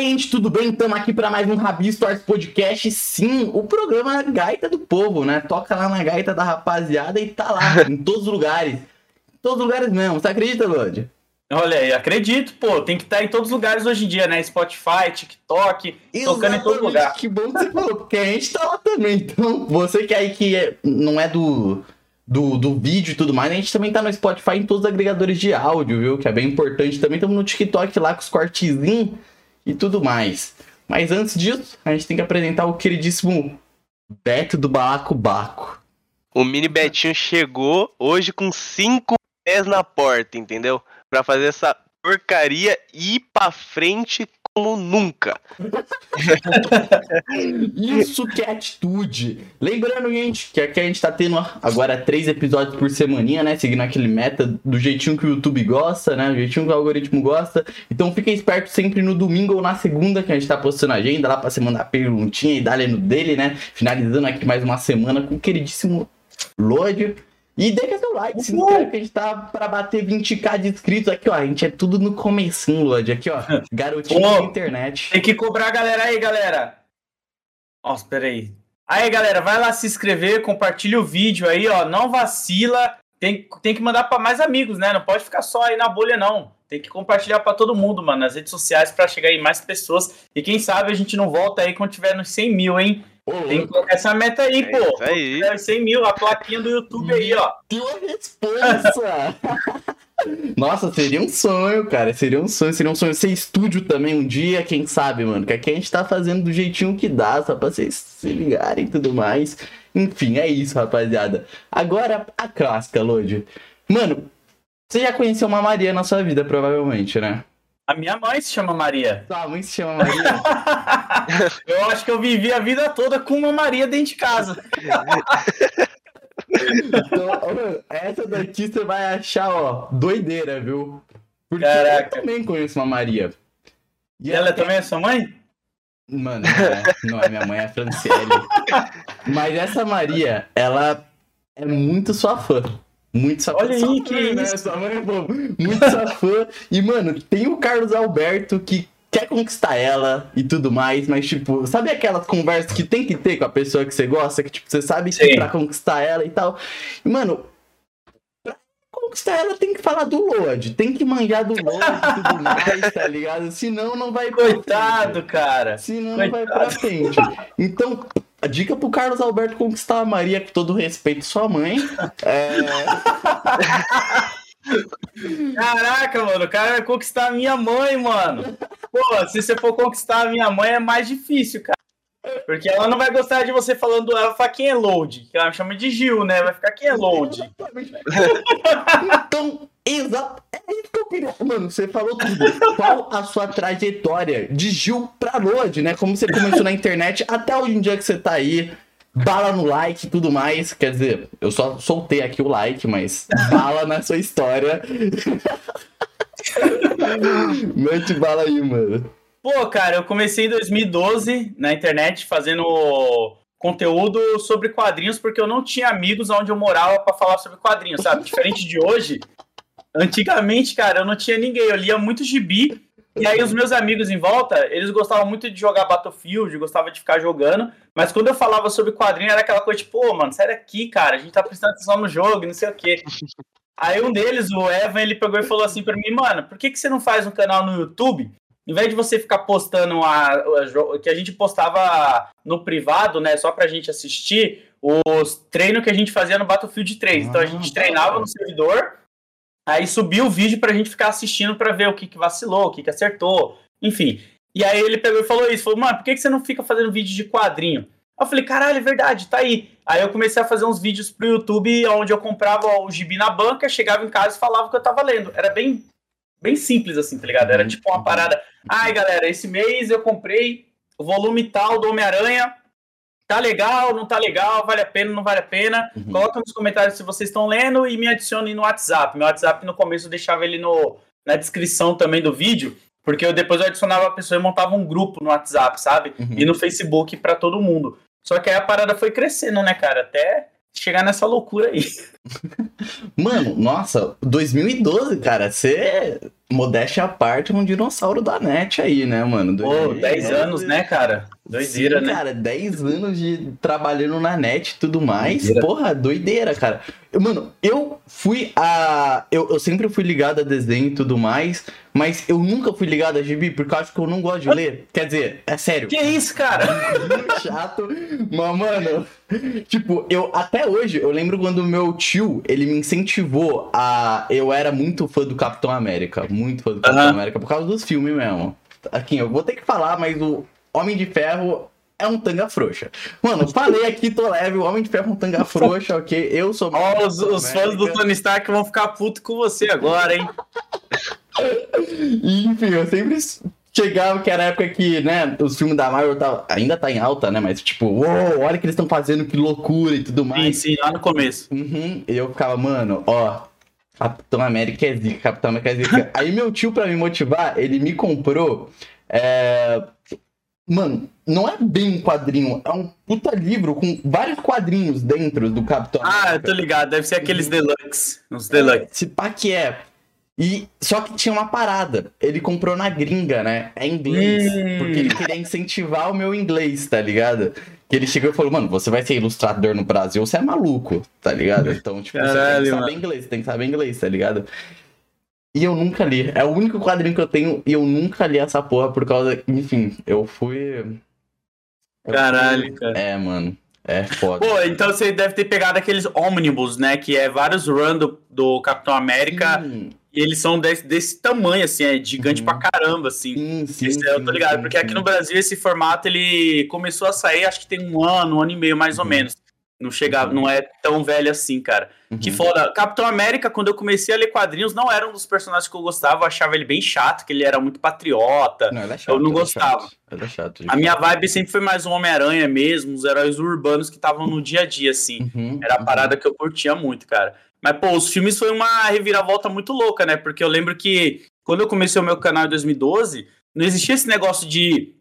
aí, gente, tudo bem? Estamos aqui para mais um Rabi Stories Podcast. Sim, o programa Gaita do Povo, né? Toca lá na gaita da rapaziada e tá lá, em todos os lugares. Em todos os lugares mesmo. Você acredita, Lodi? Olha aí, acredito, pô, tem que estar em todos os lugares hoje em dia, né? Spotify, TikTok, Exatamente, tocando em todo lugar. Que bom que você falou, porque a gente tá lá também. Então, você que aí que é- não é do, do, do vídeo e tudo mais, a gente também tá no Spotify em todos os agregadores de áudio, viu? Que é bem importante. Também estamos no TikTok lá com os cortezinhos e tudo mais. Mas antes disso, a gente tem que apresentar o queridíssimo Beto do Balaco Baco. O mini Betinho chegou hoje com cinco pés na porta, entendeu? Pra fazer essa porcaria ir pra frente como nunca. Isso que é atitude. Lembrando, gente, que aqui a gente tá tendo agora três episódios por semaninha, né? Seguindo aquele meta do jeitinho que o YouTube gosta, né? Do jeitinho que o algoritmo gosta. Então fiquem espertos sempre no domingo ou na segunda que a gente tá postando a agenda lá pra você mandar perguntinha e dar no dele, né? Finalizando aqui mais uma semana com o queridíssimo Lodi. E deixa seu like, se inscreve que a gente tá pra bater 20k de inscritos aqui, ó. A gente é tudo no comecinho, Lodi. Aqui, ó. Garotinho Pô. da internet. Tem que cobrar a galera aí, galera. Nossa, peraí. Aí, galera, vai lá se inscrever, compartilha o vídeo aí, ó. Não vacila. Tem, tem que mandar pra mais amigos, né? Não pode ficar só aí na bolha, não. Tem que compartilhar pra todo mundo, mano, nas redes sociais pra chegar em mais pessoas. E quem sabe a gente não volta aí quando tiver nos 100 mil, hein? Ô, Tem que colocar essa meta aí, É pô. isso aí. Quando tiver 100 mil, a plaquinha do YouTube aí, ó. Deu a resposta! Nossa, seria um sonho, cara. Seria um sonho, seria um sonho ser estúdio também um dia, quem sabe, mano. Que aqui a gente tá fazendo do jeitinho que dá, só pra vocês se ligarem e tudo mais. Enfim, é isso, rapaziada. Agora, a clássica, Lodi. Mano, você já conheceu uma Maria na sua vida, provavelmente, né? A minha mãe se chama Maria. Sua mãe se chama Maria. eu acho que eu vivi a vida toda com uma Maria dentro de casa. Então, essa daqui você vai achar, ó, doideira, viu? Porque Caraca. eu também conheço uma Maria. E ela também é sua mãe? Mano, não é, não é minha mãe, é a Franciele. Mas essa Maria, ela é muito sua fã. Muito sua Olha aí, que né? isso. Sua mãe é bom. Muito sua fã. E, mano, tem o Carlos Alberto que quer conquistar ela e tudo mais, mas, tipo, sabe aquelas conversas que tem que ter com a pessoa que você gosta? Que, tipo, você sabe que pra conquistar ela e tal. E, mano, pra conquistar ela tem que falar do Lorde, tem que manjar do Lorde e tudo mais, tá ligado? Senão não vai pra frente. Coitado, cara. Senão não vai Coitado. pra frente. Então, a dica pro Carlos Alberto conquistar a Maria, com todo respeito, sua mãe. É... Caraca, mano, o cara vai conquistar a minha mãe, mano. Pô, se você for conquistar a minha mãe é mais difícil, cara. Porque ela não vai gostar de você falando, ela vai falar quem é load, que ela me chama de Gil, né? Vai ficar quem é load. Então, exato. É isso que eu queria. Mano, você falou tudo. Qual a sua trajetória de Gil pra Lodi, né? Como você começou na internet até hoje em dia que você tá aí. Bala no like e tudo mais. Quer dizer, eu só soltei aqui o like, mas bala na sua história. Mete bala aí, mano. Pô, cara, eu comecei em 2012 na internet fazendo conteúdo sobre quadrinhos porque eu não tinha amigos onde eu morava pra falar sobre quadrinhos, sabe? Diferente de hoje. Antigamente, cara, eu não tinha ninguém, eu lia muito gibi. E aí os meus amigos em volta, eles gostavam muito de jogar Battlefield, gostavam de ficar jogando, mas quando eu falava sobre quadrinho era aquela coisa tipo, pô, mano, sai daqui, cara, a gente tá prestando atenção no jogo, não sei o quê. Aí um deles, o Evan, ele pegou e falou assim pra mim, mano, por que, que você não faz um canal no YouTube em vez de você ficar postando a, a que a gente postava no privado, né, só pra gente assistir, os treinos que a gente fazia no Battlefield 3. Então a Ah, gente da treinava hora. no servidor, aí subia o vídeo pra gente ficar assistindo pra ver o que, que vacilou, o que, que acertou, enfim. E aí ele pegou e falou isso, falou, mano, por que, que você não fica fazendo vídeo de quadrinho? Eu falei, caralho, é verdade, tá aí. Aí eu comecei a fazer uns vídeos pro YouTube onde eu comprava o gibi na banca, chegava em casa e falava o que eu tava lendo. Era bem, bem simples assim, tá ligado? Era tipo uma parada. Ai, galera, esse mês eu comprei o volume tal do Homem-Aranha. Tá legal, não tá legal, vale a pena, não vale a pena. Uhum. Coloca nos comentários se vocês estão lendo e me adicionem no WhatsApp. Meu WhatsApp no começo eu deixava ele no, na descrição também do vídeo, porque eu depois eu adicionava a pessoa e montava um grupo no WhatsApp, sabe? Uhum. E no Facebook pra todo mundo. Só que aí a parada foi crescendo, né, cara? Até chegar nessa loucura aí. Mano, nossa, 2012, cara, você modéstia à parte, um dinossauro da net aí, né, mano? Pô, 10 anos, né, cara? Doideira, Sim, né? cara, 10 anos de trabalhando na net e tudo mais. Doideira. Porra, doideira, cara. Eu, mano, eu fui a. Eu, eu sempre fui ligado a desenho e tudo mais, mas eu nunca fui ligado a gibi porque eu acho que eu não gosto de ler. Quer dizer, é sério. Que isso, cara? chato. Mas, mano, tipo, eu até hoje, eu lembro quando o meu tio, ele me incentivou a. Eu era muito fã do Capitão América. Muito fã do Capitão. América, por causa dos filmes mesmo. Aqui, eu vou ter que falar, mas o Homem de Ferro. É um tanga frouxa. Mano, falei aqui, tô leve. O Homem de Ferro é um tanga frouxa, ok? Eu sou. Ó, os, Capitão os fãs do. Tony Stark vão ficar putos com você agora, hein? Enfim, eu sempre chegava que era a época que, né, os filmes da Marvel tava, ainda tá em alta, né? Mas tipo, uou, olha o que eles estão fazendo, que loucura e tudo Sim, mais. sim, lá no começo. Uhum, e eu ficava, mano, ó, Capitão América é zica, Capitão América é zica. Aí meu tio, pra me motivar, ele me comprou. É... Mano, não é bem um quadrinho, é um puta livro com vários quadrinhos dentro do Capitão Ah, eu América. tô ligado. Deve ser aqueles deluxe. Uns deluxe. Se pá que é. E, só que tinha uma parada. Ele comprou na gringa, né? É inglês. Hum. Porque ele queria incentivar o meu inglês, tá ligado? Que ele chegou e falou, mano, você vai ser ilustrador no Brasil, você é maluco, tá ligado? Então, tipo, você tem Caralho, que saber mano. inglês, você tem que saber inglês, tá ligado? E eu nunca li. É o único quadrinho que eu tenho e eu nunca li essa porra por causa. Enfim, eu fui. eu Caralho, fui- cara. É, mano. É foda. Pô, então você deve ter pegado aqueles ônibus, né? Que é vários run do, do Capitão América. Sim, E eles são desse, desse tamanho, assim, é gigante Uhum. pra caramba, assim. sim, sim. Esse eu tô ligado, sim, porque aqui no Brasil esse formato ele começou a sair, acho que tem um ano, um ano e meio mais ou Uhum. menos. Não chega, Uhum. não é tão velho assim, cara. Que Uhum. foda. Capitão América, quando eu comecei a ler quadrinhos, não era um dos personagens que eu gostava, eu achava ele bem chato, que ele era muito patriota. Não, ele é chato, não ele é gostava. chato, é chato. A minha vibe sempre foi mais um Homem-Aranha mesmo, os heróis urbanos que estavam no dia a dia, assim. Uhum, Era a uhum. parada que eu curtia muito, cara. Mas, pô, os filmes foi uma reviravolta muito louca, né? Porque eu lembro que quando eu comecei o meu canal em 2012, não existia esse negócio de.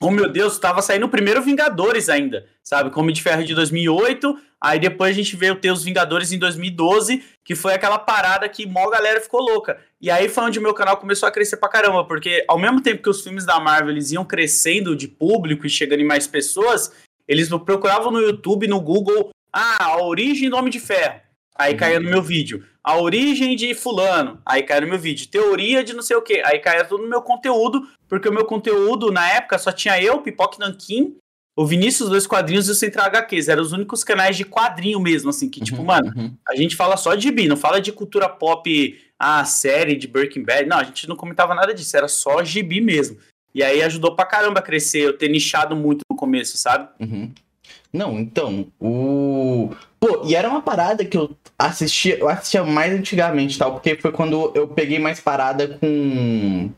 Oh meu Deus, tava saindo o primeiro Vingadores ainda, sabe? Como de Ferro de 2008, aí depois a gente veio ter os Vingadores em 2012, que foi aquela parada que mó galera ficou louca. E aí foi onde o meu canal começou a crescer pra caramba, porque ao mesmo tempo que os filmes da Marvel eles iam crescendo de público e chegando em mais pessoas, eles procuravam no YouTube, no Google, ah, a origem do Homem de Ferro. Aí Uhum. caía no meu vídeo. A origem de fulano. Aí caía no meu vídeo. Teoria de não sei o quê. Aí caía tudo no meu conteúdo, porque o meu conteúdo, na época, só tinha eu, Pipoque Nanquim, o Vinícius Dois Quadrinhos e o Central HQs. Eram os únicos canais de quadrinho mesmo, assim, que, tipo, Uhum, mano, uhum. a gente fala só de bi, não fala de cultura pop, a série de Breaking Bad. Não, a gente não comentava nada disso, era só gibi mesmo. E aí ajudou pra caramba a crescer, eu ter nichado muito no começo, sabe? Uhum. Não, então, o. Pô, e era uma parada que eu assistia, eu assistia mais antigamente, tal, porque foi quando eu peguei mais parada com.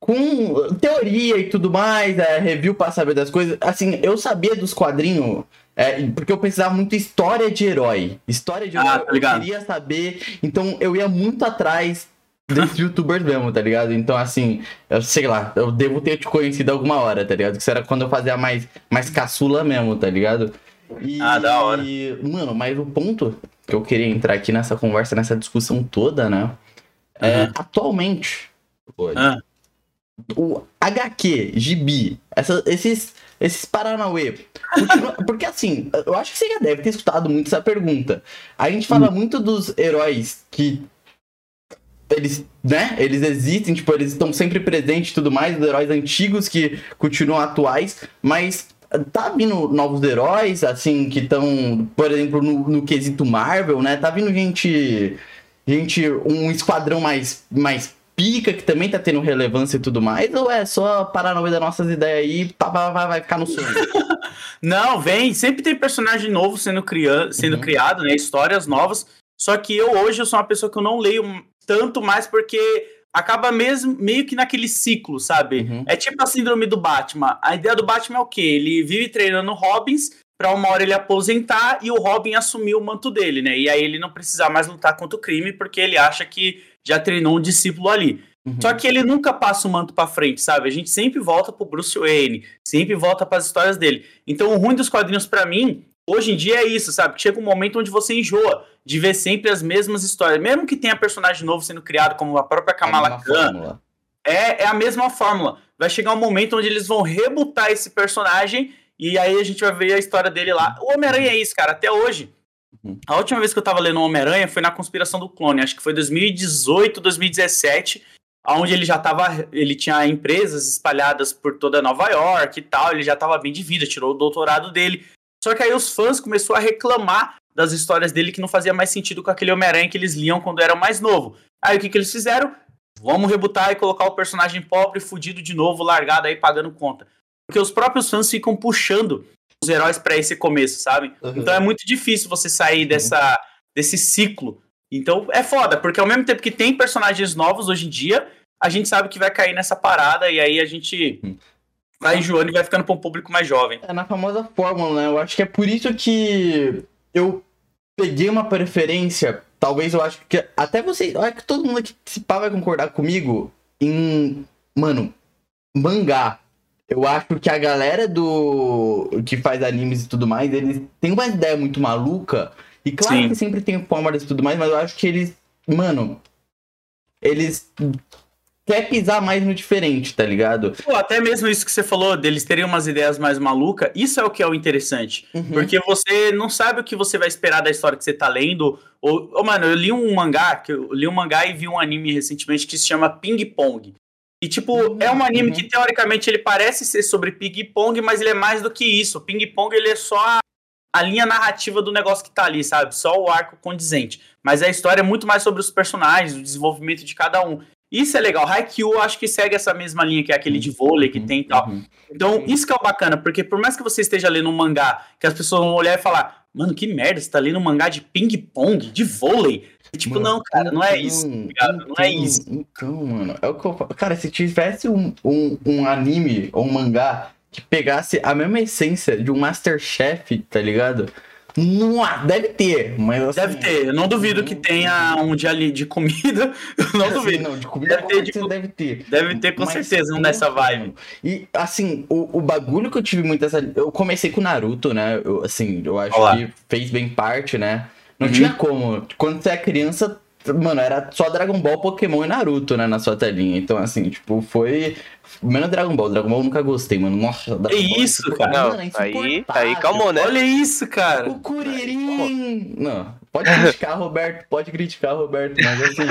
Com teoria e tudo mais, é, review pra saber das coisas. Assim, eu sabia dos quadrinhos, é, porque eu precisava muito história de herói. História de herói, Ah, tá eu queria saber. Então eu ia muito atrás desses youtubers mesmo, tá ligado? Então, assim, eu sei lá, eu devo ter te conhecido alguma hora, tá ligado? Que isso era quando eu fazia mais, mais caçula mesmo, tá ligado? E, Ah, da hora. Mano, mas o ponto que eu queria entrar aqui nessa conversa, nessa discussão toda, né? É, Uhum. atualmente, olha, Ah, o HQ, Gibi, essa- esses, esses Paranauê. continua- porque assim, eu acho que você já deve ter escutado muito essa pergunta. A gente fala muito dos heróis que. Eles, né? Eles existem, tipo, eles estão sempre presentes e tudo mais, os heróis antigos que continuam atuais, mas tá vindo novos heróis, assim, que estão, por exemplo, no, no quesito Marvel, né? Tá vindo gente. Gente, um esquadrão mais, mais pica, que também tá tendo relevância e tudo mais, ou é só parar no meio das nossas ideias aí e pá, pá, pá, vai ficar no sonho? Não, vem, sempre tem personagem novo sendo, cria... sendo Uhum. criado, né? Histórias novas. Só que eu hoje eu sou uma pessoa que eu não leio tanto mais porque acaba mesmo meio que naquele ciclo, sabe? Uhum. É tipo a síndrome do Batman. A ideia do Batman é o quê? Ele vive treinando Robins pra uma hora ele aposentar e o Robin assumir o manto dele, né? E aí ele não precisar mais lutar contra o crime porque ele acha que já treinou um discípulo ali. Uhum. Só que ele nunca passa o manto pra frente, sabe? A gente sempre volta pro Bruce Wayne, sempre volta pras histórias dele. Então o ruim dos quadrinhos pra mim hoje em dia é isso, sabe? Chega um momento onde você enjoa de ver sempre as mesmas histórias. Mesmo que tenha personagem novo sendo criado, como a própria Kamala Khan, é, é a mesma fórmula. Vai chegar um momento onde eles vão rebutar esse personagem e aí a gente vai ver a história dele lá. O Homem-Aranha é isso, cara, até hoje. Uhum. A última vez que eu tava lendo o Homem-Aranha foi na Conspiração do Clone, acho que foi 2018, 2017, onde ele já tava, ele tinha empresas espalhadas por toda Nova York e tal, ele já tava bem de vida, tirou o doutorado dele. Só que aí os fãs começaram a reclamar das histórias dele que não fazia mais sentido com aquele Homem-Aranha que eles liam quando eram mais novo. Aí o que, que eles fizeram? Vamos rebutar e colocar o personagem pobre, fudido de novo, largado aí, pagando conta. Porque os próprios fãs ficam puxando os heróis para esse começo, sabe? Uhum. Então é muito difícil você sair dessa, uhum. desse ciclo. Então é foda, porque ao mesmo tempo que tem personagens novos hoje em dia, a gente sabe que vai cair nessa parada e aí a gente uhum. Vai enjoando e vai ficando para um público mais jovem. É na famosa fórmula, né? Eu acho que é por isso que eu peguei uma preferência talvez eu acho que até você, eu acho que todo mundo aqui se pá vai concordar comigo em, mano, mangá. Eu acho que a galera do que faz animes e tudo mais, eles têm uma ideia muito maluca. E claro Sim. que sempre tem fórmulas e tudo mais, mas eu acho que eles, mano, eles quer pisar mais no diferente, tá ligado? Pô, até mesmo isso que você falou, deles terem umas ideias mais malucas, isso é o que é o interessante. Uhum. Porque você não sabe o que você vai esperar da história que você tá lendo. Ou, oh, mano, eu li um mangá, que eu li um mangá e vi um anime recentemente que se chama Ping Pong. E, tipo, uhum. é um anime uhum. que, teoricamente, ele parece ser sobre ping-pong, mas ele é mais do que isso. Ping-pong, ele é só a, a, linha narrativa do negócio que tá ali, sabe? Só o arco condizente. Mas a história é muito mais sobre os personagens, o desenvolvimento de cada um. Isso é legal. Haikyuu acho que segue essa mesma linha que é aquele de vôlei que tem e tal. Uhum. Então, isso que é o bacana, porque por mais que você esteja lendo um mangá, que as pessoas vão olhar e falar, mano, que merda, você tá lendo um mangá de ping-pong, de vôlei. E, tipo, mano, não, cara, não é isso, tá então, Não é isso. Então, mano, é o que eu falo. Cara, se tivesse um, um, um anime ou um mangá que pegasse a mesma essência de um Masterchef, tá ligado? Não deve ter, mas assim, Deve ter, eu não duvido que tenha um dia ali de comida. Eu não duvido. Não, de comida deve ter, de, deve ter. Deve ter com mas, certeza um nessa vibe. E assim, o, o bagulho que eu tive muito essa. Eu comecei com Naruto, né? Eu, assim, eu acho Olá. que fez bem parte, né? Não uhum. tinha como. Quando você é criança, Mano, era só Dragon Ball, Pokémon e Naruto, né, na sua telinha. Então, assim, tipo, foi. Menos Dragon Ball. Dragon Ball eu nunca gostei, mano. Nossa, Dragon é isso, Ball, cara. Não, mano, é aí, aí calmou, né? Olha isso, cara. O Kuririn. Não, pode criticar, Roberto. Pode criticar, Roberto, mas assim.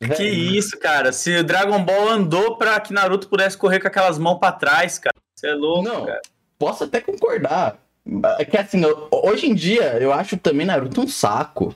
que isso, cara. Se o Dragon Ball andou pra que Naruto pudesse correr com aquelas mãos pra trás, cara. Você é louco, Não, cara. Posso até concordar. É que assim, hoje em dia eu acho também Naruto um saco.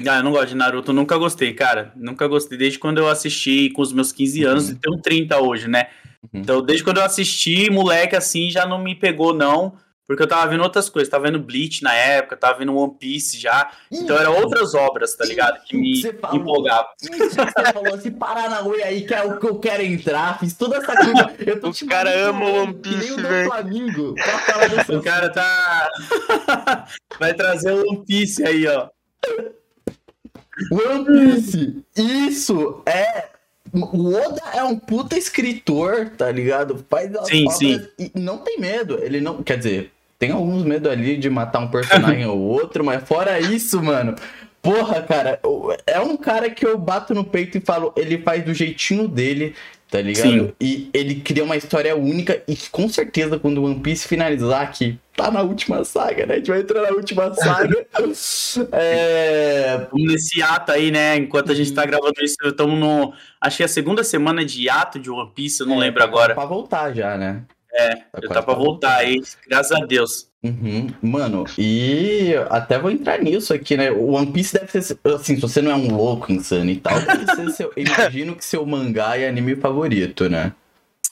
Ah, eu não gosto de Naruto, nunca gostei, cara. Nunca gostei. Desde quando eu assisti com os meus 15 anos, uhum. e tenho 30 hoje, né? Uhum. Então, desde quando eu assisti, moleque, assim, já não me pegou, não. Porque eu tava vendo outras coisas, tava vendo Bleach na época, tava vendo One Piece já. Então eram outras obras, tá ligado? Que me empolgavam. Você falou assim, Paranauê aí, que é o que eu quero entrar, fiz toda essa coisa. Eu tô o cara ama One Piece, velho. O cara tá. Vai trazer o One Piece aí, ó. One Piece. Isso é. O Oda é um puta escritor, tá ligado? Faz sim, sim. e não tem medo. Ele não. Quer dizer, tem alguns medo ali de matar um personagem ou outro, mas fora isso, mano. Porra, cara, é um cara que eu bato no peito e falo, ele faz do jeitinho dele, tá ligado? Sim. E ele cria uma história única e com certeza quando o One Piece finalizar aqui, tá na última saga, né? A gente vai entrar na última saga. é... Nesse ato aí, né? Enquanto a gente tá gravando isso, estamos no. Acho que é a segunda semana de ato de One Piece, eu não é, lembro tá agora. Pra voltar já, né? É, tá eu tá pra voltar aí, graças a Deus. Uhum. Mano, e até vou entrar nisso aqui, né? O One Piece deve ser, assim, se você não é um louco insano e tal, deve ser seu, imagino que seu mangá e anime favorito, né?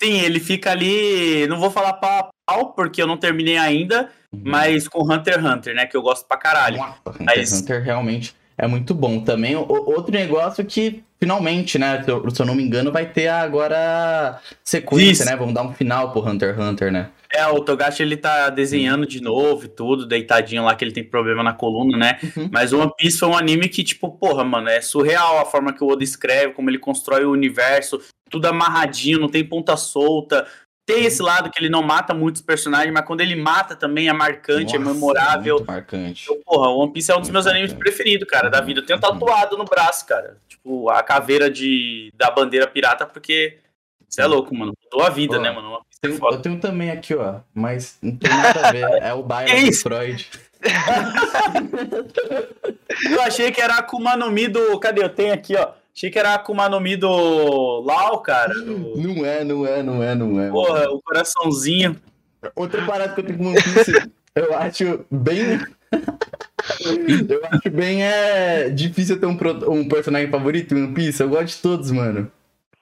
Sim, ele fica ali, não vou falar pau a pau, porque eu não terminei ainda, uhum. mas com Hunter x Hunter, né, que eu gosto pra caralho. Nossa, Hunter x Hunter realmente é muito bom. Também o, outro negócio que finalmente, né, se eu, se eu, não me engano, vai ter agora sequência, Isso. né? Vamos dar um final pro Hunter x Hunter, né? É, o Togashi ele tá desenhando de novo e tudo, deitadinho lá, que ele tem problema na coluna, né? Uhum. Mas One Piece foi um anime que, tipo, porra, mano, é surreal a forma que o Oda escreve, como ele constrói o universo, tudo amarradinho, não tem ponta solta. tem esse lado que ele não mata muitos personagens, mas quando ele mata também é marcante, é Nossa, memorável. muito marcante. Eu, porra, One Piece é um dos meus animes preferidos, cara, da vida. Eu tenho tatuado no braço, cara. Tipo, a caveira de, da bandeira pirata, porque você é louco, mano. Mudou a vida, Pô, né, mano? Eu tenho também aqui, ó, mas não tem nada a ver. É o baile Que do? Freud. Eu achei que era a Akuma no Mi do. Cadê? Eu tenho aqui, ó. Achei que era a Akuma no Mi do Lau, cara. do- Não é, não é, não é, não é. Porra, o coraçãozinho. Outra parada que eu tenho com One Piece, eu acho bem. eu acho bem é difícil ter um, um personagem favorito em One Piece. Eu gosto de todos, mano.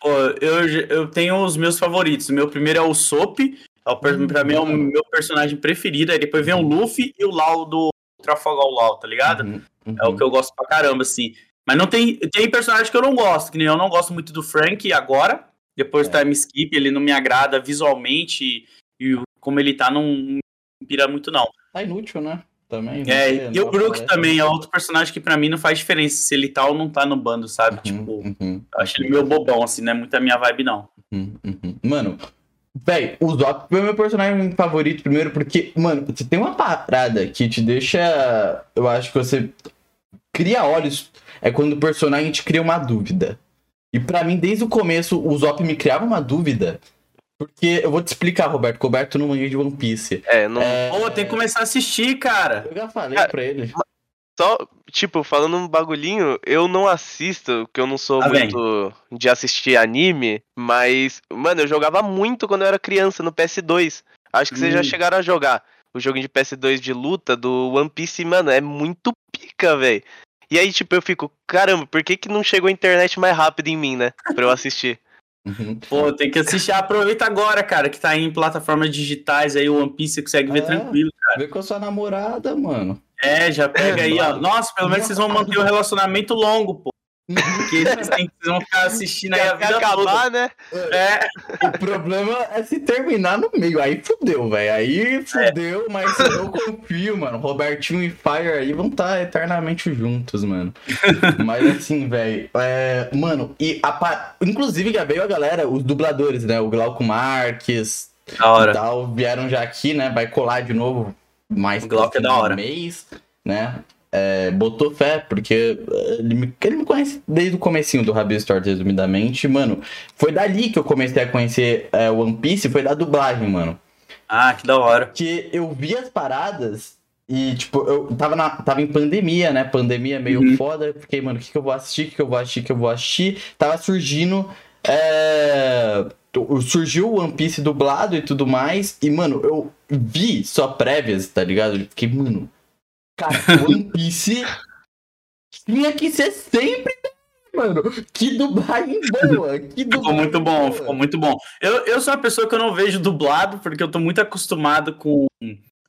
Pô, eu, eu tenho os meus favoritos. O meu primeiro é o Sop. É o per- pra mim é o meu personagem preferido. Aí depois vem o Luffy e o Lau do Trafalgar Lau, tá ligado? Uhum, É o que eu gosto pra caramba, assim. Mas não tem. Tem personagem que eu não gosto, que nem eu não gosto muito do Frank agora. Depois do É. time skip, ele não me agrada visualmente e, e como ele tá, não, não me pira muito, não. Tá inútil, né? Também. É, e o Brook também é outro personagem que pra mim não faz diferença se ele tá ou não tá no bando, sabe? Tipo, Uhum, uhum, eu acho ele meio bobão, assim, não é muito a minha vibe, não. uhum, uhum. Mano, véi, o Zop foi o meu personagem favorito primeiro, porque, mano, você tem uma parada que te deixa. Eu acho que você cria olhos. É quando o personagem te cria uma dúvida. E pra mim, desde o começo, o Zop me criava uma dúvida. Porque eu vou te explicar, Roberto. Roberto não manja de One Piece. É, não. É, Pô, tem que começar a assistir, cara. Eu já falei Cara, pra ele. Só, tipo, falando um bagulhinho, eu não assisto, porque eu não sou bem. muito de assistir anime, mas, mano, eu jogava muito quando eu era criança no PS2. Acho que vocês já Hum. chegaram a jogar o jogo de PS2 de luta do One Piece, mano, é muito pica, velho. E aí, tipo, eu fico, caramba, por que que não chegou a internet mais rápido em mim, né? Pra eu assistir. Uhum. Pô, tem que assistir. Aproveita agora, cara, que tá em plataformas digitais aí, o One Piece você consegue ver É. tranquilo. Vê com a sua namorada, mano. É, já pega aí, ó. Claro. Nossa, pelo menos vocês vão manter o relacionamento longo, pô. Porque vocês, vão ficar assistindo aí a vida toda. acabar, né? É, O problema é se terminar no meio. Aí fudeu, velho. Aí fudeu, mas eu confio, mano. Robertinho e Fire aí vão estar eternamente juntos, mano. mas assim, velho. É... Mano, e a pa... inclusive já veio a galera, os dubladores, né? O Glauco Marques da e hora. tal, vieram já aqui, né? Vai colar de novo mais O Glauco é da hora. mês, né? É, botou fé, porque é, ele me, ele me conhece desde o comecinho do Rabi Story, resumidamente. Mano, foi dali que eu comecei a conhecer é, One Piece, foi da dublagem, mano. Ah, que da hora. Porque eu vi as paradas e, tipo, eu tava, na, tava em pandemia, né? Pandemia meio Uhum. foda. Eu Fiquei, mano, o que, que eu vou assistir? O que, que eu vou assistir? O que eu vou assistir? Tava surgindo. É... Surgiu o One Piece dublado e tudo mais. E, mano, eu vi só prévias, tá ligado? Eu Fiquei, mano. Cara, One Piece tinha que ser sempre, mano. Que dublagem boa. Que dublagem Ficou muito bom, boa. ficou muito bom. Eu, eu sou uma pessoa que eu não vejo dublado, porque eu tô muito acostumado com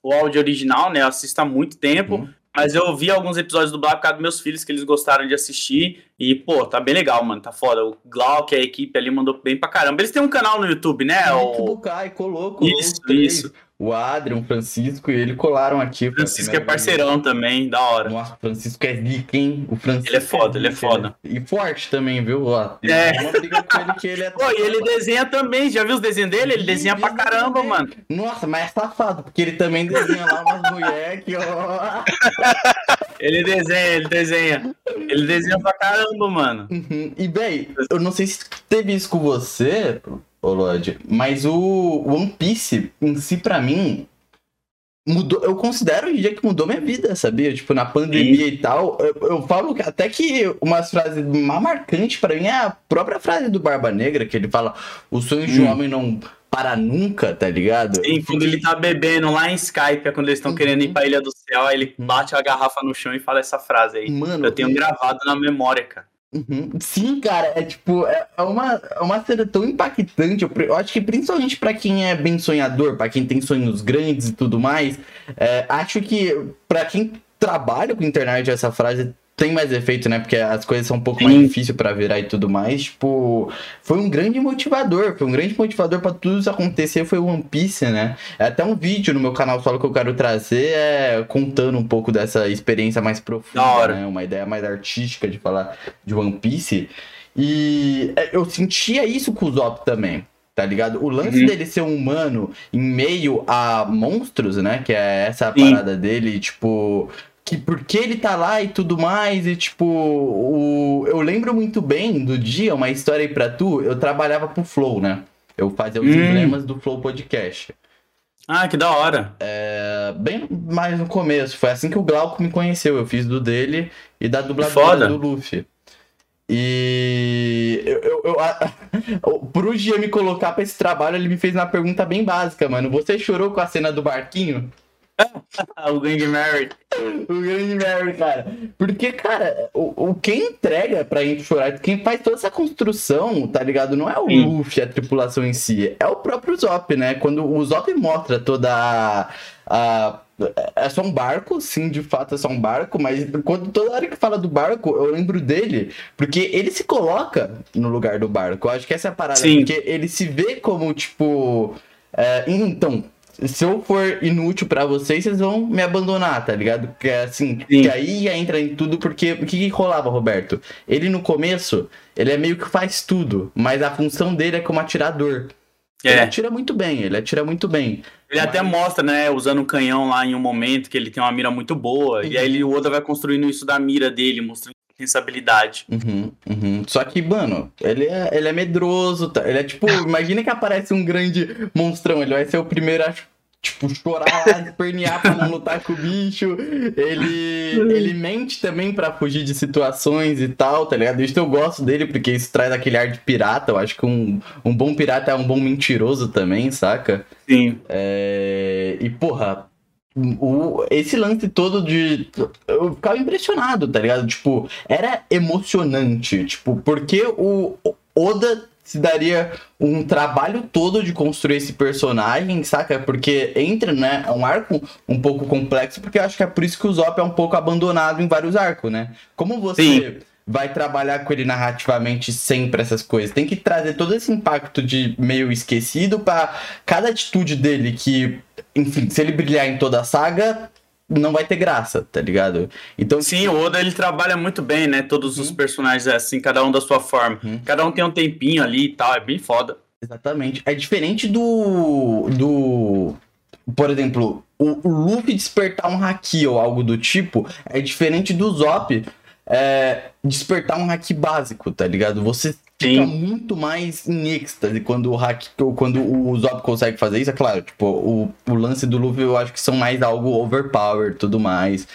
o áudio original, né? Eu assisto há muito tempo. Uhum. Mas eu vi alguns episódios dublados por causa dos meus filhos que eles gostaram de assistir. E, pô, tá bem legal, mano. Tá foda. O Glauc, a equipe ali mandou bem pra caramba. Eles têm um canal no YouTube, né? Nick O Bukai colou Isso, isso. O Adrian, o Francisco e ele colaram aqui. a Francisco é parceirão também, da hora. vez. Nossa, o Francisco é zica, hein? O Francisco Ele é foda, ele é foda. E forte também, viu? Ó, É. Uma briga com ele que ele é. Pô, e ele desenha também. Já viu os desenhos dele? Ele desenha pra caramba, também. mano. Nossa, mas é safado, porque ele também desenha lá umas mulheres que, ó. Ele desenha, ele desenha. Ele desenha pra caramba, mano. Uhum. E, véi, eu não sei se teve isso com você, ô Lodge, mas o One Piece em si, pra mim, mudou. Eu considero hoje em dia que mudou minha vida, sabia? Tipo, na pandemia e tal. Eu, eu falo que até que umas frases mais marcantes pra mim é a própria frase do Barba Negra, que ele fala: o sonho de um Hum. homem não para nunca, tá ligado? Sim, quando ele tá bebendo lá em Skype, é quando eles estão Uhum. querendo ir pra Ilha do Céu, aí ele bate a garrafa no chão e fala essa frase aí. Mano, Eu tenho e- gravado na memória, cara. Uhum. Sim, cara, é tipo, é é uma, é uma cena tão impactante. Eu, eu acho que principalmente pra quem é bem sonhador, pra quem tem sonhos grandes e tudo mais, é, acho que pra quem trabalha com internet, essa frase tem mais efeito, né? Porque as coisas são um pouco mais Sim. difíceis pra virar e tudo mais. Tipo, foi um grande motivador, foi um grande motivador pra tudo isso acontecer. Foi o One Piece, né? É até um vídeo no meu canal solo que eu quero trazer, é, contando um pouco dessa experiência mais profunda, né? Uma ideia mais artística de falar de One Piece. E é, eu sentia isso com o Zop também. Tá ligado? O lance Uhum. dele ser um humano em meio a monstros, né? Que é essa a parada dele, tipo. Que porque ele tá lá e tudo mais, e tipo, o... eu lembro muito bem do dia, uma história aí pra tu, eu trabalhava pro Flow, né? Eu fazia os Hum. emblemas do Flow Podcast. Ah, que da hora. É, bem mais no começo, foi assim que o Glauco me conheceu. Eu fiz do dele e da dubladora Foda. do Luffy. E eu, eu, eu- a- pro Gia me colocar pra esse trabalho, ele me fez uma pergunta bem básica, mano. Você chorou com a cena do barquinho? O Gang Mary. O grande Mary, cara. Porque, cara, o, o quem entrega pra gente chorar, quem faz toda essa construção, tá ligado? Não é o Sim. Luffy, a tripulação em si, é o próprio Zop, né? Quando o Zop mostra toda a. a- é só um barco, sim, de fato é só um barco, mas quando toda hora que fala do barco, eu lembro dele, porque ele se coloca no lugar do barco. Eu acho que essa é a parada, Sim. porque ele se vê como, tipo. é, então, se eu for inútil pra vocês, vocês vão me abandonar, tá ligado? Que é assim, Sim. que aí entra em tudo, porque o que, que rolava, Roberto? Ele no começo, ele é meio que faz tudo, mas a função dele é como atirador. Ele É. atira muito bem, ele atira muito bem. Ele até Mas- mostra, né, usando um canhão lá em um momento que ele tem uma mira muito boa. E aí ele, o Oda vai construindo isso da mira dele, mostrando essa habilidade. Uhum, uhum. Só que, mano, ele é, ele é medroso, tá? Ele é tipo, imagina que aparece um grande monstrão, ele vai ser o primeiro a, tipo, chorar lá, espernear pra não lutar com o bicho. Ele, ele mente também pra fugir de situações e tal, tá ligado? Isso eu gosto dele, porque isso traz aquele ar de pirata. Eu acho que um, um bom pirata é um bom mentiroso também, saca? Sim. É, E, porra, o, esse lance todo de. Eu ficava impressionado, tá ligado? Tipo, era emocionante. Tipo, porque o Oda se daria um trabalho todo de construir esse personagem, saca? Porque entra, né? É um arco um pouco complexo, porque eu acho que é por isso que o Zop é um pouco abandonado em vários arcos, né? Como você Sim. vai trabalhar com ele narrativamente sempre essas coisas? Tem que trazer todo esse impacto de meio esquecido pra cada atitude dele que, enfim, se ele brilhar em toda a saga, não vai ter graça, tá ligado? Então, Sim, o Oda ele trabalha muito bem, né? Todos os personagens assim, cada um da sua forma. Uhum. Cada um tem um tempinho ali e tal, é bem foda. Exatamente. É diferente do. do. Por exemplo, o, o Luffy despertar um haki ou algo do tipo é diferente do Zop é, despertar um haki básico, tá ligado? Você fica Sim. muito mais em êxtase quando o haki, quando o Zop consegue fazer isso. É claro, tipo, o, o lance do Luffy eu acho que são mais algo overpower e tudo mais.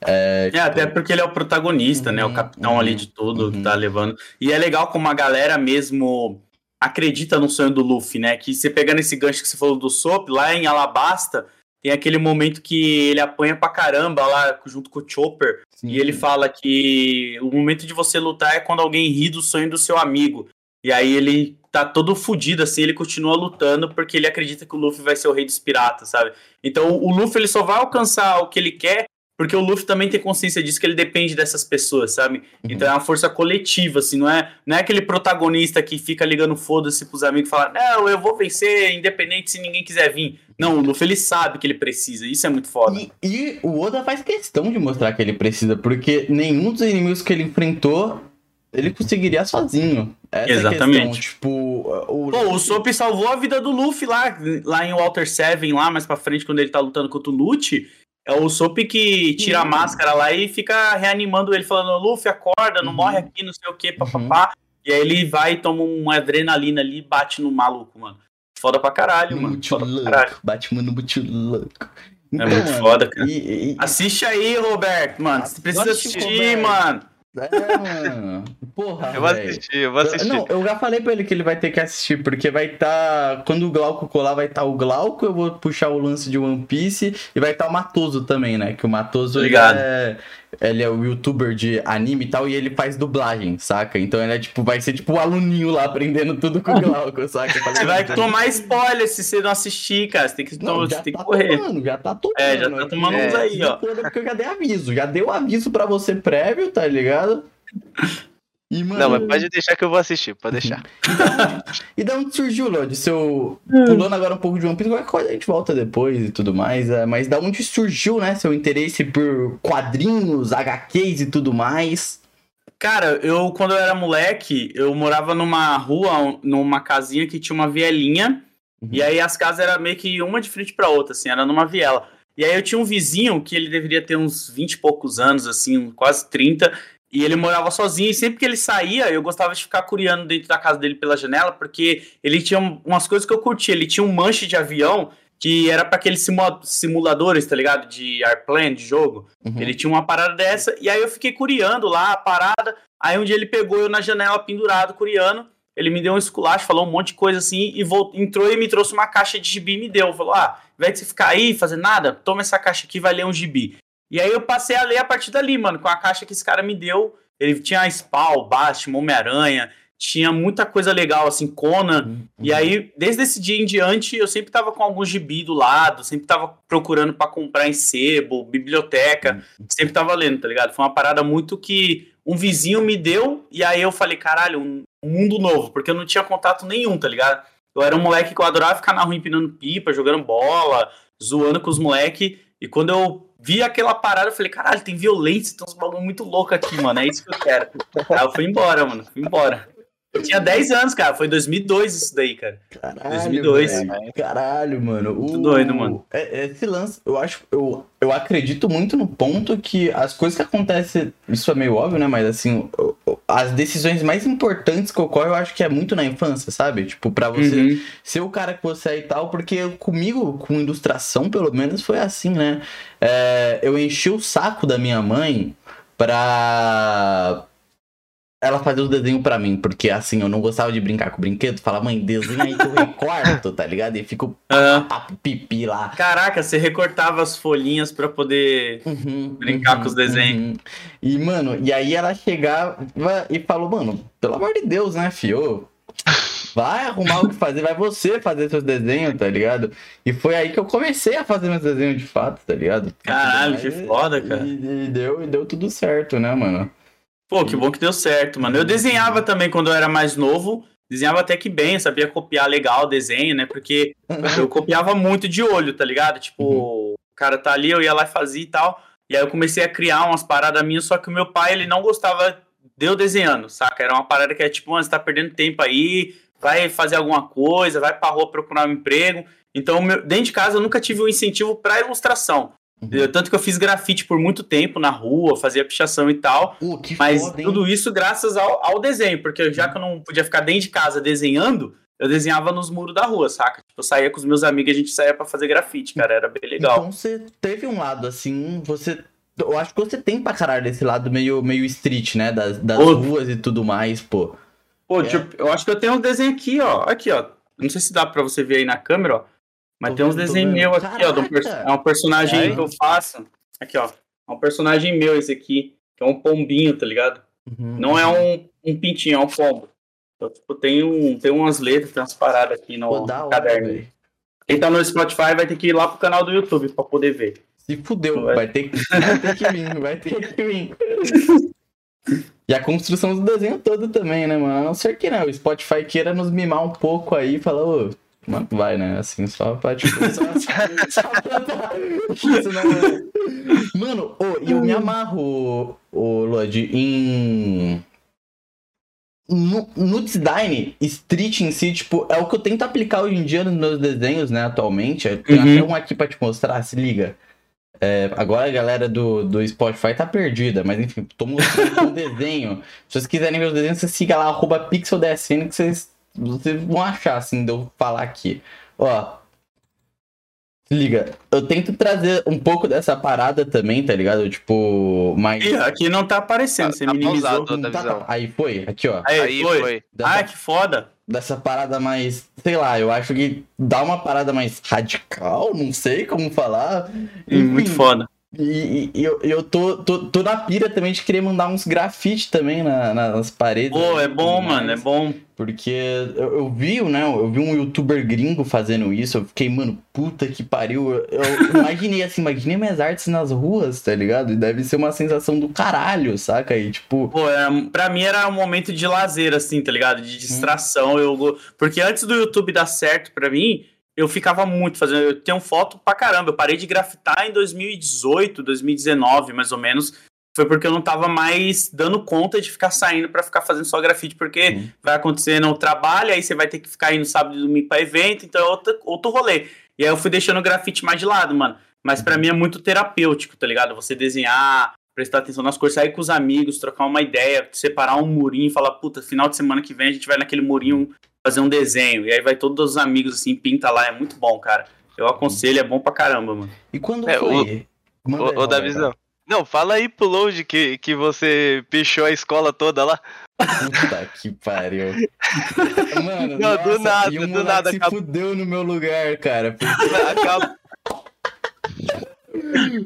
É, É, até porque ele é o protagonista, né? O Uhum, capitão uhum, ali de tudo que uhum. tá levando. E é legal como a galera mesmo acredita no sonho do Luffy, né? Que você pegando esse gancho que você falou do Sop, lá em Alabasta, tem aquele momento que ele apanha pra caramba lá junto com o Chopper. sim. E ele fala que o momento de você lutar é quando alguém ri do sonho do seu amigo. E aí ele tá todo fudido, assim, ele continua lutando porque ele acredita que o Luffy vai ser o rei dos piratas, sabe? Então o Luffy ele só vai alcançar o que ele quer porque o Luffy também tem consciência disso, que ele depende dessas pessoas, sabe? Então é uma força coletiva, assim, não é, não é aquele protagonista que fica ligando foda-se pros amigos e fala, não, eu vou vencer independente se ninguém quiser vir. Não, o Luffy ele sabe que ele precisa, isso é muito foda. E, e o Oda faz questão de mostrar que ele precisa, porque nenhum dos inimigos que ele enfrentou ele conseguiria sozinho. Essa É Exatamente. questão. Tipo, o, Pô, o Sop salvou a vida do Luffy lá, lá em Walter Seven, lá mais pra frente, quando ele tá lutando contra o Lute. É o Sop que tira a Sim. máscara lá e fica reanimando ele, falando: Luffy, acorda, não Uhum. morre aqui, não sei o que, papapá. E aí ele vai e toma uma adrenalina ali e bate no maluco, mano. Foda pra caralho, no mano. muito Foda pra louco. caralho. Batman no muito louco. É muito foda, cara. E, e- Assiste aí, Roberto, mano. Você precisa assistir, Roberto. mano. É, mano. Porra, Eu vou velho. assistir, eu vou assistir. Não, eu já falei pra ele que ele vai ter que assistir, porque vai estar. Quando o Glauco colar, vai estar o Glauco, eu vou puxar o lance de One Piece, e vai estar o Matoso também, né? Que o Matoso ele Ligado. é, ele é o youtuber de anime e tal, e ele faz dublagem, saca? Então ele é tipo, vai ser tipo o aluninho lá aprendendo tudo com o Glauco, saca? Você vai tomar spoiler se você não assistir, cara. Você tem que, Não, já tem que tá correr. tomando, já tá tomando. É, já tá tomando uns aí, ó. Porque eu já dei aviso, já dei o aviso pra você prévio, tá ligado? E, mano, Não, mas pode deixar que eu vou assistir, pode deixar. E da onde surgiu, Léo? De seu. Hum. Pulando agora um pouco de One Piece, qualquer coisa a gente volta depois e tudo mais. é, Mas da onde surgiu, né? Seu interesse por quadrinhos, HQs e tudo mais. Cara, eu, quando eu era moleque, eu morava numa rua, numa casinha que tinha uma vielinha. Uhum. E aí as casas eram meio que uma de frente pra outra, assim, era numa viela. E aí eu tinha um vizinho que ele deveria ter uns 20 e poucos anos, assim, quase 30. E ele morava sozinho, e sempre que ele saía, eu gostava de ficar curiando dentro da casa dele pela janela, porque ele tinha umas coisas que eu curtia. Ele tinha um manche de avião que era para aqueles simuladores, tá ligado? De airplane, de jogo. Uhum. Ele tinha uma parada dessa, e aí eu fiquei curiando lá a parada. Aí um dia ele pegou eu na janela pendurado, curiando. Ele me deu um esculacho, falou um monte de coisa assim, e voltou, entrou e me trouxe uma caixa de gibi e me deu. Falou: ah, invés de você ficar aí fazer nada, toma essa caixa aqui vai ler um gibi. E aí eu passei a ler a partir dali, mano, com a caixa que esse cara me deu. Ele tinha Spawn, Batman, Homem-Aranha, tinha muita coisa legal, assim, Conan. Uhum. E aí, desde esse dia em diante, eu sempre tava com algum gibi do lado, sempre tava procurando para comprar em sebo, biblioteca, uhum. sempre tava lendo, tá ligado? Foi uma parada muito que um vizinho me deu, e aí eu falei, caralho, um, mundo novo, porque eu não tinha contato nenhum, tá ligado? Eu era um moleque que eu adorava ficar na rua empinando pipa, jogando bola, zoando com os moleques, e quando eu vi aquela parada, eu falei, caralho, tem violência, tem uns bagulho muito louco aqui, mano, é isso que eu quero. aí eu fui embora, mano, fui embora. Eu tinha 10 anos, cara. Foi 2002 isso daí, cara. Caralho. 2002. Véio. Caralho, mano. Muito o... doido, mano. É, é, esse lance, eu acho. Eu, eu acredito muito no ponto que as coisas que acontecem. Isso é meio óbvio, né? Mas assim, as decisões mais importantes que ocorrem, eu acho que é muito na infância, sabe? Tipo, pra você uhum. ser o cara que você é e tal. Porque comigo, com ilustração, pelo menos, foi assim, né? É, eu enchi o saco da minha mãe pra ela fazia os desenhos pra mim, porque assim, eu não gostava de brincar com o brinquedo. Fala, mãe, desenha aí que eu recorto, tá ligado? E fico papo, pipi lá. Caraca, você recortava as folhinhas pra poder uhum, brincar uhum, com os desenhos. Uhum. E, mano, e aí ela chegava e falou, mano, pelo amor de Deus, né, fio? Vai arrumar o que fazer, vai você fazer seus desenhos, tá ligado? E foi aí que eu comecei a fazer meus desenhos de fato, tá ligado? Caralho, que foda, cara. E, e, deu, e deu tudo certo, né, mano? Pô, que bom que deu certo, mano. Eu desenhava também quando eu era mais novo. Desenhava até que bem, sabia copiar legal o desenho, né? Porque eu copiava muito de olho, tá ligado? Tipo, uhum. o cara tá ali, eu ia lá e fazia e tal. E aí eu comecei a criar umas paradas minhas, só que o meu pai, ele não gostava de eu desenhando, saca? Era uma parada que é tipo, mano, você tá perdendo tempo aí, vai fazer alguma coisa, vai pra rua procurar um emprego. Então, meu, dentro de casa eu nunca tive um incentivo para ilustração. Uhum. Tanto que eu fiz grafite por muito tempo na rua, fazia pichação e tal. Uh, mas foda, tudo isso graças ao, ao, desenho, porque já que eu não podia ficar dentro de casa desenhando, eu desenhava nos muros da rua, saca? Tipo, eu saía com os meus amigos e a gente saía para fazer grafite, cara, era bem legal. Então você teve um lado assim, você. Eu acho que você tem pra caralho desse lado meio, meio street, né? Das, das ruas e tudo mais, pô. Pô, é. tipo, eu acho que eu tenho um desenho aqui, ó. Aqui, ó. Não sei se dá pra você ver aí na câmera, ó. Mas tô tem uns desenhos meus aqui, ó. é um personagem é. que eu faço. Aqui, ó. É um personagem meu esse aqui. Que é um pombinho, tá ligado? Uhum. Não é um, um pintinho, é um pombo. Então, tipo, tem, um, tem umas letras, tem umas paradas aqui no, Pô, caderno. Quem tá no Spotify vai ter que ir lá pro canal do YouTube pra poder ver. Se fudeu, vai... vai, ter, vai ter que vir, vai ter que vir. E a construção do desenho todo também, né, mano? A não ser que não, o Spotify queira nos mimar um pouco aí e falar, ô, Mano, vai, né? Assim, só pra, tipo, só, só, pra Isso não é... Mano, oh, eu me amarro, o Lodi, em... No, no, design, street em si, tipo, é o que eu tento aplicar hoje em dia nos meus desenhos, né, atualmente. Tem uhum. até um aqui pra te mostrar, se liga. É, agora a galera do, do Spotify tá perdida, mas enfim, tô mostrando um desenho. Se vocês quiserem ver os desenhos, você siga lá, arroba pixeldsn, que vocês vocês vão achar, assim, de eu falar aqui. Ó. Se liga, eu tento trazer um pouco dessa parada também, tá ligado? Tipo, mas. Ih, aqui não tá aparecendo, você tá minimizou. Tá, tá, aí foi, aqui ó. Aí, aí foi. foi. Dessa, ah, que foda. Dessa parada mais, sei lá, eu acho que dá uma parada mais radical, não sei como falar. Enfim, Muito foda. E, e, eu, eu tô, tô, tô na pira também de querer mandar uns grafites também na, nas paredes. Pô, é bom, mano, é bom. Porque eu, eu vi, né? Eu vi um youtuber gringo fazendo isso. Eu fiquei, mano, puta que pariu. Eu, eu imaginei assim, imaginei minhas artes nas ruas, tá ligado? E deve ser uma sensação do caralho, saca? aí tipo. Pô, é, pra mim era um momento de lazer, assim, tá ligado? De distração. Hum. Eu, porque antes do YouTube dar certo pra mim eu ficava muito fazendo. Eu tenho foto pra caramba. Eu parei de grafitar em 2018, 2019, mais ou menos. foi porque eu não tava mais dando conta de ficar saindo para ficar fazendo só grafite, porque Uhum. vai acontecer no trabalho, aí você vai ter que ficar indo sábado e domingo pra evento, então é outro, outro rolê. E aí eu fui deixando o grafite mais de lado, mano. Mas pra mim é muito terapêutico, tá ligado? Você desenhar, prestar atenção nas cores, sair com os amigos, trocar uma ideia, separar um murinho e falar, puta, final de semana que vem a gente vai naquele murinho fazer um desenho. E aí vai todos os amigos assim, pinta lá, é muito bom, cara. Eu aconselho, é bom pra caramba, mano. E quando É, foi? Manda Ô, ô Roberto. Davizão. Não, fala aí pro Load que, que você pichou a escola toda lá. Puta que pariu. Mano, Não, do nossa, nada, e o do nada, se acabou. fudeu no meu lugar, cara. porque- Acaba-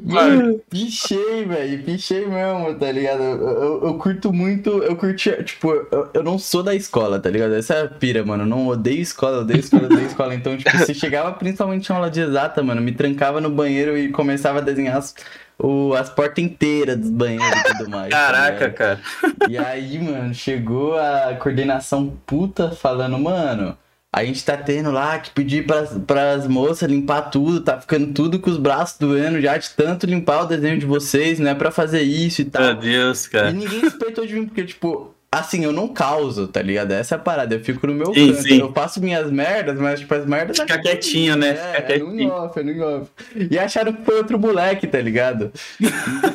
Mano, pichei, velho. Pichei mesmo, tá ligado? Eu, eu- eu curto muito. Eu curti. Tipo, eu, eu não sou da escola, tá ligado? Essa é a pira, mano. Eu não odeio escola, odeio escola, odeio escola. Então, tipo, se chegava principalmente em aula de exata, mano, me trancava no banheiro e começava a desenhar as, o, as portas inteiras dos banheiros e tudo mais. tá Caraca, ligado? cara. E aí, mano, chegou a coordenação puta falando, mano, a gente tá tendo lá que pedir pras, pras moças limpar tudo, tá ficando tudo com os braços doendo já de tanto limpar o desenho de vocês, não é pra fazer isso e tal. Meu Deus, E cara. ninguém respeitou de mim, porque, tipo, assim, eu não causo, tá ligado? Essa é a parada, eu fico no meu Sim, canto, sim. eu faço minhas merdas, mas, tipo, as merdas... Fica quietinho, né? Fica É, é no quietinho. off, é no off. E acharam que foi outro moleque, tá ligado?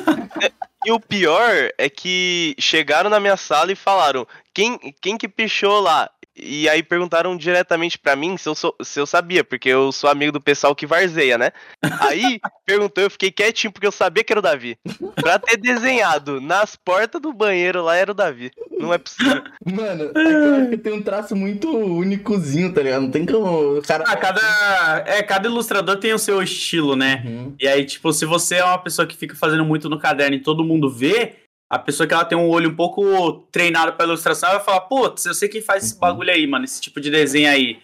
E o pior é que chegaram na minha sala e falaram: quem, quem que pichou lá? E aí perguntaram diretamente pra mim se eu, sou- se eu sabia, porque eu sou amigo do pessoal que varzeia, né? Aí perguntou, eu fiquei quietinho porque eu sabia que era o Davi. Pra ter desenhado nas portas do banheiro lá era o Davi. Não é possível. Mano, é tem um traço muito únicozinho, tá ligado? Não tem como cara... Ah, cada, é, cada ilustrador tem o seu estilo, né? Uhum. E aí, tipo, se você é uma pessoa que fica fazendo muito no caderno e todo mundo vê, a pessoa que ela tem um olho um pouco treinado pra ilustração vai falar, putz, eu sei quem faz esse bagulho aí, mano, esse tipo de desenho aí.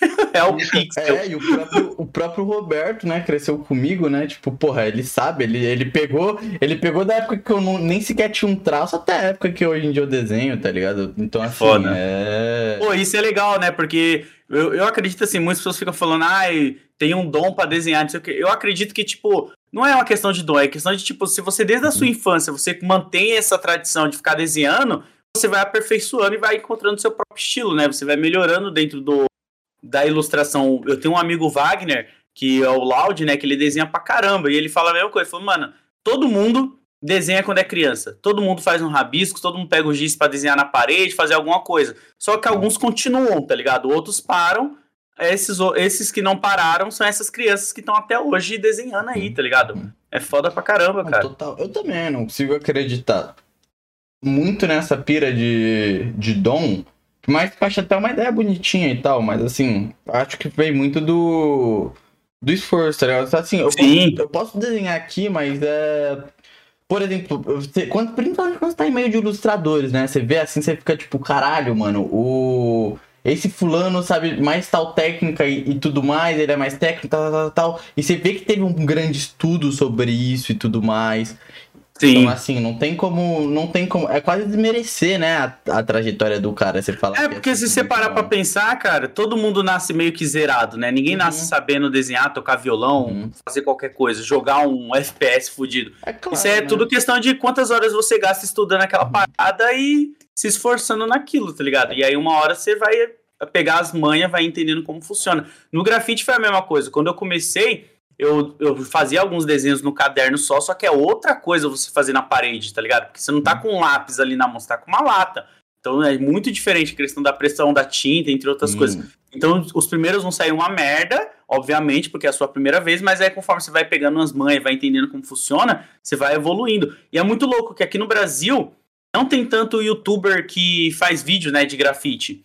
é o Pixel. É, e o próprio, o próprio Roberto, né, cresceu comigo, né? Tipo, porra, ele sabe, ele, ele pegou. Ele pegou da época que eu não, nem sequer tinha um traço até a época que hoje em dia eu desenho, tá ligado? Então, assim, Foda. é. Pô, isso é legal, né? Porque eu, eu acredito assim, muitas pessoas ficam falando, ai, tem um dom pra desenhar, não sei o quê. Eu acredito que, tipo, não é uma questão de dom, é questão de, tipo, se você desde a sua infância você mantém essa tradição de ficar desenhando, você vai aperfeiçoando e vai encontrando seu próprio estilo, né? Você vai melhorando dentro do, da ilustração. Eu tenho um amigo Wagner, que é o Loud, né? Que ele desenha pra caramba. E ele fala a mesma coisa. Ele falou, mano, todo mundo desenha quando é criança. Todo mundo faz um rabisco, todo mundo pega o giz pra desenhar na parede, fazer alguma coisa. Só que alguns continuam, tá ligado? Outros param. Esses, esses que não pararam são essas crianças que estão até hoje desenhando aí, tá ligado? É foda pra caramba, cara. total. Eu também não consigo acreditar muito nessa pira de, de dom. Mas eu acho até uma ideia bonitinha e tal, mas assim, acho que vem muito do. do esforço, tá ligado? Assim, eu, Sim. Posso, eu posso desenhar aqui, mas é. Por exemplo, você, quando, principalmente quando você tá em meio de ilustradores, né? Você vê assim, você fica tipo, caralho, mano, o. Esse fulano sabe mais tal técnica e, e tudo mais, ele é mais técnico, tal, tal, tal. E você vê que teve um grande estudo sobre isso e tudo mais. Sim. Então, assim, não tem como. Não tem como. É quase desmerecer, né? A, a trajetória do cara. Você fala É que porque se assim, você parar pra pensar, cara, todo mundo nasce meio que zerado, né? Ninguém Uhum. nasce sabendo desenhar, tocar violão, Uhum. fazer qualquer coisa, jogar um FPS fudido. É claro, Isso é né? tudo questão de quantas horas você gasta estudando aquela parada e se esforçando naquilo, tá ligado? E aí uma hora você vai pegar as manhas, vai entendendo como funciona. No grafite foi a mesma coisa. Quando eu comecei, eu, eu fazia alguns desenhos no caderno só, só que é outra coisa você fazer na parede, tá ligado? Porque você não tá com um lápis ali na mão, você tá com uma lata. Então é muito diferente a questão da pressão da tinta, entre outras Hum. coisas. Então, os primeiros vão sair uma merda, obviamente, porque é a sua primeira vez, mas aí conforme você vai pegando umas manhas, vai entendendo como funciona, você vai evoluindo. E é muito louco que aqui no Brasil não tem tanto youtuber que faz vídeo, né, de grafite.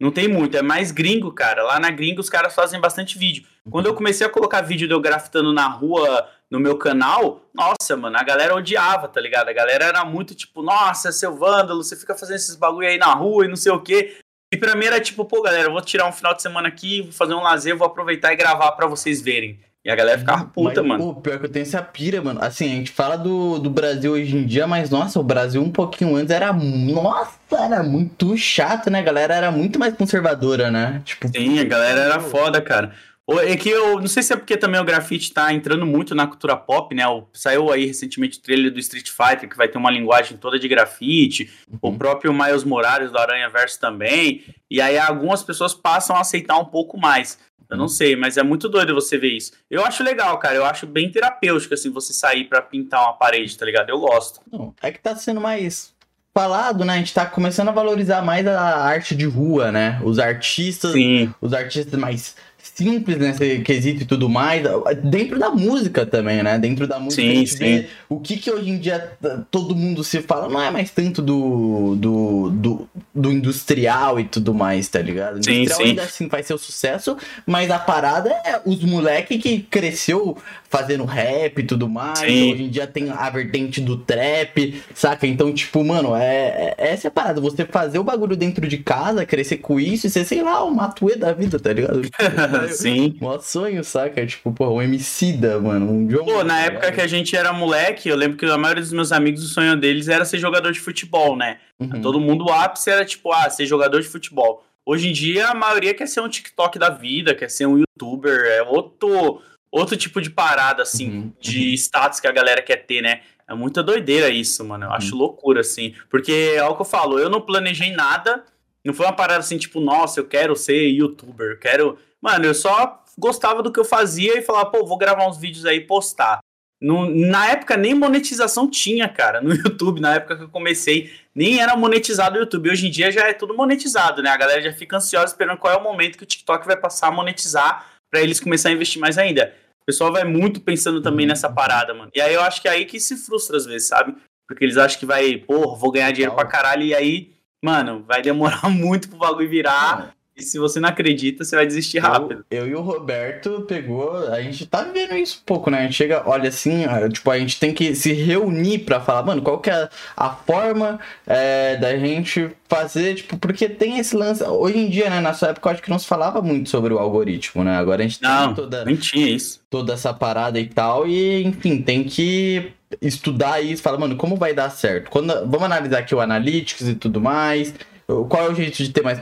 Não tem muito, é mais gringo, cara. Lá na gringa os caras fazem bastante vídeo. Quando eu comecei a colocar vídeo de eu grafitando na rua, no meu canal, nossa, mano, a galera odiava, tá ligado? A galera era muito tipo, nossa, seu vândalo, você fica fazendo esses bagulho aí na rua e não sei o quê. E pra mim era tipo, pô, galera, eu vou tirar um final de semana aqui, vou fazer um lazer, vou aproveitar e gravar pra vocês verem. E a galera ficava puta, Mas, mano. Pô, pior que eu tenho essa pira, mano. Assim, a gente fala do, do Brasil hoje em dia, mas nossa, o Brasil um pouquinho antes era. Nossa, era muito chato, né? A galera era muito mais conservadora, né? Tipo, Sim, a galera era foda, cara. É que eu não sei se é porque também o grafite tá entrando muito na cultura pop, né? Saiu aí recentemente o trailer do Street Fighter, que vai ter uma linguagem toda de grafite, uhum. o próprio Miles Morales do Aranha Verso também. E aí algumas pessoas passam a aceitar um pouco mais. Eu não sei, mas é muito doido você ver isso. Eu acho legal, cara. Eu acho bem terapêutico, assim, você sair para pintar uma parede, tá ligado? Eu gosto. Não, é que tá sendo mais falado, né? A gente tá começando a valorizar mais a arte de rua, né? Os artistas, Sim. os artistas mais simples nesse quesito e tudo mais, dentro da música também, né? Dentro da música sim, sim. o que que hoje em dia todo mundo se fala, não é mais tanto do, do, do, do industrial e tudo mais, tá ligado? O industrial sim, ainda assim vai ser o sucesso, mas a parada é os moleque que cresceu fazendo rap e tudo mais, sim. hoje em dia tem a vertente do trap, saca? Então, tipo, mano, é, é essa é a parada, você fazer o bagulho dentro de casa, crescer com isso e ser, sei lá, o matuê da vida, tá ligado? Sim. Mó sonho, saca? Tipo, pô, um da, mano. Um John pô, na época que a gente era moleque, eu lembro que a maioria dos meus amigos, o sonho deles era ser jogador de futebol, né? Uhum. Todo mundo, o ápice era tipo, ah, ser jogador de futebol. Hoje em dia, a maioria quer ser um TikTok da vida, quer ser um youtuber, é outro, outro tipo de parada, assim, uhum. de uhum. status que a galera quer ter, né? É muita doideira isso, mano. Eu uhum. acho loucura, assim. Porque é o que eu falo, eu não planejei nada. Não foi uma parada assim, tipo, nossa, eu quero ser youtuber, eu quero Mano, eu só gostava do que eu fazia e falava, pô, vou gravar uns vídeos aí e postar. No, na época nem monetização tinha, cara, no YouTube. Na época que eu comecei, nem era monetizado o YouTube. Hoje em dia já é tudo monetizado, né? A galera já fica ansiosa esperando qual é o momento que o TikTok vai passar a monetizar para eles começarem a investir mais ainda. O pessoal vai muito pensando também nessa parada, mano. E aí eu acho que é aí que se frustra às vezes, sabe? Porque eles acham que vai, pô, vou ganhar dinheiro pra caralho. E aí, mano, vai demorar muito pro bagulho virar. E se você não acredita, você vai desistir rápido. Eu, eu, e o Roberto pegou. A gente tá vivendo isso um pouco, né? A gente chega, olha assim, tipo, a gente tem que se reunir para falar, mano, qual que é a forma é, da gente fazer, tipo, porque tem esse lance. Hoje em dia, né? Na sua época, eu acho que não se falava muito sobre o algoritmo, né? Agora a gente não, tem toda. Nem tinha isso. Toda essa parada e tal. E, enfim, tem que estudar isso, falar, mano, como vai dar certo? Quando, vamos analisar aqui o Analytics e tudo mais qual é o jeito de ter mais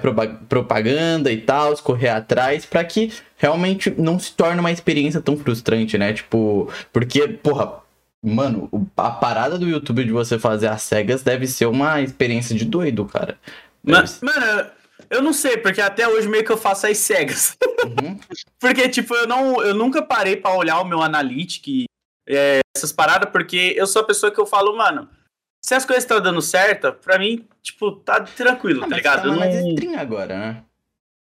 propaganda e tal, correr atrás, para que realmente não se torne uma experiência tão frustrante, né? Tipo, porque, porra, mano, a parada do YouTube de você fazer as cegas deve ser uma experiência de doido, cara. Mas, mano, eu não sei, porque até hoje meio que eu faço as cegas. Uhum. porque, tipo, eu, não, eu nunca parei para olhar o meu analytics, é, essas paradas, porque eu sou a pessoa que eu falo, mano, se as coisas estão dando certo, pra mim, tipo, tá tranquilo, ah, tá ligado? Tá eu não... mais agora, né?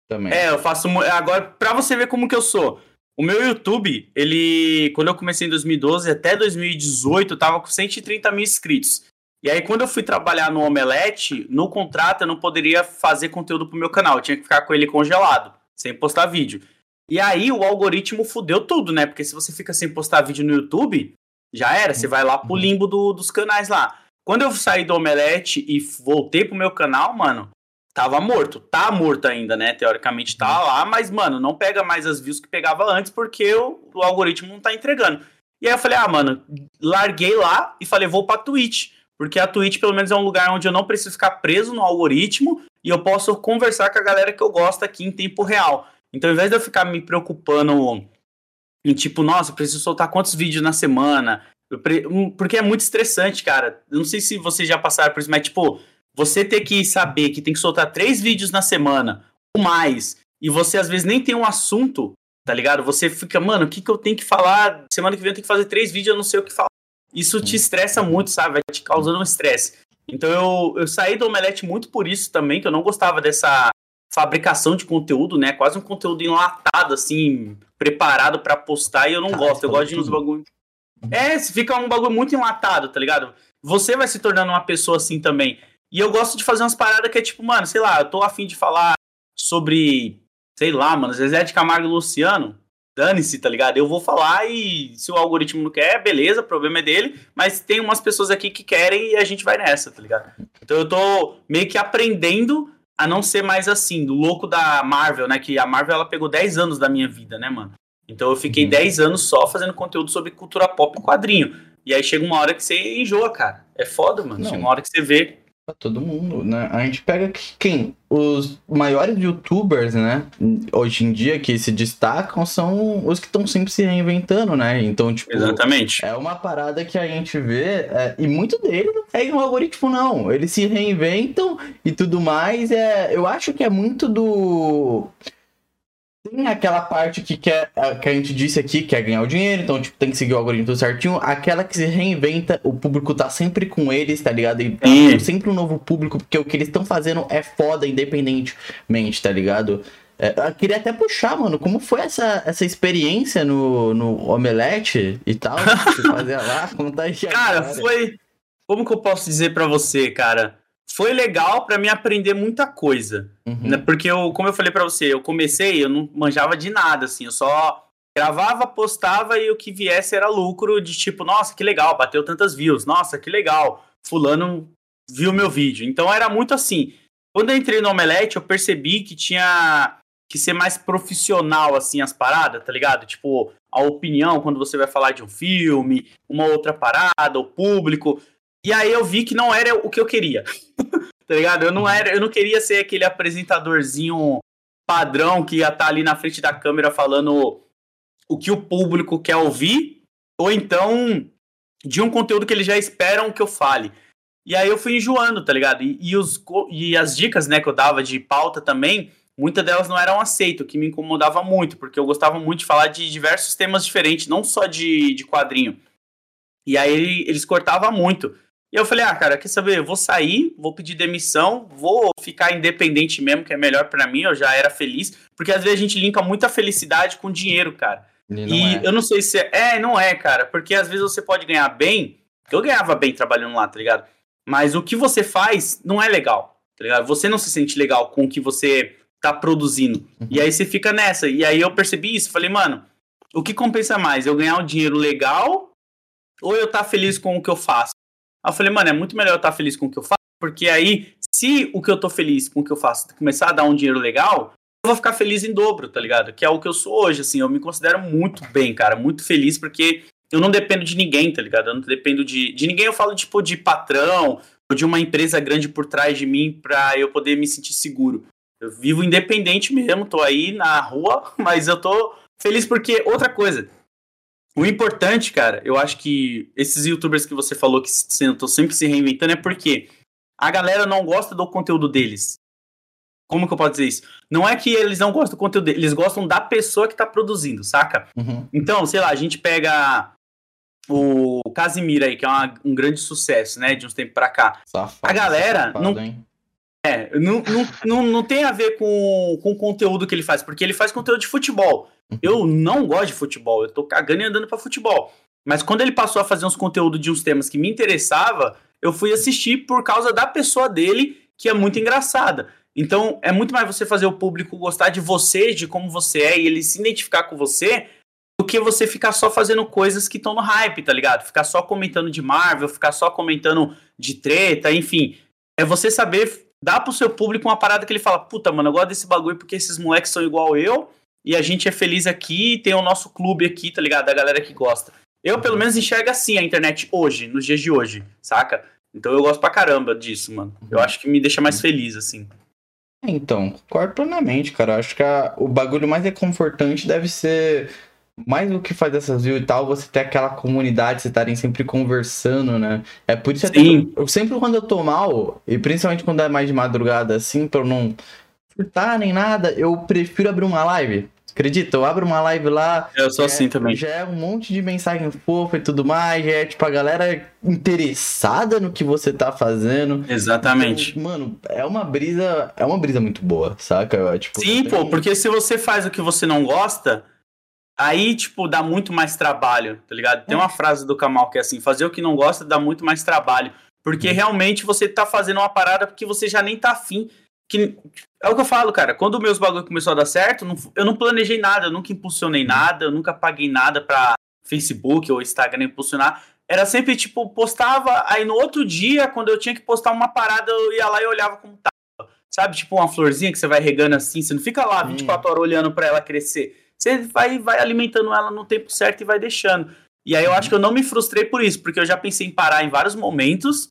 Também. É, eu faço. Agora, pra você ver como que eu sou. O meu YouTube, ele. Quando eu comecei em 2012 até 2018, eu tava com 130 mil inscritos. E aí, quando eu fui trabalhar no Omelete, no contrato eu não poderia fazer conteúdo pro meu canal. Eu tinha que ficar com ele congelado, sem postar vídeo. E aí, o algoritmo fudeu tudo, né? Porque se você fica sem postar vídeo no YouTube, já era. Você vai lá pro uhum. limbo do, dos canais lá. Quando eu saí do Omelete e voltei pro meu canal, mano, tava morto. Tá morto ainda, né? Teoricamente tá lá, mas, mano, não pega mais as views que pegava antes porque o, o algoritmo não tá entregando. E aí eu falei, ah, mano, larguei lá e falei, vou pra Twitch. Porque a Twitch, pelo menos, é um lugar onde eu não preciso ficar preso no algoritmo e eu posso conversar com a galera que eu gosto aqui em tempo real. Então, ao invés de eu ficar me preocupando em tipo, nossa, preciso soltar quantos vídeos na semana, porque é muito estressante, cara. Eu não sei se vocês já passaram por isso, mas, tipo, você ter que saber que tem que soltar três vídeos na semana, ou mais, e você às vezes nem tem um assunto, tá ligado? Você fica, mano, o que, que eu tenho que falar? Semana que vem eu tenho que fazer três vídeos, eu não sei o que falar. Isso te estressa muito, sabe? Vai te causando um estresse. Então eu, eu saí do Omelete muito por isso também, que eu não gostava dessa fabricação de conteúdo, né? Quase um conteúdo enlatado, assim, preparado para postar, e eu não gosto. Eu gosto de uns bagulho. É, fica um bagulho muito enlatado, tá ligado? Você vai se tornando uma pessoa assim também. E eu gosto de fazer umas paradas que é tipo, mano, sei lá, eu tô afim de falar sobre, sei lá, mano, Zezé de Camargo e Luciano. Dane-se, tá ligado? Eu vou falar e se o algoritmo não quer, beleza, o problema é dele. Mas tem umas pessoas aqui que querem e a gente vai nessa, tá ligado? Então eu tô meio que aprendendo a não ser mais assim, do louco da Marvel, né? Que a Marvel ela pegou 10 anos da minha vida, né, mano? Então eu fiquei uhum. 10 anos só fazendo conteúdo sobre cultura pop e quadrinho. E aí chega uma hora que você enjoa, cara. É foda, mano. Não. Chega uma hora que você vê. Pra todo mundo, né? A gente pega que- quem? Os maiores youtubers, né? Hoje em dia que se destacam são os que estão sempre se reinventando, né? Então, tipo. Exatamente. É uma parada que a gente vê, é, e muito deles não seguem o algoritmo, não. Eles se reinventam e tudo mais. É, eu acho que é muito do. Tem aquela parte que, quer, é, que a gente disse aqui, que é ganhar o dinheiro, então tipo, tem que seguir o algoritmo certinho. Aquela que se reinventa, o público tá sempre com eles, tá ligado? E Sim. sempre um novo público, porque o que eles estão fazendo é foda, independentemente, tá ligado? É, eu queria até puxar, mano, como foi essa, essa experiência no, no Omelete e tal? que você fazia lá, conta aí. Cara, agora. foi. Como que eu posso dizer pra você, cara? Foi legal pra mim aprender muita coisa. Uhum. né? Porque eu, como eu falei pra você, eu comecei, eu não manjava de nada, assim, eu só gravava, postava e o que viesse era lucro de tipo, nossa, que legal, bateu tantas views, nossa, que legal, fulano viu meu vídeo. Então era muito assim. Quando eu entrei no Omelete, eu percebi que tinha que ser mais profissional, assim, as paradas, tá ligado? Tipo, a opinião quando você vai falar de um filme, uma outra parada, o público. E aí eu vi que não era o que eu queria. tá ligado? Eu não era, eu não queria ser aquele apresentadorzinho padrão que ia estar ali na frente da câmera falando o que o público quer ouvir, ou então de um conteúdo que eles já esperam que eu fale. E aí eu fui enjoando, tá ligado? E, e os, e as dicas, né, que eu dava de pauta também, muitas delas não eram aceitas, o que me incomodava muito, porque eu gostava muito de falar de diversos temas diferentes, não só de, de quadrinho. E aí eles cortavam muito. E eu falei, ah, cara, quer saber? Eu vou sair, vou pedir demissão, vou ficar independente mesmo, que é melhor pra mim, eu já era feliz. Porque às vezes a gente linka muita felicidade com dinheiro, cara. E e é. eu não sei se é. É, não é, cara. Porque às vezes você pode ganhar bem. Eu ganhava bem trabalhando lá, tá ligado? Mas o que você faz não é legal, tá ligado? Você não se sente legal com o que você tá produzindo. Uhum. E aí você fica nessa. E aí eu percebi isso. Falei, mano, o que compensa mais? Eu ganhar um dinheiro legal ou eu tá feliz com o que eu faço? Aí eu falei, mano, é muito melhor eu estar feliz com o que eu faço, porque aí, se o que eu tô feliz com o que eu faço começar a dar um dinheiro legal, eu vou ficar feliz em dobro, tá ligado? Que é o que eu sou hoje, assim, eu me considero muito bem, cara, muito feliz, porque eu não dependo de ninguém, tá ligado? Eu não dependo de, de ninguém, eu falo, tipo, de patrão, ou de uma empresa grande por trás de mim pra eu poder me sentir seguro. Eu vivo independente mesmo, tô aí na rua, mas eu tô feliz porque, outra coisa, o importante, cara, eu acho que esses youtubers que você falou que estão sempre se reinventando é porque a galera não gosta do conteúdo deles. Como que eu posso dizer isso? Não é que eles não gostam do conteúdo deles, eles gostam da pessoa que tá produzindo, saca? Uhum. Então, sei lá, a gente pega o Casimiro aí, que é uma- um grande sucesso, né, de uns tempos pra cá. Safado, A galera safado, não- hein? É, não, não, não, tem a ver com, com o conteúdo que ele faz, porque ele faz conteúdo de futebol. Eu não gosto de futebol, eu tô cagando e andando pra futebol. Mas quando ele passou a fazer uns conteúdos de uns temas que me interessava, eu fui assistir por causa da pessoa dele, que é muito engraçada. Então, é muito mais você fazer o público gostar de você, de como você é, e ele se identificar com você, do que você ficar só fazendo coisas que estão no hype, tá ligado? Ficar só comentando de Marvel, ficar só comentando de treta, enfim. É você saber dar pro seu público uma parada que ele fala, puta, mano, eu gosto desse bagulho porque esses moleques são igual eu, e a gente é feliz aqui, tem o nosso clube aqui, tá ligado? Da galera que gosta. Eu, pelo menos, enxergo assim a internet hoje, nos dias de hoje, saca? Então eu gosto pra caramba disso, mano. Eu acho que me deixa mais feliz, assim. Então, concordo plenamente, cara. Eu Acho que a- o bagulho mais reconfortante deve ser mais do que fazer essas views e tal, você ter aquela comunidade, vocês estarem sempre conversando, né? É por isso Sim. que eu, eu sempre quando eu tô mal, e principalmente quando é mais de madrugada assim, pra eu não furtar nem nada, eu prefiro abrir uma live. Acredita? Eu abro uma live lá, Eu sou assim é, também. Já é um monte de mensagem fofa e tudo mais, já é tipo a galera interessada no que você tá fazendo. Exatamente. Então, Mano, é uma brisa, é uma brisa muito boa, saca? É, Tipo, Sim, tem- pô, porque se você faz o que você não gosta, aí, tipo, dá muito mais trabalho, tá ligado? Tem uma frase do Kamal que é assim: fazer o que não gosta dá muito mais trabalho. Porque Uhum. realmente você tá fazendo uma parada porque você já nem tá afim. Que, é o que eu falo, cara. Quando meus bagulho começou a dar certo, não- eu não planejei nada, eu nunca impulsionei nada, eu nunca paguei nada pra Facebook ou Instagram impulsionar. Era sempre, tipo, postava, aí no outro dia, quando eu tinha que postar uma parada, eu ia lá e olhava como tava. Sabe, tipo uma florzinha que você vai regando assim, você não fica lá 24 horas olhando pra ela crescer. Você vai, vai alimentando ela no tempo certo e vai deixando. E aí eu acho que eu não me frustrei por isso, porque eu já pensei em parar em vários momentos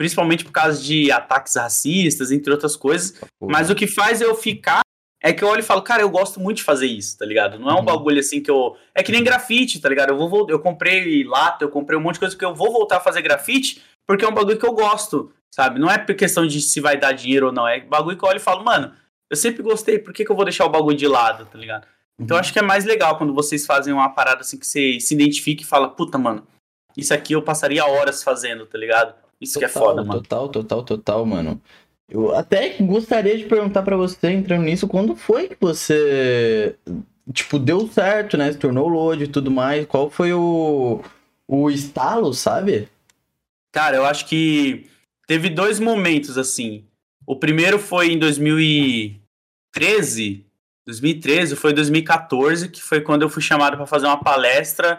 principalmente por causa de ataques racistas, entre outras coisas. Mas o que faz eu ficar é que eu olho e falo, cara, eu gosto muito de fazer isso, tá ligado? Não é um uhum. bagulho assim que eu. É que nem grafite, tá ligado? Eu, vou, eu comprei lata, eu comprei um monte de coisa que eu vou voltar a fazer grafite porque é um bagulho que eu gosto, sabe? Não é por questão de se vai dar dinheiro ou não, é bagulho que eu olho e falo, mano, eu sempre gostei, por que, que eu vou deixar o bagulho de lado, tá ligado? Então uhum. acho que é mais legal quando vocês fazem uma parada assim que você se identifica e fala, puta, mano, isso aqui eu passaria horas fazendo, tá ligado? Isso total, que é foda, mano. Total, total, total, mano. Eu até gostaria de perguntar para você, entrando nisso, quando foi que você, tipo, deu certo, né? Se tornou load e tudo mais. Qual foi o, o estalo, sabe? Cara, eu acho que teve dois momentos, assim. O primeiro foi em 2013. 2013 foi 2014, que foi quando eu fui chamado para fazer uma palestra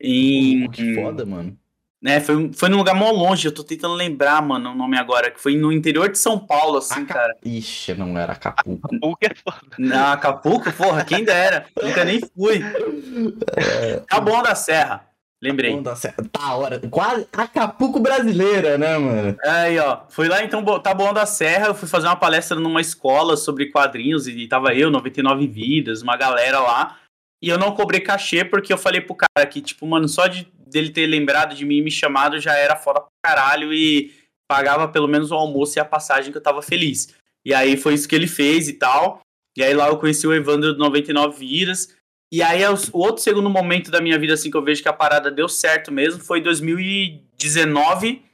em. que foda, mano. Né, foi, foi num lugar mó longe, eu tô tentando lembrar, mano, o nome agora, que foi no interior de São Paulo, assim, Aca... cara. Ixi, não era Acapulco. Acapulco é foda. Não, Acapulco, porra, quem dera. Nunca nem fui. É... Tá bom da Serra. Lembrei. Tá da Serra. Tá hora. Quase Acapulco brasileira, né, mano? Aí, ó. Fui lá então, tá bom da Serra. Eu fui fazer uma palestra numa escola sobre quadrinhos e tava eu, 99 Vidas, uma galera lá. E eu não cobrei cachê porque eu falei pro cara que, tipo, mano, só de dele ter lembrado de mim e me chamado já era foda pra caralho e pagava pelo menos o almoço e a passagem que eu tava feliz. E aí foi isso que ele fez e tal. E aí lá eu conheci o Evandro do 99 Vidas. E aí o outro segundo momento da minha vida assim que eu vejo que a parada deu certo mesmo foi 2019,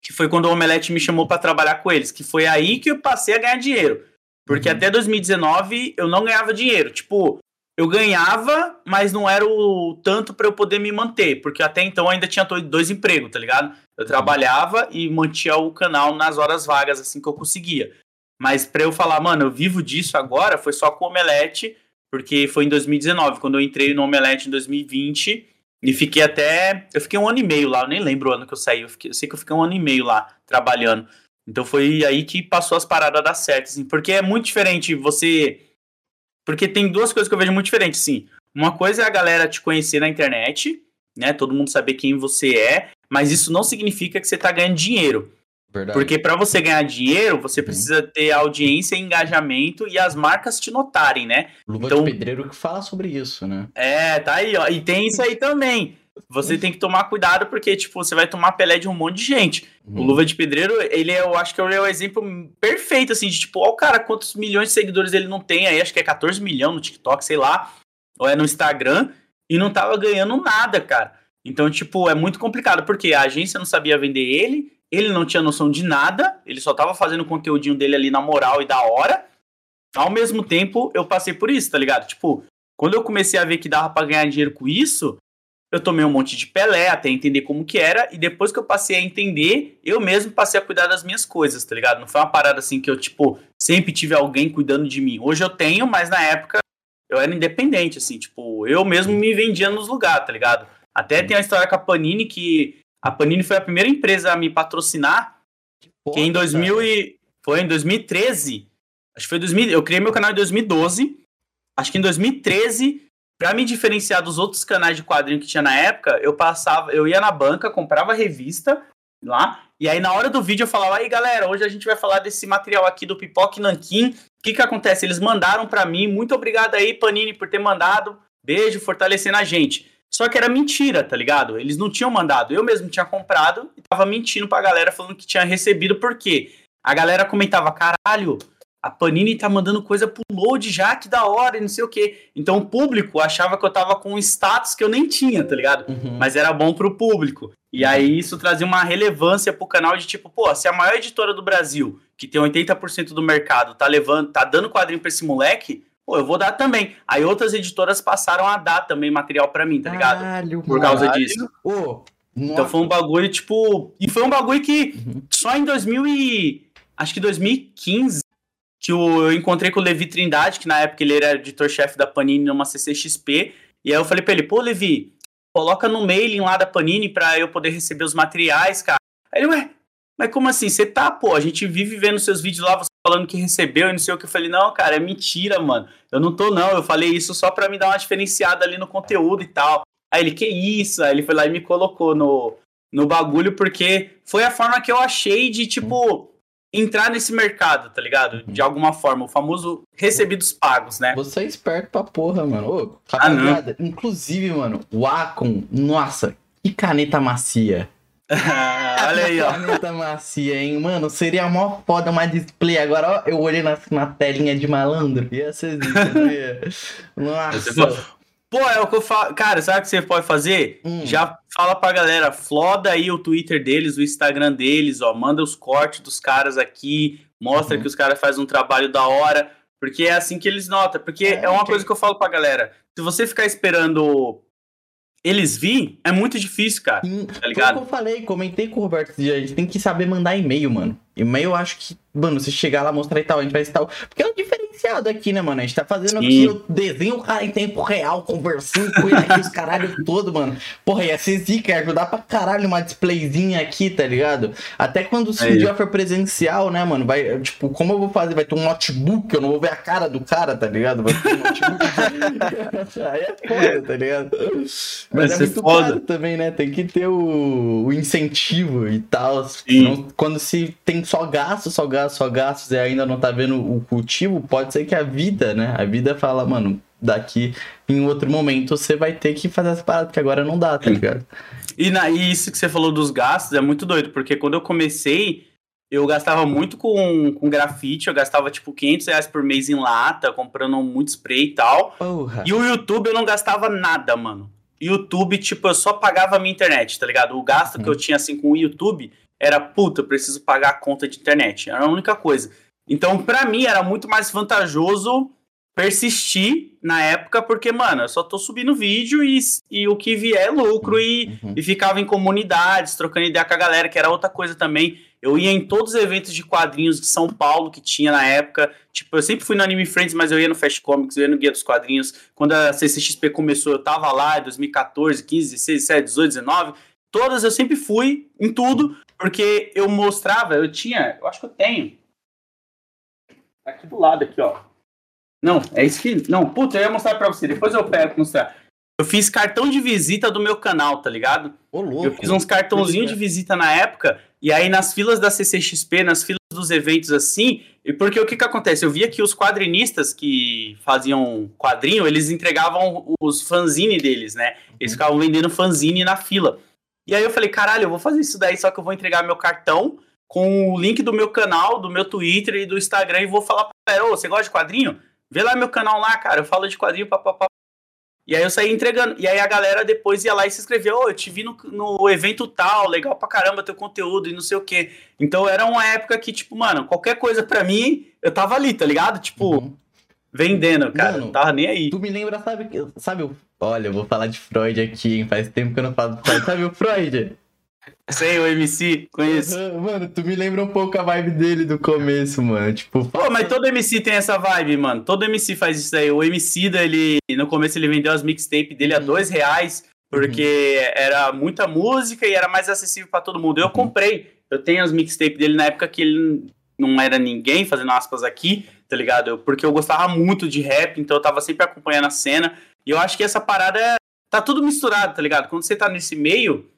que foi quando o Omelete me chamou para trabalhar com eles, que foi aí que eu passei a ganhar dinheiro. Porque uhum. até 2019 eu não ganhava dinheiro. Tipo, eu ganhava, mas não era o tanto para eu poder me manter, porque até então eu ainda tinha dois empregos, tá ligado? Eu uhum. trabalhava e mantinha o canal nas horas vagas, assim que eu conseguia. Mas para eu falar, mano, eu vivo disso agora, foi só com o Omelete, porque foi em 2019, quando eu entrei no Omelete em 2020, e fiquei até. Eu fiquei um ano e meio lá, eu nem lembro o ano que eu saí, eu, fiquei, eu sei que eu fiquei um ano e meio lá trabalhando. Então foi aí que passou as paradas dar certo, assim, porque é muito diferente você porque tem duas coisas que eu vejo muito diferentes, sim. Uma coisa é a galera te conhecer na internet, né? Todo mundo saber quem você é, mas isso não significa que você tá ganhando dinheiro. Verdade. Porque para você ganhar dinheiro, você uhum. precisa ter audiência, engajamento e as marcas te notarem, né? Luva então, de Pedreiro que fala sobre isso, né? É, tá aí, ó. E tem isso aí também. Você tem que tomar cuidado porque, tipo, você vai tomar pelé de um monte de gente. Uhum. O Luva de Pedreiro, ele é, eu acho que ele é o exemplo perfeito, assim, de tipo, ó, o cara, quantos milhões de seguidores ele não tem aí, acho que é 14 milhões no TikTok, sei lá, ou é no Instagram, e não tava ganhando nada, cara. Então, tipo, é muito complicado, porque a agência não sabia vender ele, ele não tinha noção de nada, ele só tava fazendo o conteúdinho dele ali na moral e da hora. Ao mesmo tempo, eu passei por isso, tá ligado? Tipo, quando eu comecei a ver que dava para ganhar dinheiro com isso, eu tomei um monte de Pelé até entender como que era, e depois que eu passei a entender, eu mesmo passei a cuidar das minhas coisas, tá ligado? Não foi uma parada assim que eu, tipo, sempre tive alguém cuidando de mim. Hoje eu tenho, mas na época eu era independente, assim, tipo, eu mesmo me vendia nos lugares, tá ligado? Até tem a história com a Panini, que a Panini foi a primeira empresa a me patrocinar, que, porra, que em 2000 e... foi em 2013, acho que foi 2000, eu criei meu canal em 2012, acho que em 2013 Pra me diferenciar dos outros canais de quadrinho que tinha na época, eu passava, eu ia na banca, comprava revista lá, e aí na hora do vídeo eu falava, aí galera, hoje a gente vai falar desse material aqui do Pipoque Nanquim. O que que acontece? Eles mandaram para mim, muito obrigado aí, Panini, por ter mandado. Beijo, fortalecendo a gente. Só que era mentira, tá ligado? Eles não tinham mandado. Eu mesmo tinha comprado e tava mentindo pra galera falando que tinha recebido, por quê? A galera comentava, caralho, a Panini tá mandando coisa pro load já, que da hora, e não sei o quê. Então o público achava que eu tava com um status que eu nem tinha, tá ligado? Uhum. Mas era bom pro público. E aí isso trazia uma relevância pro canal de tipo, pô, se a maior editora do Brasil, que tem 80% do mercado, tá levando, tá dando quadrinho pra esse moleque, pô, eu vou dar também. Aí outras editoras passaram a dar também material para mim, tá ligado? Caralho, Por causa caralho. disso. Oh, então foi um bagulho, tipo. E foi um bagulho que uhum. só em 2000 e. Acho que 2015 que eu encontrei com o Levi Trindade, que na época ele era editor-chefe da Panini numa CCXP, e aí eu falei pra ele, pô, Levi, coloca no mailing lá da Panini pra eu poder receber os materiais, cara. Aí ele, ué, mas como assim? Você tá, pô, a gente vive vendo seus vídeos lá, você falando que recebeu e não sei o que. Eu falei, não, cara, é mentira, mano. Eu não tô, não. Eu falei isso só pra me dar uma diferenciada ali no conteúdo e tal. Aí ele, que isso? Aí ele foi lá e me colocou no, no bagulho, porque foi a forma que eu achei de, tipo, entrar nesse mercado, tá ligado? De alguma forma, o famoso recebidos pagos, né? Você é esperto pra porra, mano. Ô, Ah, inclusive, mano, o Acon, nossa, que caneta macia. Olha aí, ó. Caneta macia, hein? Mano, seria mó foda uma display. Agora, ó, eu olhei na, na telinha de malandro. Ia ser Nossa. Pô, é o que eu falo. Cara, sabe o que você pode fazer? Hum. Já fala pra galera, floda aí o Twitter deles, o Instagram deles, ó. Manda os cortes dos caras aqui, mostra Uhum. que os caras fazem um trabalho da hora. Porque é assim que eles notam. Porque É, é, uma que- coisa que eu falo pra galera. Se você ficar esperando eles vir, é muito difícil, cara. Sim, Tá ligado? o que eu falei, comentei com o Roberto a gente tem que saber mandar e-mail, mano. E-mail eu acho que, mano, você chegar lá, mostrar e tal, a gente vai estar. Porque é um diferenciado aqui, né, mano? A gente tá fazendo Sim. aqui, eu desenho o cara em tempo real, conversando com ele aqui, os caralho todo, mano. Porra, ia ser zica, ia ajudar pra caralho uma displayzinha aqui, tá ligado? Até quando se o dia for presencial, né, mano? Vai, tipo, como eu vou fazer? Vai ter um notebook, eu não vou ver a cara do cara, tá ligado? Vai ter um notebook. Aí é foda, tá ligado? Mas é muito foda. caro também, né? Tem que ter o, o incentivo e tal. Senão, quando se tem só gasto, só gasto, só gastos e ainda não tá vendo o cultivo, pode ser que a vida, né? A vida fala, mano, daqui em outro momento você vai ter que fazer essa parada, porque agora não dá, tá ligado? E, na, e isso que você falou dos gastos é muito doido, porque quando eu comecei, eu gastava muito com, com grafite, eu gastava tipo 500 reais por mês em lata, comprando muito spray e tal. Porra. E o YouTube eu não gastava nada, mano. YouTube, tipo, eu só pagava a minha internet, tá ligado? O gasto que eu tinha assim com o YouTube era, puta, eu preciso pagar a conta de internet. Era a única coisa. Então, pra mim, era muito mais vantajoso persistir na época, porque, mano, eu só tô subindo vídeo e, e o que vier é lucro e, Uhum. e ficava em comunidades, trocando ideia com a galera, que era outra coisa também. Eu ia em todos os eventos de quadrinhos de São Paulo que tinha na época. Tipo, eu sempre fui no Anime Friends, mas eu ia no Fast Comics, eu ia no Guia dos Quadrinhos. Quando a CCXP começou, eu tava lá em 2014, 15, 16, 17, 18, 19. Todas eu sempre fui em tudo, porque eu mostrava, eu tinha, eu acho que eu tenho. Aqui do lado, aqui, ó. Não, é isso que. Não, puta, eu ia mostrar pra você, depois eu pego pra mostrar. Eu fiz cartão de visita do meu canal, tá ligado? Ô, louco. Eu fiz uns cartãozinhos de visita na época, e aí nas filas da CCXP, nas filas dos eventos assim, e porque o que que acontece? Eu via que os quadrinistas que faziam quadrinho, eles entregavam os fanzine deles, né? Eles ficavam vendendo fanzine na fila. E aí eu falei, caralho, eu vou fazer isso daí, só que eu vou entregar meu cartão com o link do meu canal, do meu Twitter e do Instagram e vou falar pra galera, ô, você gosta de quadrinho? Vê lá meu canal lá, cara, eu falo de quadrinho, papapá. E aí eu saí entregando. E aí a galera depois ia lá e se inscreveu. Ô, eu te vi no, no evento tal, legal pra caramba teu conteúdo e não sei o quê. Então era uma época que, tipo, mano, qualquer coisa pra mim, eu tava ali, tá ligado? Tipo, Uhum. Vendendo, cara. Mano, não tava nem aí. Tu me lembra, sabe, sabe o... Olha, eu vou falar de Freud aqui, hein? Faz tempo que eu não falo. Sabe o Freud? Sei, o MC, conheço. Aham, Mano, tu me lembra um pouco a vibe dele do começo, mano. Tipo, Pô, mas todo MC tem essa vibe, mano. Todo MC faz isso aí. O MC, da, ele, no começo, ele vendeu as mixtapes dele a Uhum. dois reais, porque era muita música e era mais acessível pra todo mundo. Eu Uhum. comprei. Eu tenho as mixtapes dele na época que ele não era ninguém, fazendo aspas aqui, tá ligado? Porque eu gostava muito de rap, então eu tava sempre acompanhando a cena. E eu acho que essa parada tá tudo misturado, tá ligado? Quando você tá nesse meio,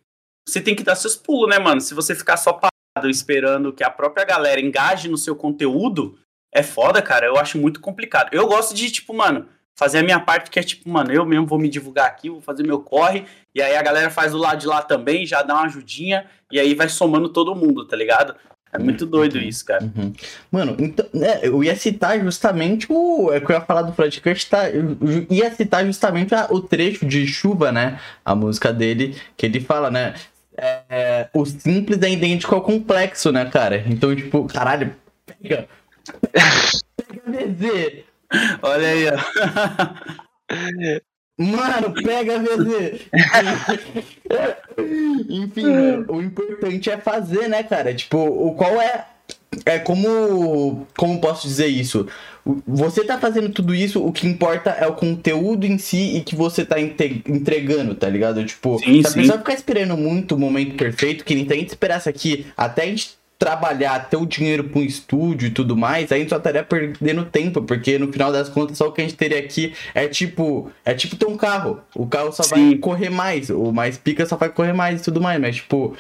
você tem que dar seus pulos, né, mano? Se você ficar só parado esperando que a própria galera engaje no seu conteúdo, é foda, cara. Eu acho muito complicado. Eu gosto de, tipo, mano, fazer a minha parte, que é tipo, mano, eu mesmo vou me divulgar aqui, vou fazer meu corre, e aí a galera faz do lado de lá também, já dá uma ajudinha, e aí vai somando todo mundo, tá ligado? É muito doido isso, cara. Uhum. Mano, então, né, eu ia citar justamente o. É que eu ia falar do Freud, que eu ia citar, eu ia citar justamente a- o trecho de chuva, né? A música dele, que ele fala, né? é, é, o simples é idêntico ao complexo, né, cara? Então, tipo, caralho, pega. Pega VZ. Olha aí, ó. Mano, pega VZ. Enfim, mano, o importante é fazer, né, cara? Tipo, o qual é. É como. Como posso dizer isso? Você tá fazendo tudo isso, o que importa é o conteúdo em si e que você tá entregando, tá ligado? Tipo, Sim, se a sim. pessoa ficar esperando muito o momento perfeito, que nem se a gente esperasse aqui até a gente trabalhar, ter o dinheiro pra um estúdio e tudo mais, a gente só estaria perdendo tempo, porque no final das contas só o que a gente teria aqui é tipo, é tipo ter um carro. O carro só Sim. vai correr mais, o mais pica só vai correr mais e tudo mais, mas tipo,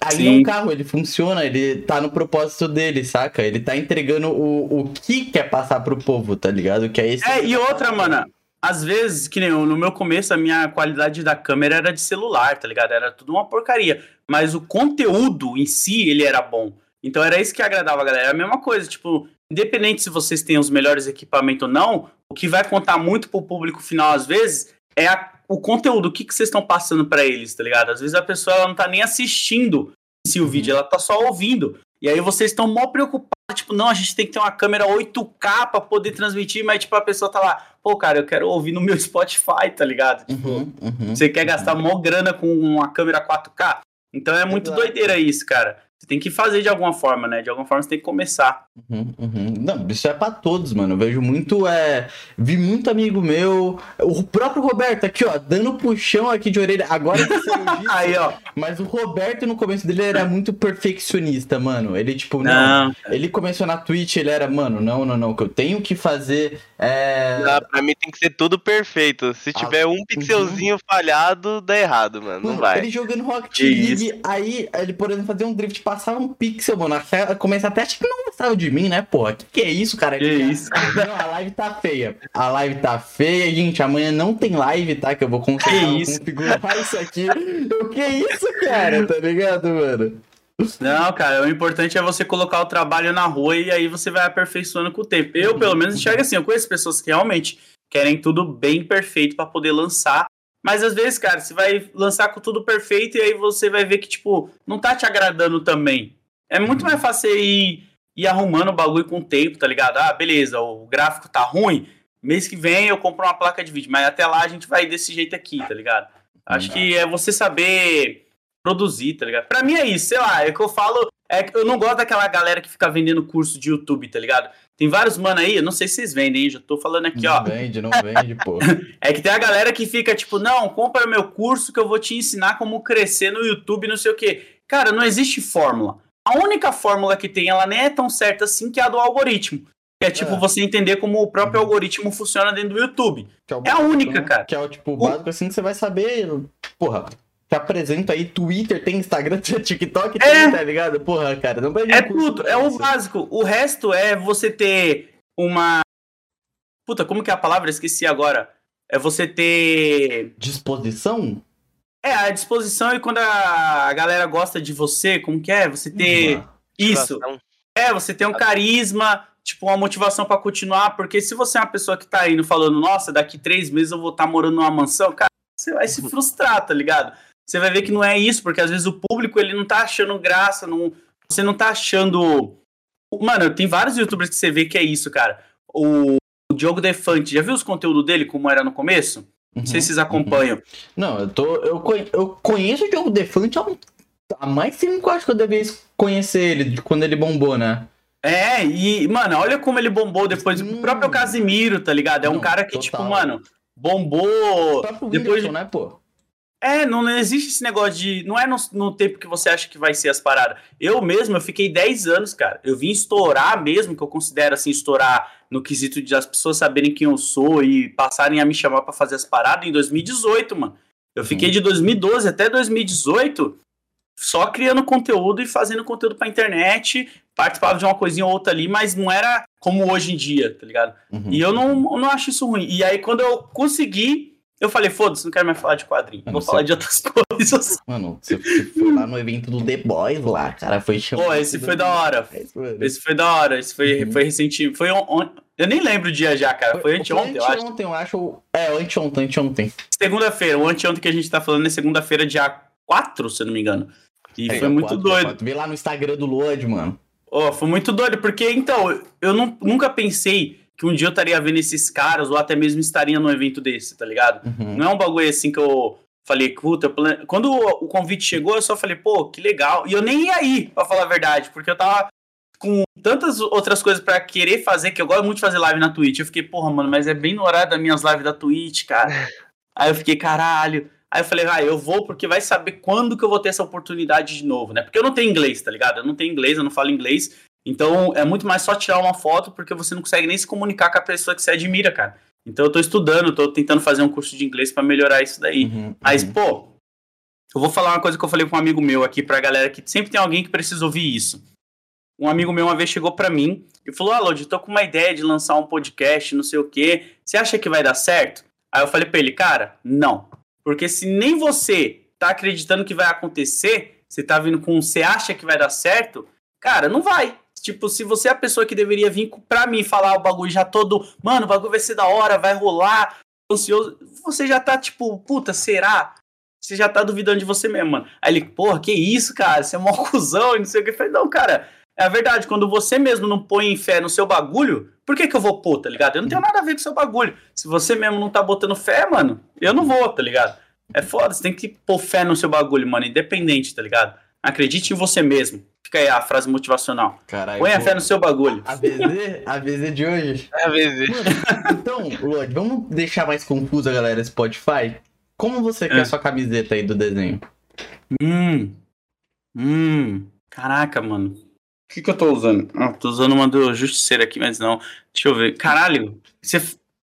aí Sim. é um carro, ele funciona, ele tá no propósito dele, saca? Ele tá entregando o, o que quer passar pro povo, tá ligado? Que é esse. É, e outra, mano, às vezes, que nem eu, no meu começo, a minha qualidade da câmera era de celular, tá ligado? Era tudo uma porcaria. Mas o conteúdo em si, ele era bom. Então era isso que agradava a galera. Era a mesma coisa, tipo, independente se vocês têm os melhores equipamentos ou não, o que vai contar muito pro público final, às vezes, é a- o conteúdo, o que, que vocês estão passando pra eles, tá ligado? Às vezes a pessoa ela não tá nem assistindo si o vídeo, ela tá só ouvindo. E aí vocês estão mó preocupados, tipo, não, a gente tem que ter uma câmera 8K pra poder transmitir, mas tipo, a pessoa tá lá, pô, cara, eu quero ouvir no meu Spotify, tá ligado? Tipo, Uhum, uhum. você quer gastar mó grana com uma câmera 4K? Então é muito Exato. doideira isso, cara. Você tem que fazer de alguma forma, né? De alguma forma você tem que começar. Uhum, uhum. Não, isso é pra todos, mano. Eu vejo muito, é. Vi muito amigo meu. O próprio Roberto aqui, ó, dando puxão aqui de orelha. Agora que saiu disso. Aí, ó. Mas o Roberto, no começo dele, era muito perfeccionista, mano. Ele, tipo, não. Não, Ele começou na Twitch, ele era, mano, não, não, não. O que eu tenho que fazer é. Ah, pra mim tem que ser tudo perfeito. Se tiver um pixelzinho falhado, dá errado, mano. Não Mano, vai. Ele jogando Rocket League, aí ele, por exemplo, fazia um drift, passava um pixel, mano. Começa até achar que não gostava de mim, né, porra? Que que é isso, cara? que Ele- isso. Não, a live tá feia. A live tá feia, gente. Amanhã não tem live, tá? Que eu vou conseguir Que isso? configurar isso aqui. O que é isso, cara? Tá ligado, mano? Não, cara, o importante é você colocar o trabalho na rua e aí você vai aperfeiçoando com o tempo. Eu, pelo menos, enxergo assim. Eu conheço pessoas que realmente querem tudo bem perfeito pra poder lançar. Mas às vezes, cara, você vai lançar com tudo perfeito e aí você vai ver que, tipo, não tá te agradando também. É muito mais fácil você ir, ir arrumando o bagulho com o tempo, tá ligado? Ah, beleza, o gráfico tá ruim. Mês que vem eu compro uma placa de vídeo, mas até lá a gente vai desse jeito aqui, tá ligado? Acho que é você saber produzir, tá ligado? Pra mim é isso, sei lá, é o que eu falo. É que eu não gosto daquela galera que fica vendendo curso de YouTube, tá ligado? Tem vários mano aí, eu não sei se vocês vendem, hein? Já tô falando aqui, não ó. vende, não vende, pô. É que tem a galera que fica tipo, não, compra meu curso que eu vou te ensinar como crescer no YouTube, não sei o quê. Cara, não existe fórmula. A única fórmula que tem, ela nem é tão certa assim, que é a do algoritmo. Que é tipo É. você entender como o próprio algoritmo funciona dentro do YouTube. Que o É a básico, única, né? cara. Que é o tipo básico assim que você vai saber. Porra, te apresento aí Twitter, tem Instagram, tem TikTok, tem, É. tá ligado? Porra, cara, não vai É tudo, é o básico. O resto é você ter uma. Puta, como que é a palavra? Esqueci agora. É você ter. Disposição? É, a disposição e quando a galera gosta de você, como que é? Você ter. Isso. Motivação. É, você tem um carisma, tipo, uma motivação pra continuar, porque se você é uma pessoa que tá indo falando, nossa, daqui três meses eu vou estar morando numa mansão, cara, você vai se frustrar, tá ligado? Você vai ver que não é isso, porque às vezes o público ele não tá achando graça, não, você não tá achando. Mano, tem vários youtubers que você vê que é isso, cara. O, o Diogo Defante, já viu os conteúdos dele, como era no começo? Não sei se vocês acompanham. Não, eu tô. Eu, conhe- eu conheço o Diogo Defante há, um- há mais tempo que eu acho que eu devia conhecer ele, de quando ele bombou, né? É, e, mano, olha como ele bombou depois. Hum. O próprio Casimiro, tá ligado? É um Não, cara que, total. tipo, mano, bombou. O próprio Depois né, pô? É, não, não existe esse negócio de. Não é no, no tempo que você acha que vai ser as paradas. Eu mesmo, eu fiquei 10 anos, cara. Eu vim estourar mesmo, que eu considero assim, estourar no quesito de as pessoas saberem quem eu sou e passarem a me chamar pra fazer as paradas em 2018, mano. Eu fiquei de 2012 até 2018 só criando conteúdo e fazendo conteúdo pra internet. Participava de uma coisinha ou outra ali, mas não era como hoje em dia, tá ligado? Uhum. E eu não, eu não acho isso ruim. E aí, quando eu consegui, eu falei, foda-se, não quero mais falar de quadrinho. Mano, Vou falar de outras coisas. Mano, você foi lá no evento do The Boys lá, cara, foi chamado. Pô, esse foi da hora. Esse foi da hora. Esse foi, Uhum. foi recente. Foi on, on- Eu nem lembro o dia já, cara. Foi anteontem, eu acho. Anteontem, eu acho. É, anteontem, anteontem. Segunda-feira. O anteontem que a gente tá falando é segunda-feira, dia 4, se eu não me engano. E É, foi muito quatro, doido. quatro. Vê lá no Instagram do Lodi, mano. Ó, foi muito doido, porque então, eu não, nunca pensei que um dia eu estaria vendo esses caras, ou até mesmo estaria num evento desse, tá ligado? Uhum. Não é um bagulho assim que eu falei, puta, plane- quando o convite chegou, eu só falei, pô, que legal. E eu nem ia ir, pra falar a verdade, porque eu tava com tantas outras coisas pra querer fazer, que eu gosto muito de fazer live na Twitch. Eu fiquei, porra, mano, mas é bem no horário das minhas lives da Twitch, cara. Aí eu fiquei, caralho. Aí eu falei, ah, eu vou porque vai saber quando que eu vou ter essa oportunidade de novo, né? Porque eu não tenho inglês, tá ligado? Eu não tenho inglês, eu não falo inglês. Então é muito mais só tirar uma foto porque você não consegue nem se comunicar com a pessoa que você admira, cara. Então eu tô estudando, tô tentando fazer um curso de inglês para melhorar isso daí. Uhum, Mas, uhum. pô, eu vou falar uma coisa que eu falei com um amigo meu aqui pra galera que sempre tem alguém que precisa ouvir isso. Um amigo meu uma vez chegou para mim e falou: Ah, Lodi, tô com uma ideia de lançar um podcast, não sei o quê. Você acha que vai dar certo? Aí eu falei pra ele, cara, não. Porque se nem você tá acreditando que vai acontecer, você tá vindo com você acha que vai dar certo, cara, não vai. Tipo, se você é a pessoa que deveria vir pra mim falar o bagulho já todo, mano, o bagulho vai ser da hora, vai rolar, ansioso, você já tá tipo, puta, será? Você já tá duvidando de você mesmo, mano. Aí ele, porra, que isso, cara? Você é mó cuzão e não sei o que. Eu falei, não, cara, é a verdade. Quando você mesmo não põe fé no seu bagulho, por que que eu vou pôr, tá ligado? Eu não tenho nada a ver com o seu bagulho. Se você mesmo não tá botando fé, mano, eu não vou, tá ligado? É foda, você tem que pôr fé no seu bagulho, mano, independente, tá ligado? Acredite em você mesmo. Fica aí a frase motivacional. Caralho, Põe a fé no seu bagulho. A VZ? A VZ de hoje? É a VZ. então, Lodi, vamos deixar mais confusa, galera, Spotify? Como você é. quer a sua camiseta aí do desenho? Hum. Hum. Caraca, mano. O que, que eu tô usando? Ah, tô usando uma do Justiceiro aqui, mas não. Deixa eu ver. Caralho. Você...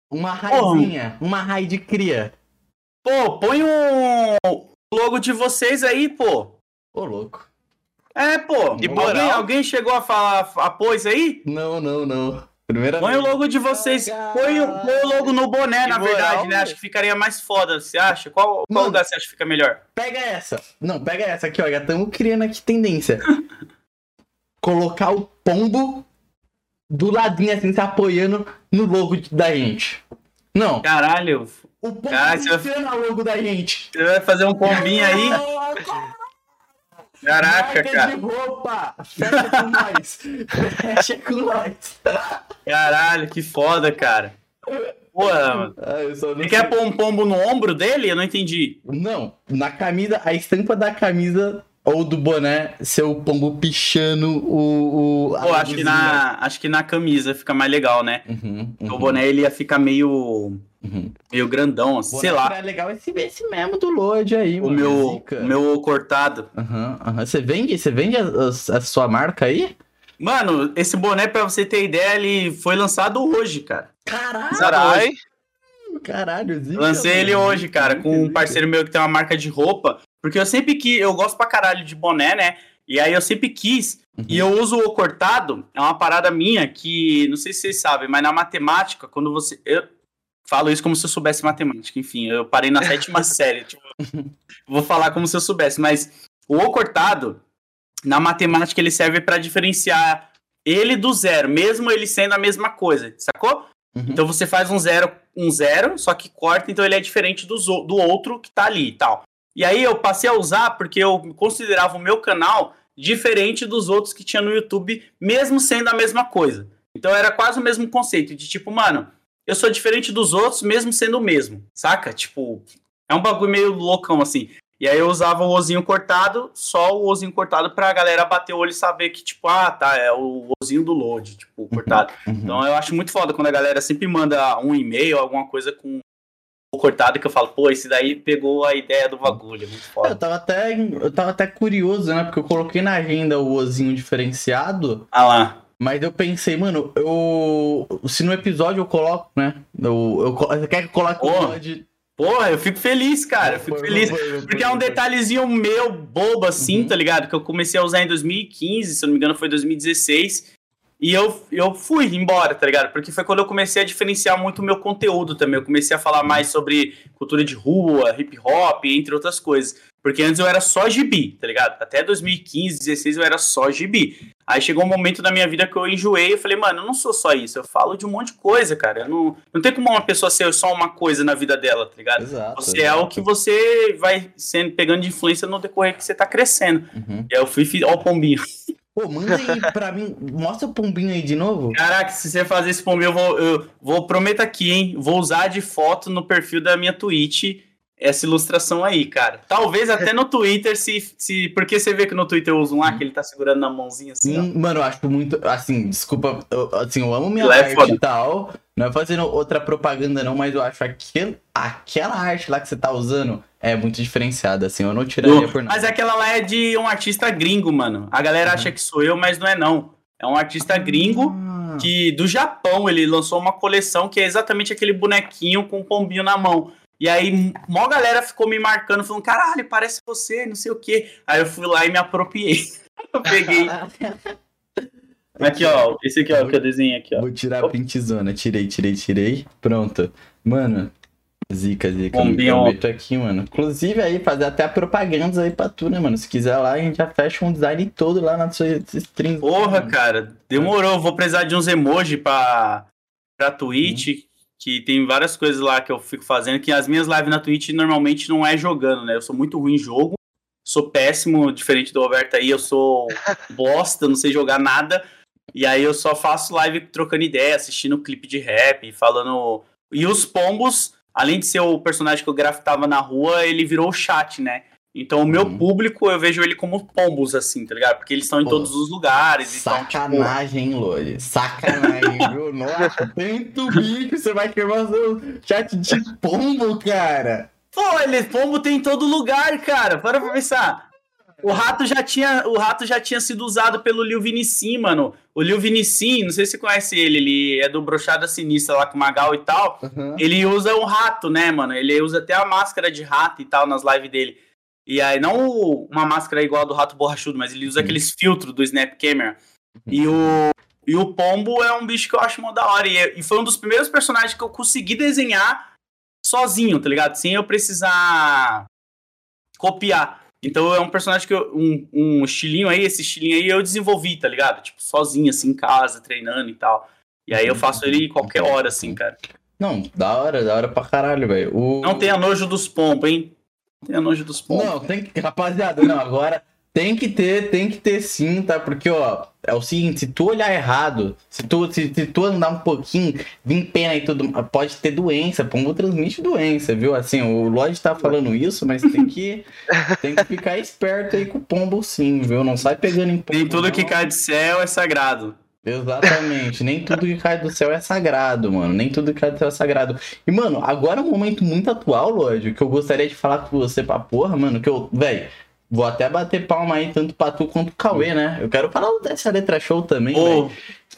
Uma raizinha. Porra. Uma raio de cria. Pô, põe um logo de vocês aí, pô. Ô, louco. É, pô. E alguém, alguém chegou a falar após aí? Não, não, não. Primeira põe vez. o logo de vocês. Põe, o, põe o logo no boné, na verdade, né? Acho que ficaria mais foda, você acha? Qual, qual lugar você acha que fica melhor? Pega essa. Não, pega essa aqui, ó. Já estamos criando aqui tendência. Colocar o pombo do ladinho assim, se apoiando no logo da gente. Não. Caralho. O pombo Cara, você vai... logo da gente. Você vai fazer um pombinho aí? Caraca, Marca cara. de roupa! Fecha com nós! Fecha com nós! Caralho, que foda, cara. Porra, mano. Ah, Você quer pôr um pombo no ombro dele? Eu não entendi. Não, na camisa, a estampa da camisa ou do boné, seu pombo pichando o. o Pô, acho que, na, acho que na camisa fica mais legal, né? Uhum, uhum. O boné ele ia ficar meio. Uhum. Meio grandão, assim, sei lá. É legal esse, esse mesmo do Lorde aí, o Meu, o meu cortado. Você vende, você vende a, a, a, sua marca aí? Mano, esse boné, pra você ter ideia, ele foi lançado hoje, cara. Caralho! Caralho! Caralho, zica, Lancei mano. ele hoje, cara, com um parceiro meu que tem uma marca de roupa. Porque eu sempre que. Eu gosto pra caralho de boné, né? E aí eu sempre quis. Uhum. E eu uso o cortado. É uma parada minha que. Não sei se vocês sabem, mas na matemática, quando você. Eu falo isso como se eu soubesse matemática. Enfim, eu parei na sétima série. Tipo, vou falar como se eu soubesse. Mas o cortado, na matemática, ele serve para diferenciar ele do zero, mesmo ele sendo a mesma coisa, sacou? Uhum. Então você faz um zero, um zero, só que corta, então ele é diferente do, do outro que tá ali e tal. E aí eu passei a usar porque eu considerava o meu canal diferente dos outros que tinha no YouTube, mesmo sendo a mesma coisa. Então era quase o mesmo conceito, de tipo, mano, eu sou diferente dos outros, mesmo sendo o mesmo, saca? Tipo, é um bagulho meio loucão, assim. E aí eu usava o ozinho cortado, só o ozinho cortado pra galera bater o olho e saber que, tipo, ah, tá, é o ozinho do load, tipo, cortado. Uhum. Então eu acho muito foda quando a galera sempre manda um e-mail, alguma coisa com cortado que eu falo, pô, esse daí pegou a ideia do bagulho, é muito foda. Eu tava até, eu tava até curioso, né? Porque eu coloquei na agenda o ozinho diferenciado. Ah lá. Mas eu pensei, mano, eu. Se no episódio eu coloco, né? Eu, eu, você quer que eu coloque o mod. Porra, eu fico feliz, cara. Eu fico feliz. Porque é um detalhezinho meu, bobo, assim, uhum. tá ligado? Que eu comecei a usar em 2015, se eu não me engano, foi 2016. E eu, eu fui embora, tá ligado? Porque foi quando eu comecei a diferenciar muito o meu conteúdo também. Eu comecei a falar mais sobre cultura de rua, hip hop, entre outras coisas. Porque antes eu era só gibi, tá ligado? Até 2015, 2016 eu era só gibi. Aí chegou um momento na minha vida que eu enjoei e falei, mano, eu não sou só isso, eu falo de um monte de coisa, cara. Eu não, não tem como uma pessoa ser só uma coisa na vida dela, tá ligado? Exato, você exato. é o que você vai sendo, pegando de influência no decorrer que você tá crescendo. Uhum. E aí eu fui, ó, o pombinho. Pô, manda aí pra mim. Mostra o pombinho aí de novo. Caraca, se você fazer esse pombinho, eu vou, eu vou prometo aqui, hein? Vou usar de foto no perfil da minha Twitch essa ilustração aí, cara. Talvez até no Twitter, se, se. Porque você vê que no Twitter eu uso um lá que ele tá segurando na mãozinha assim. Hum, mano, eu acho muito. Assim, desculpa. Eu, assim, eu amo minha é arte e tal. Não é fazendo outra propaganda, não, mas eu acho aquele, aquela arte lá que você tá usando é muito diferenciada, assim, eu não tiraria Do- por nada. Mas aquela lá é de um artista gringo, mano. A galera Uhum. acha que sou eu, mas não é não. É um artista gringo Ah, que do Japão ele lançou uma coleção que é exatamente aquele bonequinho com um pombinho na mão. E aí, mó galera ficou me marcando, falando, caralho, parece você, não sei o quê. Aí eu fui lá e me apropriei. eu peguei. Aqui, ó. Esse aqui, ó, que eu desenhei aqui, ó. Vou tirar a printzona. Tirei, tirei, tirei. Pronto. Mano, zica, zica. Meto aqui, mano. Inclusive aí, fazer até propagandas aí pra tu, né, mano? Se quiser lá, a gente já fecha um design todo lá na sua stream. Porra, cara, demorou. Vou precisar de uns emojis pra, pra Twitch, que tem várias coisas lá que eu fico fazendo, que as minhas lives na Twitch normalmente não é jogando, né? Eu sou muito ruim em jogo, sou péssimo, diferente do Roberto aí, eu sou bosta, não sei jogar nada. E aí eu só faço live trocando ideia, assistindo clipe de rap, falando. E os pombos, além de ser o personagem que eu grafitava na rua, ele virou o chat, né? Então o meu Uhum. público eu vejo ele como pombos, assim, tá ligado? Porque eles estão em Pô, todos os lugares. Então, tipo, Sacanagem, hein, Loli? Sacanagem, viu? Nossa, tanto bicho, você vai queimar seu chat de pombo, cara. Pô, ele pombo tem em todo lugar, cara. Para pra pensar. O rato já tinha, o rato já tinha sido usado pelo Lil Vinicim, mano. O Lil Vinicim, não sei se você conhece ele, ele é do Brochada Sinistra lá com o Magal e tal. Uhum. Ele usa um rato, né, mano? Ele usa até a máscara de rato e tal nas lives dele. E aí, não uma máscara igual a do rato borrachudo, mas ele usa Sim. aqueles filtros do Snap Camera. E o, e o pombo é um bicho que eu acho mó da hora. E, e foi um dos primeiros personagens que eu consegui desenhar sozinho, tá ligado? Sem eu precisar copiar. Então é um personagem que eu. Um, um estilinho aí, esse estilinho aí eu desenvolvi, tá ligado? Tipo, sozinho, assim, em casa, treinando e tal. E aí eu faço ele qualquer hora, assim, cara. Não, da hora, da hora pra caralho, velho. O... Não tenha nojo dos pombos, hein? Tenha nojo dos pombos. Não, tem que. Rapaziada, não, agora tem que ter, tem que ter sim, tá? Porque, ó, é o seguinte, se tu olhar errado, se tu, se, se tu andar um pouquinho, vir pena e tudo, pode ter doença, pombo transmite doença, viu? Assim, o Lloyd tá falando isso, mas tem que, tem que ficar esperto aí com o pombo sim, viu? Não sai pegando em pombo. Nem tudo que não. cai do céu é sagrado. Exatamente, nem tudo que cai do céu é sagrado, mano. Nem tudo que cai do céu é sagrado. E, mano, agora é um momento muito atual, Lloyd, que eu gostaria de falar com você pra porra, mano, que eu, velho, vou até bater palma aí, tanto pra tu quanto pro Cauê, né? Eu quero falar dessa letra show também, velho. Pô,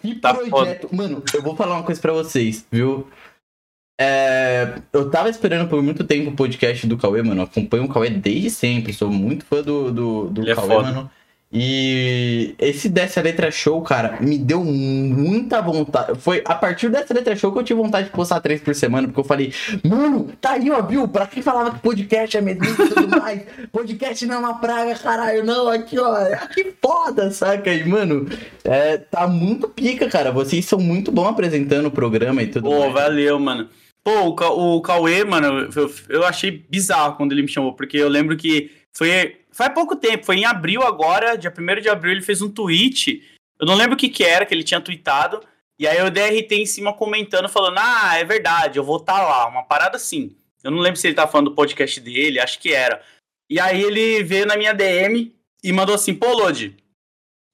Que tá projeto. Mano, eu vou falar uma coisa pra vocês, viu? É, eu tava esperando por muito tempo o podcast do Cauê, mano. Eu acompanho o Cauê desde sempre. Sou muito fã do, do, do Ele é Cauê, foda. mano. E esse dessa letra show, cara, me deu muita vontade. Foi a partir dessa letra show que eu tive vontade de postar três por semana, porque eu falei, mano, tá aí, ó, viu? Pra quem falava que podcast é medinho e tudo mais, podcast não é uma praga, caralho, não, aqui, ó, que foda, saca? E, mano, é, tá muito pica, cara. Vocês são muito bons apresentando o programa e tudo pô, mais. valeu, mano. Pô, o, Ca- o Cauê, mano, eu, eu achei bizarro quando ele me chamou, porque eu lembro que foi faz pouco tempo, foi em abril agora, dia 1 de abril, ele fez um tweet. Eu não lembro o que que era que ele tinha tweetado. E aí eu dei RT em cima comentando, falando: Ah, é verdade, eu vou estar lá. Uma parada assim. Eu não lembro se ele tá falando do podcast dele, acho que era. E aí ele veio na minha DM e mandou assim: Pô, Lodi,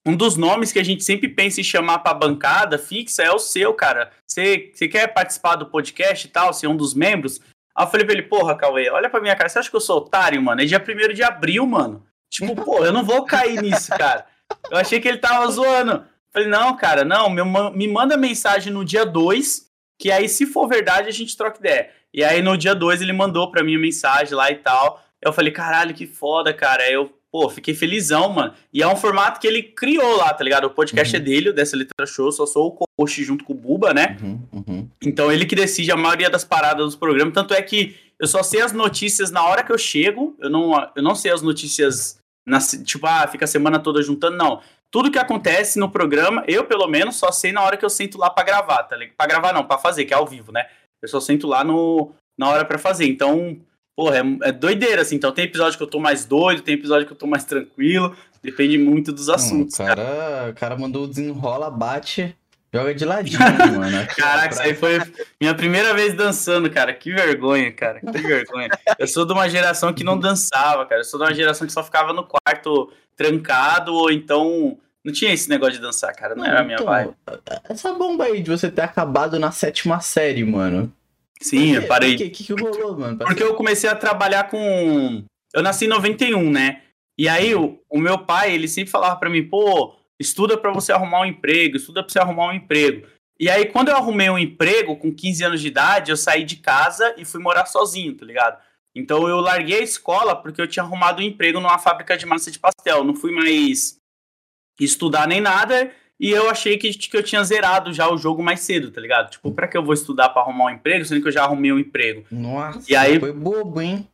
um dos nomes que a gente sempre pensa em chamar pra bancada fixa é o seu, cara. Você você quer participar do podcast e tal, ser um dos membros? Aí eu falei pra ele, porra, Cauê, olha pra minha cara, você acha que eu sou otário, mano? É dia 1 de abril, mano. Tipo, pô, eu não vou cair nisso, cara. Eu achei que ele tava zoando. Falei, não, cara, não, me, ma- me manda mensagem no dia 2, que aí, se for verdade, a gente troca ideia. E aí, no dia 2, ele mandou pra mim a mensagem lá e tal. Eu falei, caralho, que foda, cara. Eu, pô, fiquei felizão, mano. E é um formato que ele criou lá, tá ligado? O podcast Uhum. é dele, dessa letra show, só sou o host junto com o Buba, né? Uhum, uhum. Então ele que decide a maioria das paradas dos programas. Tanto é que eu só sei as notícias na hora que eu chego. Eu não, eu não sei as notícias, na, tipo, ah, fica a semana toda juntando. Não. Tudo que acontece no programa, eu pelo menos só sei na hora que eu sento lá pra gravar, tá ligado? Pra gravar não, pra fazer, que é ao vivo, né? Eu só sento lá no, na hora pra fazer. Então, porra, é, é doideira, assim. Então tem episódio que eu tô mais doido, tem episódio que eu tô mais tranquilo. Depende muito dos assuntos. Não, o cara, o cara mandou desenrola, bate, joga de ladinho, mano. Caraca, isso aí foi minha primeira vez dançando, cara. Que vergonha, cara. Que vergonha. Eu sou de uma geração que não dançava, cara. Eu sou de uma geração que só ficava no quarto trancado, ou então. Não tinha esse negócio de dançar, cara. Não era a minha Então, vibe. Essa bomba aí de você ter acabado na sétima série, mano. Sim, eu parei. O que, que, que rolou, mano? Porque eu comecei a trabalhar com. Eu nasci em 91, né? E aí o, o meu pai, ele sempre falava para mim, pô, estuda para você arrumar um emprego, estuda pra você arrumar um emprego. E aí, quando eu arrumei um emprego com 15 anos de idade, eu saí de casa e fui morar sozinho, tá ligado? Então eu larguei a escola porque eu tinha arrumado um emprego numa fábrica de massa de pastel. Não fui mais estudar nem nada. E eu achei que, que eu tinha zerado já o jogo mais cedo, tá ligado? Tipo, pra que eu vou estudar para arrumar um emprego, sendo que eu já arrumei um emprego? Nossa, E aí- foi bobo, hein?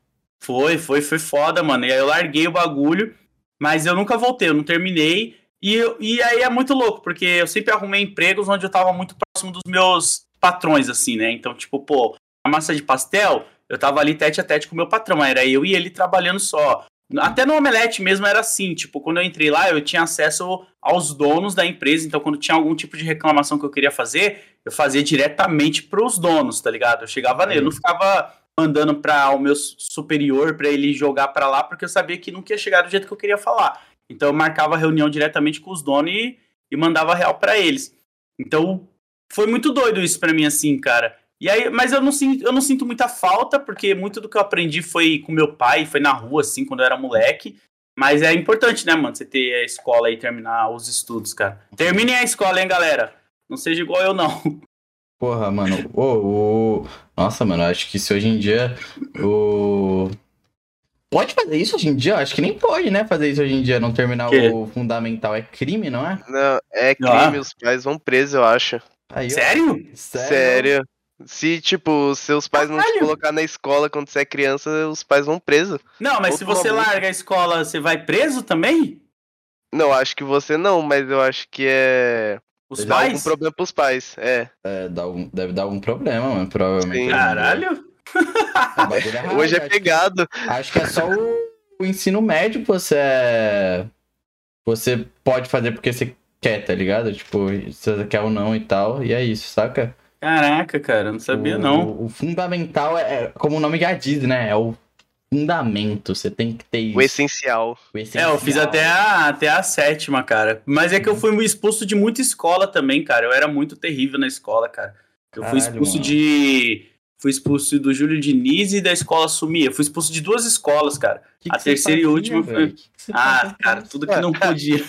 Foi, foi, foi foda, mano. E aí eu larguei o bagulho, mas eu nunca voltei, eu não terminei. E, eu- e aí é muito louco, porque eu sempre arrumei empregos onde eu tava muito próximo dos meus patrões, assim, né? Então, tipo, pô, a massa de pastel, eu tava ali tete a tete com o meu patrão, era eu e ele trabalhando só. Até no Omelete mesmo era assim, tipo, quando eu entrei lá, eu tinha acesso aos donos da empresa, então quando tinha algum tipo de reclamação que eu queria fazer, eu fazia diretamente pros donos, tá ligado? Eu chegava nele, eu não ficava mandando para o meu superior para ele jogar para lá, porque eu sabia que não ia chegar do jeito que eu queria falar. Então eu marcava a reunião diretamente com os donos e, e mandava real para eles. Então foi muito doido isso para mim assim, cara. E aí, mas eu não sinto, eu não sinto muita falta, porque muito do que eu aprendi foi com meu pai, foi na rua assim, quando eu era moleque. Mas é importante, né, mano, você ter a escola e terminar os estudos, cara. Terminem a escola, hein, galera. Não seja igual eu não. Porra, mano. Ô, ô, Nossa, mano, acho que se hoje em dia o. Pode fazer isso hoje em dia? Acho que nem pode, né? Fazer isso hoje em dia, não terminar Quê? o fundamental. É crime, não é? Não, é Ah. crime, os pais vão presos, eu acho. Aí, ó. Sério? Sério. Se, tipo, seus pais não te Caralho. colocar na escola quando você é criança, os pais vão presos. Não, mas se você larga a escola, você vai preso também? Não, acho que você não, mas eu acho que é. Os Dá algum pais? problema pros pais. É. É, dá algum- deve dar algum problema, mano. Provavelmente. Sim. Caralho. Ah, é raro, Hoje é acho- pegado. Acho que é só o, o ensino médio que você é. Você pode fazer porque você quer, tá ligado? Tipo, se você quer ou não e tal. E é isso, saca? Caraca, cara, não sabia o, não. O, fundamental é, é, como o nome já diz, né? É o fundamento. Você tem que ter isso. O essencial. o É, essencial. eu fiz até a, até a sétima, cara. Mas é que eu fui expulso de muita escola também, cara. Eu era muito terrível na escola, cara. Eu fui Caralho, expulso mano. de. Fui expulso do Júlio Diniz e da escola Sumia. Fui expulso de duas escolas, cara. Que a que você terceira e fazia, última foi-? Que Ah, fazia? cara, tudo que não podia.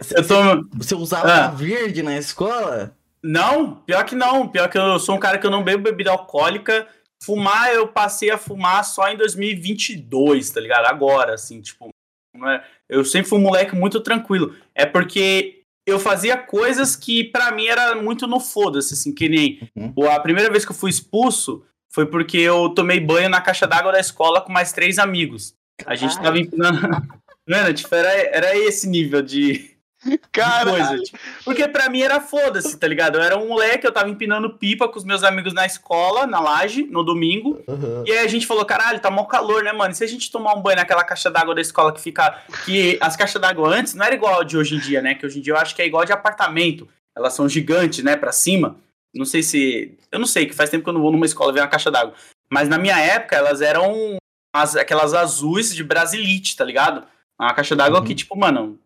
Você- Eu tô. Você usava Ah. verde na escola? Não, pior que não. Pior que eu sou um cara que eu não bebo bebida alcoólica. Fumar, eu passei a fumar só em 2022, tá ligado? Agora, assim, tipo. não é- Eu sempre fui um moleque muito tranquilo. É porque eu fazia coisas que pra mim era muito no foda-se, assim, que nem. Uhum. A primeira vez que eu fui expulso foi porque eu tomei banho na caixa d'água da escola com mais três amigos. A gente Caralho. tava empinando. Mano, tipo, era, era esse nível de, Cara, coisa. tipo, porque pra mim era foda-se, tá ligado? Eu era um moleque, eu tava empinando pipa com os meus amigos na escola, na laje, no domingo. Uhum. E aí a gente falou, caralho, tá mó calor, né, mano? E se a gente tomar um banho naquela caixa d'água da escola que fica. Que as caixas d'água antes não era igual a de hoje em dia, né? Que hoje em dia eu acho que é igual de apartamento. Elas são gigantes, né, pra cima. Não sei se. Eu não sei, que faz tempo que eu não vou numa escola ver uma caixa d'água. Mas na minha época, elas eram as, aquelas azuis de Brasilite, tá ligado? Uma caixa d'água Uhum. que, tipo, mano,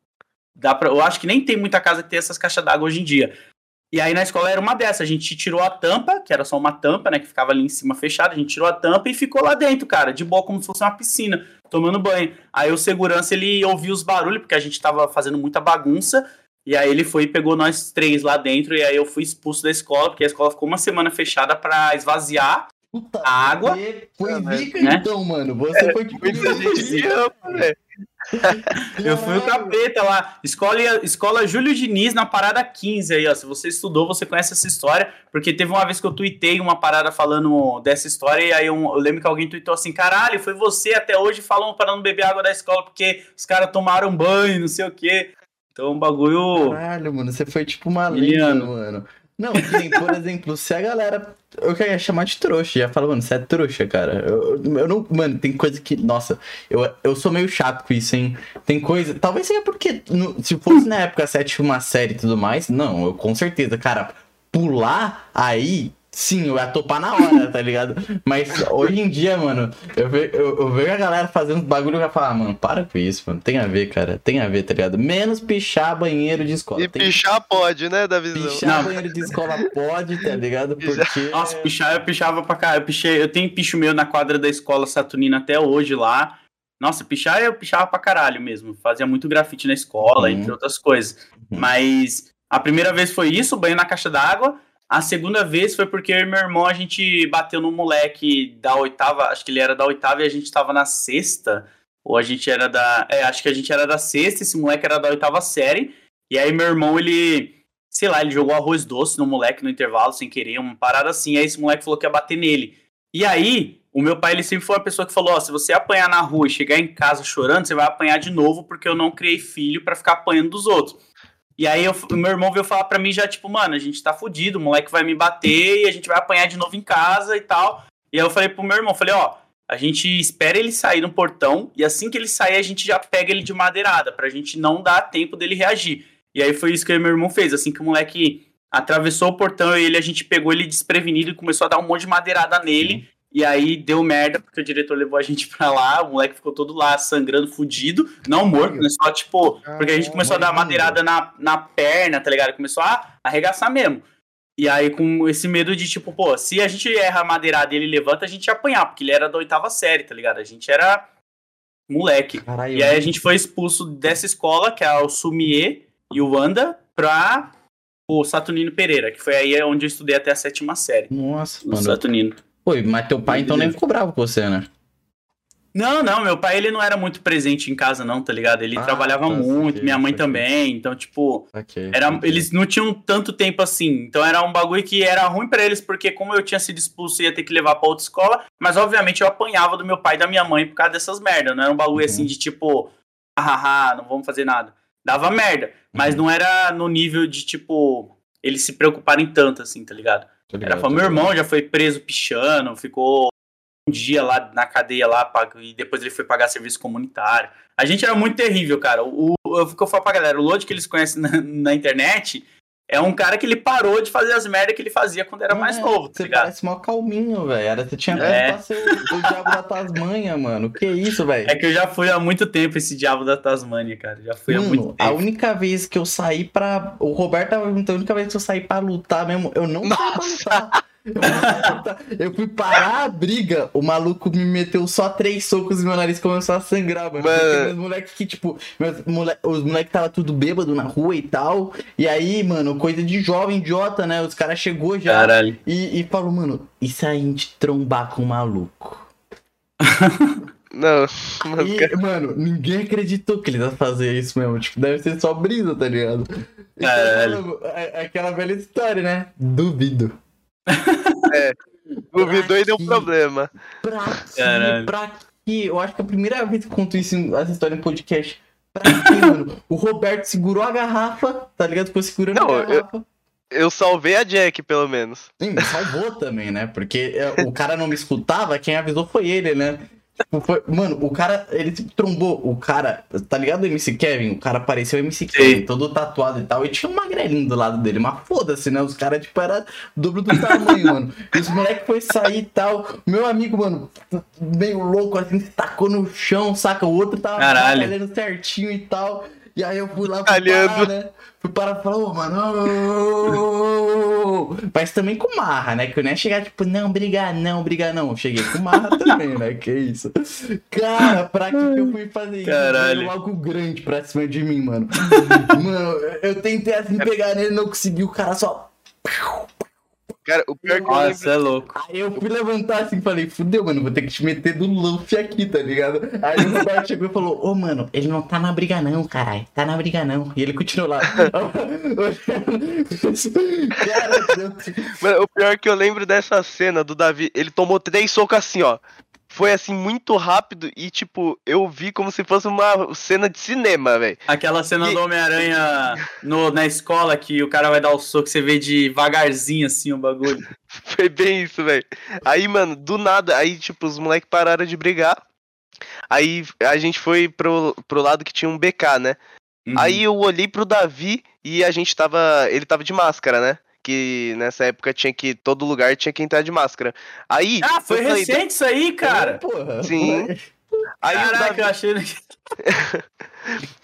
dá pra, eu acho que nem tem muita casa que tem essas caixas d'água hoje em dia. E aí na escola era uma dessas, a gente tirou a tampa, que era só uma tampa, né, que ficava ali em cima fechada, a gente tirou a tampa e ficou lá dentro, cara, de boa, como se fosse uma piscina, tomando banho. Aí o segurança, ele ouviu os barulhos, porque a gente tava fazendo muita bagunça, e aí ele foi e pegou nós três lá dentro, e aí eu fui expulso da escola, porque a escola ficou uma semana fechada pra esvaziar. Puta, A água? Foi zica né? então, mano. Você foi gente se ama, velho. Eu fui o capeta lá. Escola, escola Júlio Diniz na parada 15 aí, ó. Se você estudou, você conhece essa história. Porque teve uma vez que eu tuitei uma parada falando dessa história. E aí eu, eu lembro que alguém tuitou assim: caralho, foi você até hoje falando para não beber água da escola porque os caras tomaram banho, não sei o quê. Então, um bagulho. Caralho, mano, você foi tipo uma lenda, mano. Não, por exemplo, se a galera. Eu queria chamar de trouxa, já fala, mano, você é trouxa, cara. Eu, eu não. Mano, tem coisa que. Nossa, eu, eu sou meio chato com isso, hein? Tem coisa. Talvez seja porque. no- se fosse na época sétima série e tudo mais, não, eu com certeza, cara, pular aí. Sim, eu ia topar na hora, tá ligado? Mas hoje em dia, mano, eu, ve, eu, eu vejo a galera fazendo bagulho e já falo, ah, mano, para com isso, mano. Tem a ver, cara. Tem a ver, tá ligado? Menos pichar banheiro de escola. E Tem- pichar pode, né, Davizão? Pichar Não. banheiro de escola pode, tá ligado? Porque. Nossa, pichar, eu pichava pra cá. Eu, pichei, eu tenho picho meu na quadra da escola Saturnina até hoje lá. Nossa, pichar eu pichava pra caralho mesmo. Fazia muito grafite na escola, Uhum. entre outras coisas. Uhum. Mas a primeira vez foi isso, banho na caixa d'água. A segunda vez foi porque eu meu irmão a gente bateu no moleque da oitava, acho que ele era da oitava e a gente tava na sexta. Ou a gente era da. É, acho que a gente era da sexta, esse moleque era da oitava série. E aí meu irmão, ele. Sei lá, ele jogou arroz doce no moleque no intervalo sem querer, uma parada assim. Aí esse moleque falou que ia bater nele. E aí, o meu pai, ele sempre foi uma pessoa que falou: Ó, se você apanhar na rua e chegar em casa chorando, você vai apanhar de novo, porque eu não criei filho pra ficar apanhando dos outros. E aí, eu- meu irmão veio falar pra mim já, tipo, mano, a gente tá fudido, o moleque vai me bater e a gente vai apanhar de novo em casa e tal. E aí eu falei pro meu irmão, falei, ó, a gente espera ele sair no portão e assim que ele sair, a gente já pega ele de madeirada, pra gente não dar tempo dele reagir. E aí foi isso que eu meu irmão fez. Assim que o moleque atravessou o portão, e ele, a gente pegou ele desprevenido e começou a dar um monte de madeirada nele. E aí deu merda, porque o diretor levou a gente pra lá, o moleque ficou todo lá sangrando, fudido. Não morto, né? Só tipo. Porque a gente começou a dar madeirada na, na perna, tá ligado? Começou a arregaçar mesmo. E aí, com esse medo de, tipo, pô, se a gente erra a madeirada e ele levanta, a gente ia apanhar, porque ele era da oitava série, tá ligado? A gente era moleque. Caralho, E aí a gente foi expulso dessa escola, que é o Sumie e o Wanda, pra o Saturnino Pereira, que foi aí onde eu estudei até a sétima série. Nossa, No mano. Saturnino. Pô, mas teu pai então nem ficou bravo com você, né? Não, não, meu pai ele não era muito presente em casa, não, tá ligado? Ele Ah, trabalhava tá, muito, minha mãe também, então, tipo, Ok. era, ok. eles não tinham tanto tempo assim. Então era um bagulho que era ruim pra eles, porque como eu tinha sido expulso, ia ter que levar pra outra escola, mas obviamente eu apanhava do meu pai e da minha mãe por causa dessas merdas. Não era um bagulho Uhum. assim de tipo, hahaha, não vamos fazer nada. Dava merda, mas Uhum. não era no nível de tipo, eles se preocuparem tanto assim, tá ligado? Era ligado, pra tô meu irmão, já foi preso pichando, ficou um dia lá na cadeia lá e depois ele foi pagar serviço comunitário. A gente era muito terrível, cara. O, eu falo pra galera, o Lodi que eles conhecem na, na internet é um cara que ele parou de fazer as merdas que ele fazia quando era mais É, novo, tá Você ligado? parece mó calminho, velho. Era- Você tinha É. pra ser o, o diabo da Tasmanha, mano. Que isso, velho? É que eu já fui há muito tempo esse diabo da Tasmânia, cara. Já fui há muito Mano, a tempo. única vez que eu saí pra. O Roberto tava perguntando, a única vez que eu saí pra lutar mesmo, eu não saí pra lutar. Eu fui parar a briga, o maluco me meteu só três socos e meu nariz começou a sangrar, mano. Mano. Meus moleques que, tipo, os moleques tava tudo bêbado na rua e tal. E aí, mano, coisa de jovem, idiota, né? Os caras chegou já Caralho. e, e falou, mano, e se a gente trombar com o maluco? Não, mas, E, mano, ninguém acreditou que ele ia fazer isso mesmo. Tipo, deve ser só brisa, tá ligado? Então, mano, é, é aquela velha história, né? Duvido. Duvidou e deu Aqui. problema. Pra quê? Caralho. Pra quê? Eu acho que é a primeira vez que eu conto isso, em- essa história em podcast. Pra quê, mano? O Roberto segurou a garrafa, tá ligado? Ficou segurando Não, a eu- garrafa. Eu salvei a Jack, pelo menos. Sim, me salvou também, né? Porque é, o cara não me escutava, quem avisou foi ele, né? Tipo, foi- Mano, o cara, ele se trombou. O cara, tá ligado o MC Kevin? O cara parecia o MC Kevin, todo tatuado e tal. E tinha um magrelinho do lado dele, mas foda-se, né? Os caras, tipo, era dobro do tamanho, mano. E os moleques foi sair e tal. Meu amigo, mano, meio louco, assim, se tacou no chão, saca? O outro tava Caralho. certinho e tal. E aí eu fui lá fui parar, né? Fui parar e falar, ô, mano. Mas também com marra, né? Que eu nem ia chegar, tipo, não, brigar, não, brigar, não. Cheguei com marra também, né? Que isso. Cara, pra que, que eu fui fazer isso? Caralho. Veio algo grande pra cima de mim, mano. mano, eu tentei assim pegar nele, não consegui, o cara só. Cara, o pior que eu lembro. Nossa, é louco. Aí eu fui levantar assim e falei, fudeu, mano, vou ter que te meter do Luffy aqui, tá ligado? Aí o Roberto chegou e falou, ô, mano, ele não tá na briga não, caralho. Tá na briga não. E ele continuou lá. Cara. Mano, o pior que eu lembro dessa cena do Davi, ele tomou três socos assim, ó. Foi assim, muito rápido e, tipo, eu vi como se fosse uma cena de cinema, velho. Aquela cena E- do Homem-Aranha no- na escola que o cara vai dar o soco, você vê devagarzinho assim o bagulho. Foi bem isso, velho. Aí, mano, do nada, aí, tipo, os moleques pararam de brigar. Aí a gente foi pro, pro lado que tinha um BK, né? Uhum. Aí eu olhei pro Davi e a gente tava. Ele tava de máscara, né? Que nessa época tinha que. Todo lugar tinha que entrar de máscara. Aí. Ah, foi falei, recente isso aí, cara. Porra. Sim. Aí Caraca, Davi- eu achei que.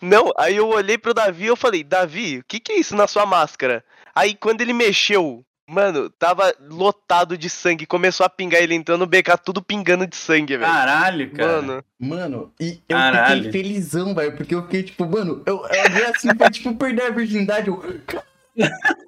Não, aí eu olhei pro Davi e eu falei, Davi, o que que é isso na sua máscara? Aí quando ele mexeu, mano, tava lotado de sangue, começou a pingar, ele entrou no BK tudo pingando de sangue, velho. Caralho, cara. Mano, Mano, e eu Caralho. fiquei felizão, velho, porque eu fiquei tipo, mano, eu, eu assim, foi tipo perder a virgindade. Eu,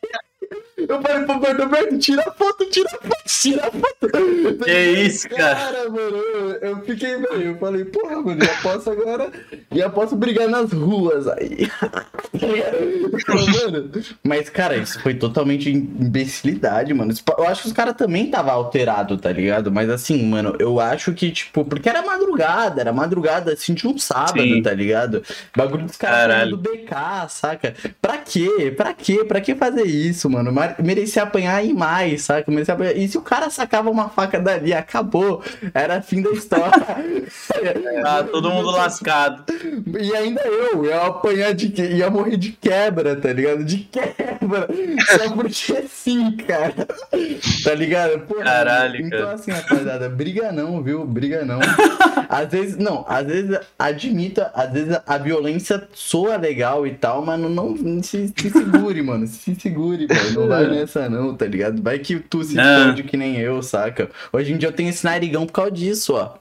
eu falei pro Roberto, tira a foto, tira a foto, tira a foto. Que isso, cara. Cara, mano, eu, eu fiquei, velho, eu falei, porra, mano, já posso agora, já posso brigar nas ruas aí. mano, mas, cara, isso foi totalmente imbecilidade, mano. Eu acho que os caras também tava alterado, tá ligado? Mas assim, mano, eu acho que, tipo, porque era madrugada, era madrugada, assim, de um sábado, Sim. tá ligado? Bagulho dos caras do BK, saca? Pra quê? Pra quê? Pra que fazer isso, mano? Merecia apanhar e mais, saca? Merecia apanhar... E se o cara sacava uma faca dali, acabou. Era fim da história. Tá todo mundo lascado. E ainda eu, ia apanhar de que ia morrer de quebra, tá ligado? De quebra. Só porque sim, cara. Tá ligado? Porra, Caralho, Então cara. assim, rapaziada, briga não, viu? Briga não. Às vezes, não, às vezes admita, às vezes a violência soa legal e tal, mas não, não se, se segure, mano. Se segure, velho. Não vai nessa não, tá ligado? Vai que tu se esconde que nem eu, saca? Hoje em dia eu tenho esse narigão por causa disso, ó.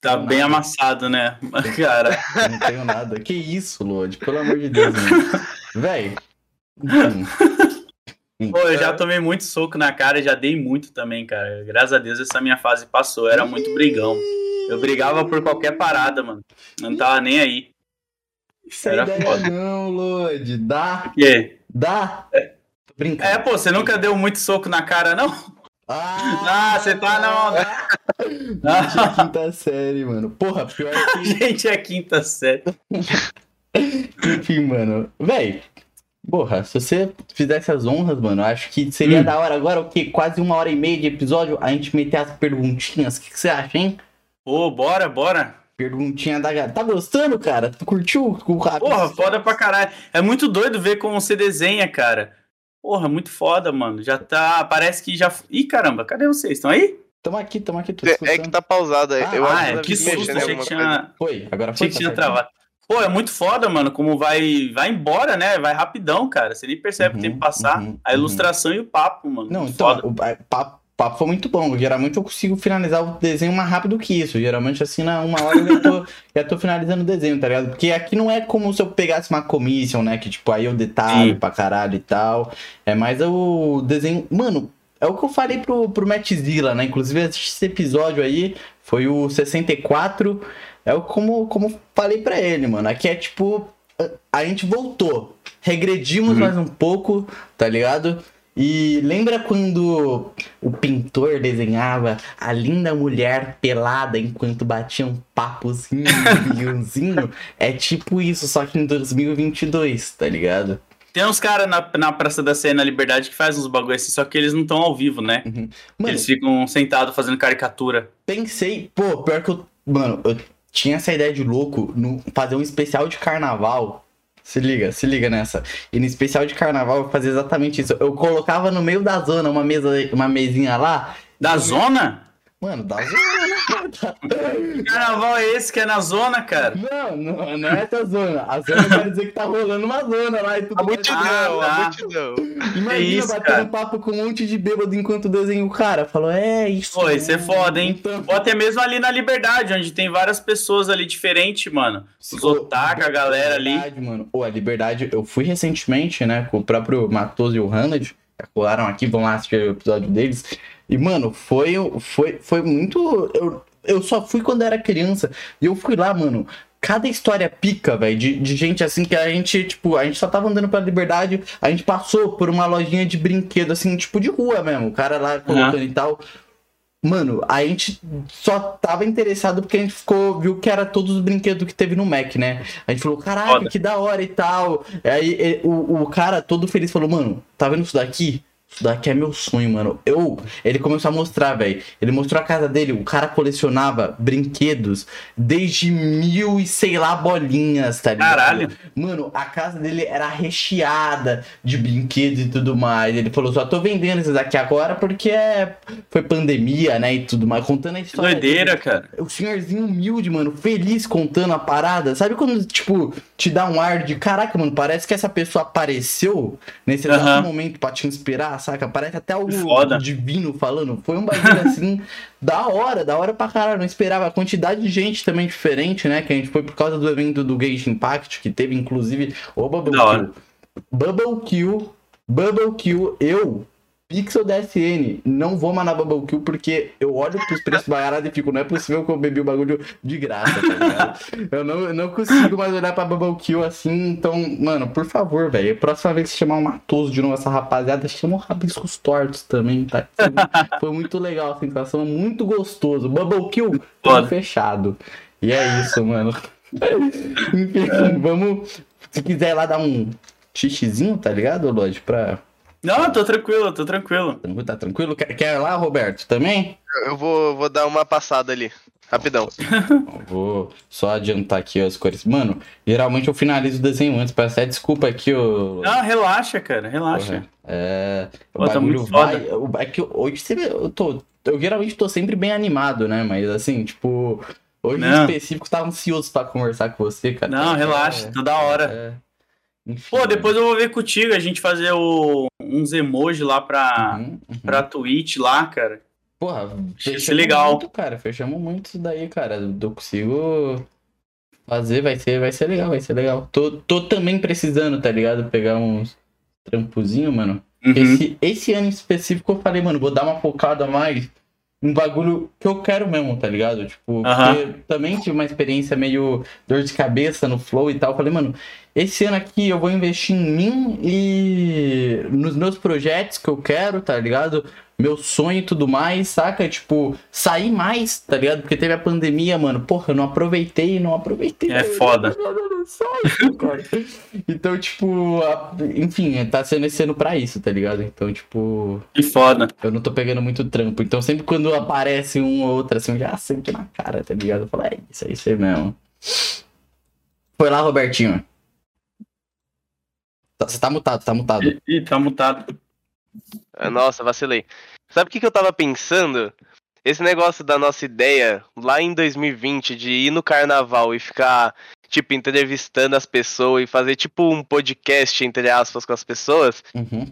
Tá bem amassado, né? Cara, Eu não tenho nada. Que isso, Lodi? Pelo amor de Deus, mano. Véi. Pô, eu já tomei muito soco na cara, já dei muito também, cara. Graças a Deus essa minha fase passou. Eu era muito brigão. Eu brigava por qualquer parada, mano. Eu não tava nem aí. Isso Era foda. não, Lodi. Dá, E aí? dá. Tô brincando. É, pô, você nunca deu muito soco na cara, não? Ah, você tá na onda. Gente, é quinta série, mano. Porra, pior que. Gente, é quinta série. Enfim, mano. Véi. Porra, se você fizesse as honras, mano, acho que seria Hum. da hora agora, o quê? Quase uma hora e meia de episódio, a gente meter as perguntinhas. O que, que você acha, hein? Pô, bora, bora. Perguntinha da galera. Tá gostando, cara? Tu curtiu o rápido? Porra, foda pra caralho. É muito doido ver como você desenha, cara. Porra, muito foda, mano. Já tá. Parece que já. Ih, caramba, cadê vocês? Estão aí? Tamo aqui, tamo aqui. Tô é que escutando. tá pausado aí. Ah, eu ah, é, que susto. em Achei que tinha. Foi, agora foi. Achei que tinha travado. Pô, é muito foda, mano. Como vai, vai embora, né? Vai rapidão, cara. Você nem percebe Uhum, o tempo passar. uhum, a ilustração e o papo, mano. Não, então, foda. o a- papo, papo foi muito bom. Geralmente eu consigo finalizar o desenho mais rápido que isso. Geralmente, assim, na uma hora eu já tô, já tô finalizando o desenho, tá ligado? Porque aqui não é como se eu pegasse uma commission, né? Que, tipo, aí eu detalho Sim. pra caralho e tal. É mais o desenho. Mano, é o que eu falei pro, pro Matt Zilla, né? Inclusive, esse episódio aí foi o 64. É o como, como falei pra ele, mano. Aqui é tipo. a- A gente voltou. Regredimos Uhum. mais um pouco, tá ligado? E lembra quando o pintor desenhava a linda mulher pelada enquanto batia um papozinho, um vinhozinho? É tipo isso, só que em 2022, tá ligado? Tem uns caras na, na Praça da Sé, na Liberdade, que faz uns bagulho assim, só que eles não estão ao vivo, né? Mano, Eles ficam sentados fazendo caricatura. pensei, pô, pior que eu. Mano, eu tinha essa ideia de louco no fazer um especial de carnaval. Se liga, se liga nessa. E no especial de carnaval eu fazia exatamente isso. Eu colocava no meio da zona uma mesa, uma mesinha lá. Da zona? Mano, da zona, né? Que carnaval é esse que é na zona, cara? Não, não, não é essa zona. A zona quer dizer que tá rolando uma zona lá e tudo A mais. multidão, Ah, a tá. multidão. Imagina Que isso, batendo cara. papo com um monte de bêbado enquanto desenha o cara. Falou, é isso. Pô, isso é foda, hein? Então, Ou até mesmo ali na Liberdade, onde tem várias pessoas ali diferentes, mano. Os Ô, otaka, a galera ali. Liberdade, mano. Pô, a Liberdade, eu fui recentemente, né, com o próprio Matoso e o Hanad, que colaram aqui, vão lá assistir o episódio deles. E, mano, foi, foi, foi muito. Eu, eu só fui quando era criança. E eu fui lá, mano. Cada história pica, velho, de, de gente assim que a gente, tipo, a gente só tava andando pela liberdade, a gente passou por uma lojinha de brinquedo, assim, tipo, de rua mesmo, o cara lá colocando e tal. Mano, a gente só tava interessado porque a gente ficou, viu que era todos os brinquedos que teve no Mac, né? A gente falou, caraca, Foda. que da hora e tal. Aí e, o, o cara todo feliz falou, mano, tá vendo isso daqui? Isso daqui é meu sonho, mano. Eu. Ele começou a mostrar, velho. Ele mostrou a casa dele. O cara colecionava brinquedos desde mil e sei lá bolinhas, tá ligado? Caralho. Mano, a casa dele era recheada de brinquedos e tudo mais. Ele falou: só tô vendendo esses aqui agora porque é... foi pandemia, né? E tudo mais. Contando a história. doideira, dele. cara. O senhorzinho humilde, mano, feliz contando a parada. Sabe quando, tipo, te dá um ar de caraca, mano, parece que essa pessoa apareceu nesse momento pra te inspirar, saca? Parece até algo Foda. divino falando. Foi um bagulho assim, da hora, da hora pra caralho. Não esperava. A quantidade de gente também diferente, né? Que a gente foi por causa do evento do Gage Impact, que teve inclusive o Bubble Da hora. Kill. Bubble Kill, Bubble Kill, eu. Pixel DSN, não vou na Bubble Kill porque eu olho pros preços baratos e fico, não é possível que eu bebi o bagulho de graça, tá ligado? eu, não, eu não consigo mais olhar pra Bubble Kill assim, então, mano, por favor, velho, próxima vez que chamar um Matoso de novo, essa rapaziada, chama o Rabiscos Tortos também, tá? Foi muito legal a sensação, muito gostoso. Bubble Kill, tudo Foda. fechado. E é isso, mano. Enfim, vamos. Se quiser lá dar um xixizinho, tá ligado, Lodge? Pra. Não, tô tranquilo, tô tranquilo. Tá tranquilo? Quer, quer ir lá, Roberto? Também? Eu vou, vou dar uma passada ali. Rapidão. Eu Vou só adiantar aqui as cores. Mano, geralmente eu finalizo o desenho antes. Peço até desculpa aqui, ô. Não, relaxa, cara, relaxa. Porra, É. O Pô, tá bagulho muito vai. o- É que hoje eu tô. Eu geralmente tô sempre bem animado, né? Mas assim, tipo. Hoje em Não. específico, tava ansioso pra conversar com você, cara. Não, É, relaxa, tá da hora. Enfim, Pô, depois eu vou ver contigo, a gente fazer o, uns emoji lá pra, Uhum, uhum. pra Twitch lá, cara. Porra, fechamos legal. muito, cara. Fechamos muito isso daí, cara. Eu consigo fazer, vai ser, vai ser legal, vai ser legal. Tô, tô também precisando, tá ligado? Pegar uns trampozinho, mano. Uhum. Esse, esse ano em específico eu falei, mano, vou dar uma focada a mais um bagulho que eu quero mesmo, tá ligado? Tipo, porque também tive uma experiência meio dor de cabeça no flow e tal. Eu falei, mano, esse ano aqui eu vou investir em mim e nos meus projetos que eu quero, tá ligado? Meu sonho e tudo mais, saca? Tipo, sair mais, tá ligado? Porque teve a pandemia, mano. Porra, eu não aproveitei, não aproveitei. É foda. Então, tipo, enfim, tá sendo esse ano pra isso, tá ligado? Então, tipo, Que foda. eu não tô pegando muito trampo. Então, sempre quando aparece um ou outro, assim, eu já sempre na cara, tá ligado? Eu falo, é isso, é isso aí mesmo. Foi lá, Robertinho. Tá- Você tá mutado, tá mutado. Ih, Ih, tá mutado. Ah, Nossa, vacilei. Sabe o que, que eu tava pensando? Esse negócio da nossa ideia lá em 2020 de ir no carnaval e ficar, tipo, entrevistando as pessoas e fazer, tipo, um podcast, entre aspas, com as pessoas. Uhum.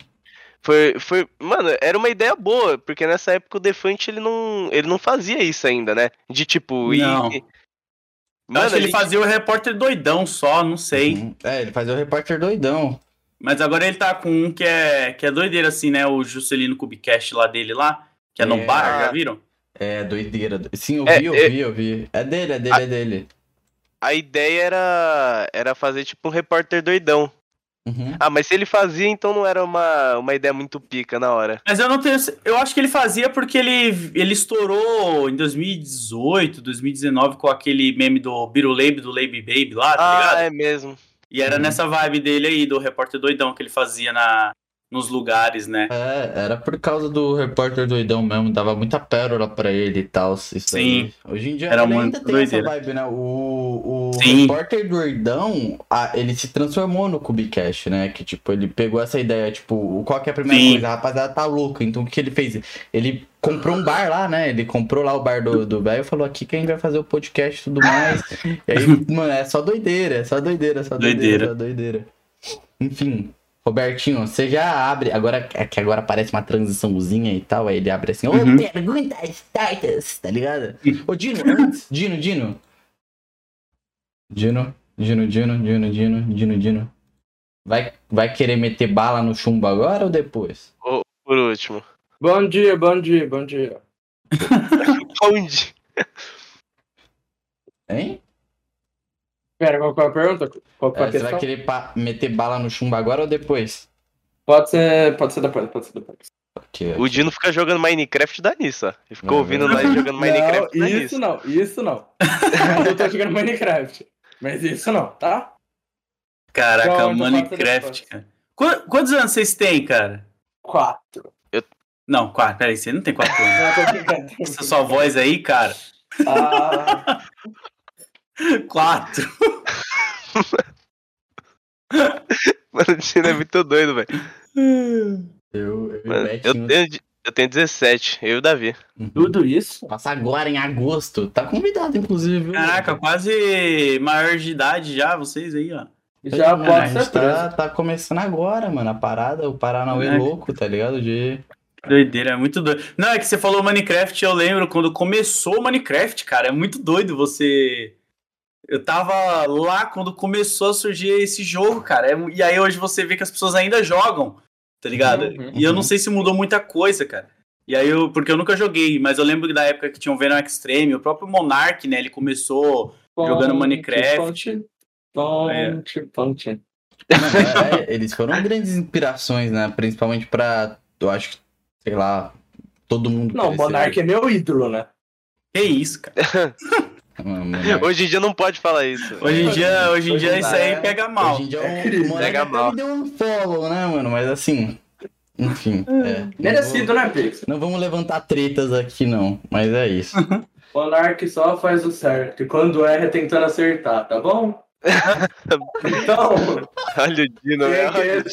Foi, foi, mano, era uma ideia boa, porque nessa época o Defante ele não, ele não fazia isso ainda, né? De tipo, ir. Não. Eu Mano, acho que ele ele- fazia o repórter doidão só, não sei. Uhum. É, ele fazia o repórter doidão. Mas agora ele tá com um que é, que é doideira, assim, né? O Juscelino Cubicast lá dele lá, que é no É. bar, já viram? É, doideira. Sim, eu É, vi, eu é- vi, eu vi. É dele, é dele, Ah. é dele. a ideia era, era fazer tipo um repórter doidão. Uhum. Ah, mas se ele fazia, então não era uma, uma ideia muito pica na hora. Mas eu não tenho. Eu acho que ele fazia porque ele, ele estourou em 2018, 2019 com aquele meme do Biruleibe, do Lady Baby lá, tá Ah, ligado? é mesmo. E era Uhum. nessa vibe dele aí, do repórter doidão que ele fazia na, nos lugares, né? É, era por causa do repórter doidão mesmo, dava muita pérola pra ele e tal. Sim. aí. Hoje em dia Era muito ainda tem doideira. essa vibe, né? O, o Sim. repórter doidão, a- ele se transformou no Cubicast, né? Que tipo, ele pegou essa ideia, tipo, qual que é a primeira Sim. coisa? A rapaziada tá louca. Então o que ele fez? Ele comprou um bar lá, né? Ele comprou lá o bar do do velho e falou aqui que a gente vai fazer o podcast e tudo mais. e aí, mano, é só doideira, é só doideira, é só doideira, Doideira. só doideira. Enfim, Robertinho, você já abre. Agora é que agora aparece uma transiçãozinha e tal. Aí ele abre assim, ô, Uhum. perguntas starters, tá ligado? Ô, Dino, antes, Dino, Dino. Dino, Dino, Dino, Dino, Dino, Dino, Dino. Vai, vai querer meter bala no chumbo agora ou depois? Por último. Bom dia, bom dia, bom dia. Onde? Hein? Pera, qual que é a pergunta? Qual que é É, a você vai querer pa- meter bala no chumbo agora ou depois? Pode ser, pode ser depois, pode ser depois. Ok, O Dino fica jogando Minecraft dá nisso, ó. Ele ficou Uhum. ouvindo nós jogando Minecraft não, dá isso não, isso não. eu tô jogando Minecraft. Mas isso não, tá? Caraca, Pronto, Minecraft, pode ser cara. Qu- quantos anos vocês têm, cara? quatro. Não, quatro. Peraí, você não tem quatro anos. Essa sua voz aí, cara. Ah, Quatro. Mano, o é muito doido, velho. Eu, eu Mano, Eu tenho, eu tenho 17, eu e o Davi. Uhum. tudo isso? Passa agora em agosto. Tá convidado, inclusive. viu? Caraca, quase maior de idade já, vocês aí, ó. Já a pode gente ser tá, tá começando agora, mano. A parada, o Paranauê Caraca. louco, tá ligado? De. Doideira, é muito doido. Não, é que você falou Minecraft, eu lembro quando começou o Minecraft, cara. É muito doido você. Eu tava lá quando começou a surgir esse jogo, cara. É e aí hoje você vê que as pessoas ainda jogam, tá ligado? Uhum, e eu não uhum. sei se mudou muita coisa, cara. E aí eu. Porque eu nunca joguei, mas eu lembro da época que tinha o Venom Extreme, o próprio Monark, né? Ele começou. Jogando Ponte, Minecraft. Ponte, ponte, ponte. Mano, é, eles foram grandes inspirações, né? Principalmente pra. Eu acho que, sei lá, todo mundo. Não, o. Monark é meu ídolo, né? Que isso, cara. Hoje em dia não pode falar isso. Hoje em dia, hoje em dia isso aí é. pega mal. Hoje em dia É o crime, Monark pega mal. me deu um follow, né, mano? Mas assim. Enfim. É, Merecido, vou- né, Pix? Não vamos levantar tretas aqui, não. Mas é isso. Monark só faz o certo. E quando erra, é tentando acertar, tá bom? então, Olha o Dino, que velho.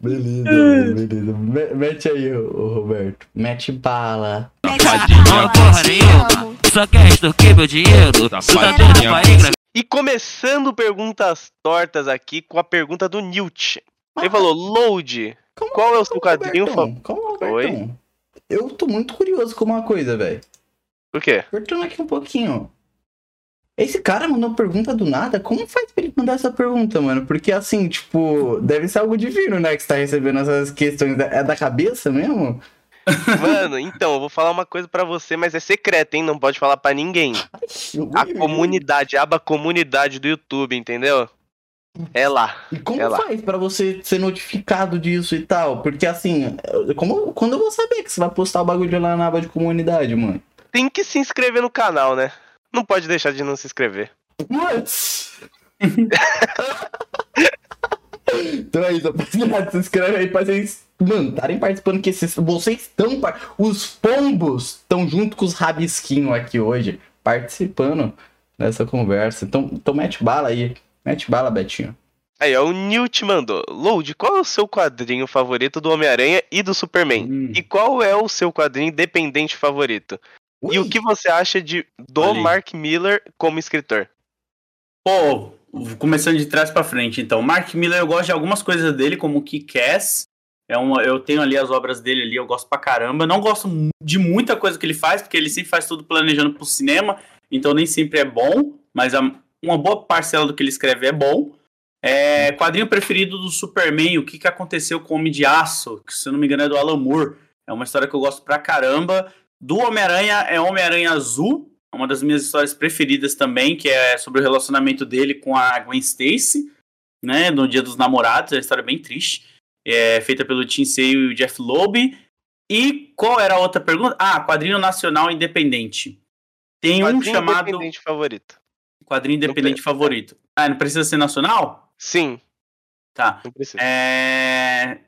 Beleza, beleza. Me- Mete aí, ô, Roberto. Mete bala. Porra nenhuma, só quer extorquir meu dinheiro. Tá ir E começando perguntas tortas aqui com a pergunta do Newt. Ele falou, Load, Como- qual é o seu como, quadrinho Robertão? Oi? Eu tô muito curioso com uma coisa, velho. Por quê? Cortando aqui um pouquinho. Esse cara mandou pergunta do nada? Como faz pra ele mandar essa pergunta, mano? Porque assim, tipo, deve ser algo divino, né? Que você tá recebendo essas questões. É da cabeça mesmo? Mano, então, eu vou falar uma coisa pra você, mas é secreto, hein? Não pode falar pra ninguém. A comunidade, a aba comunidade do YouTube, entendeu? É lá. E como É faz pra você ser notificado disso e tal? Porque assim, como, quando eu vou saber que você vai postar o bagulho lá na aba de comunidade, mano? Tem que se inscrever no canal, né? Não pode deixar de não se inscrever. What? então é isso, rapaziada. Se inscreve aí pra vocês, mano, estarem participando, que esses, vocês estão. Os pombos estão junto com os rabisquinhos aqui hoje, participando dessa conversa. Então, então mete bala aí. Mete bala, Betinho. Aí, ó, o Newt mandou. Load, qual é o seu quadrinho favorito do Homem-Aranha e do Superman? Hum. E qual é o seu quadrinho independente favorito? E o Ui, que você acha de do aí. Mark Miller como escritor? Pô, começando de trás pra frente, então. Mark Miller, eu gosto de algumas coisas dele, como Kick-Ass. É uma, eu tenho ali as obras dele ali, eu gosto pra caramba. Não gosto de muita coisa que ele faz, porque ele sempre faz tudo planejando pro cinema, então nem sempre é bom, mas a- uma boa parcela do que ele escreve é bom. É, quadrinho preferido do Superman, o que, que aconteceu com o Homem de Aço, que se eu não me engano é do Alan Moore. É uma história que eu gosto pra caramba. Do Homem-Aranha é Homem-Aranha Azul, é uma das minhas histórias preferidas também, que é sobre o relacionamento dele com a Gwen Stacy, né, no Dia dos Namorados, é uma história bem triste, é feita pelo Tim Sale e o Jeff Loeb. E qual era a outra pergunta? Ah, quadrinho nacional independente. Tem um Quadrinho chamado independente favorito. quadrinho independente favorito. Ah, não precisa ser nacional? Sim, Tá. não precisa. É...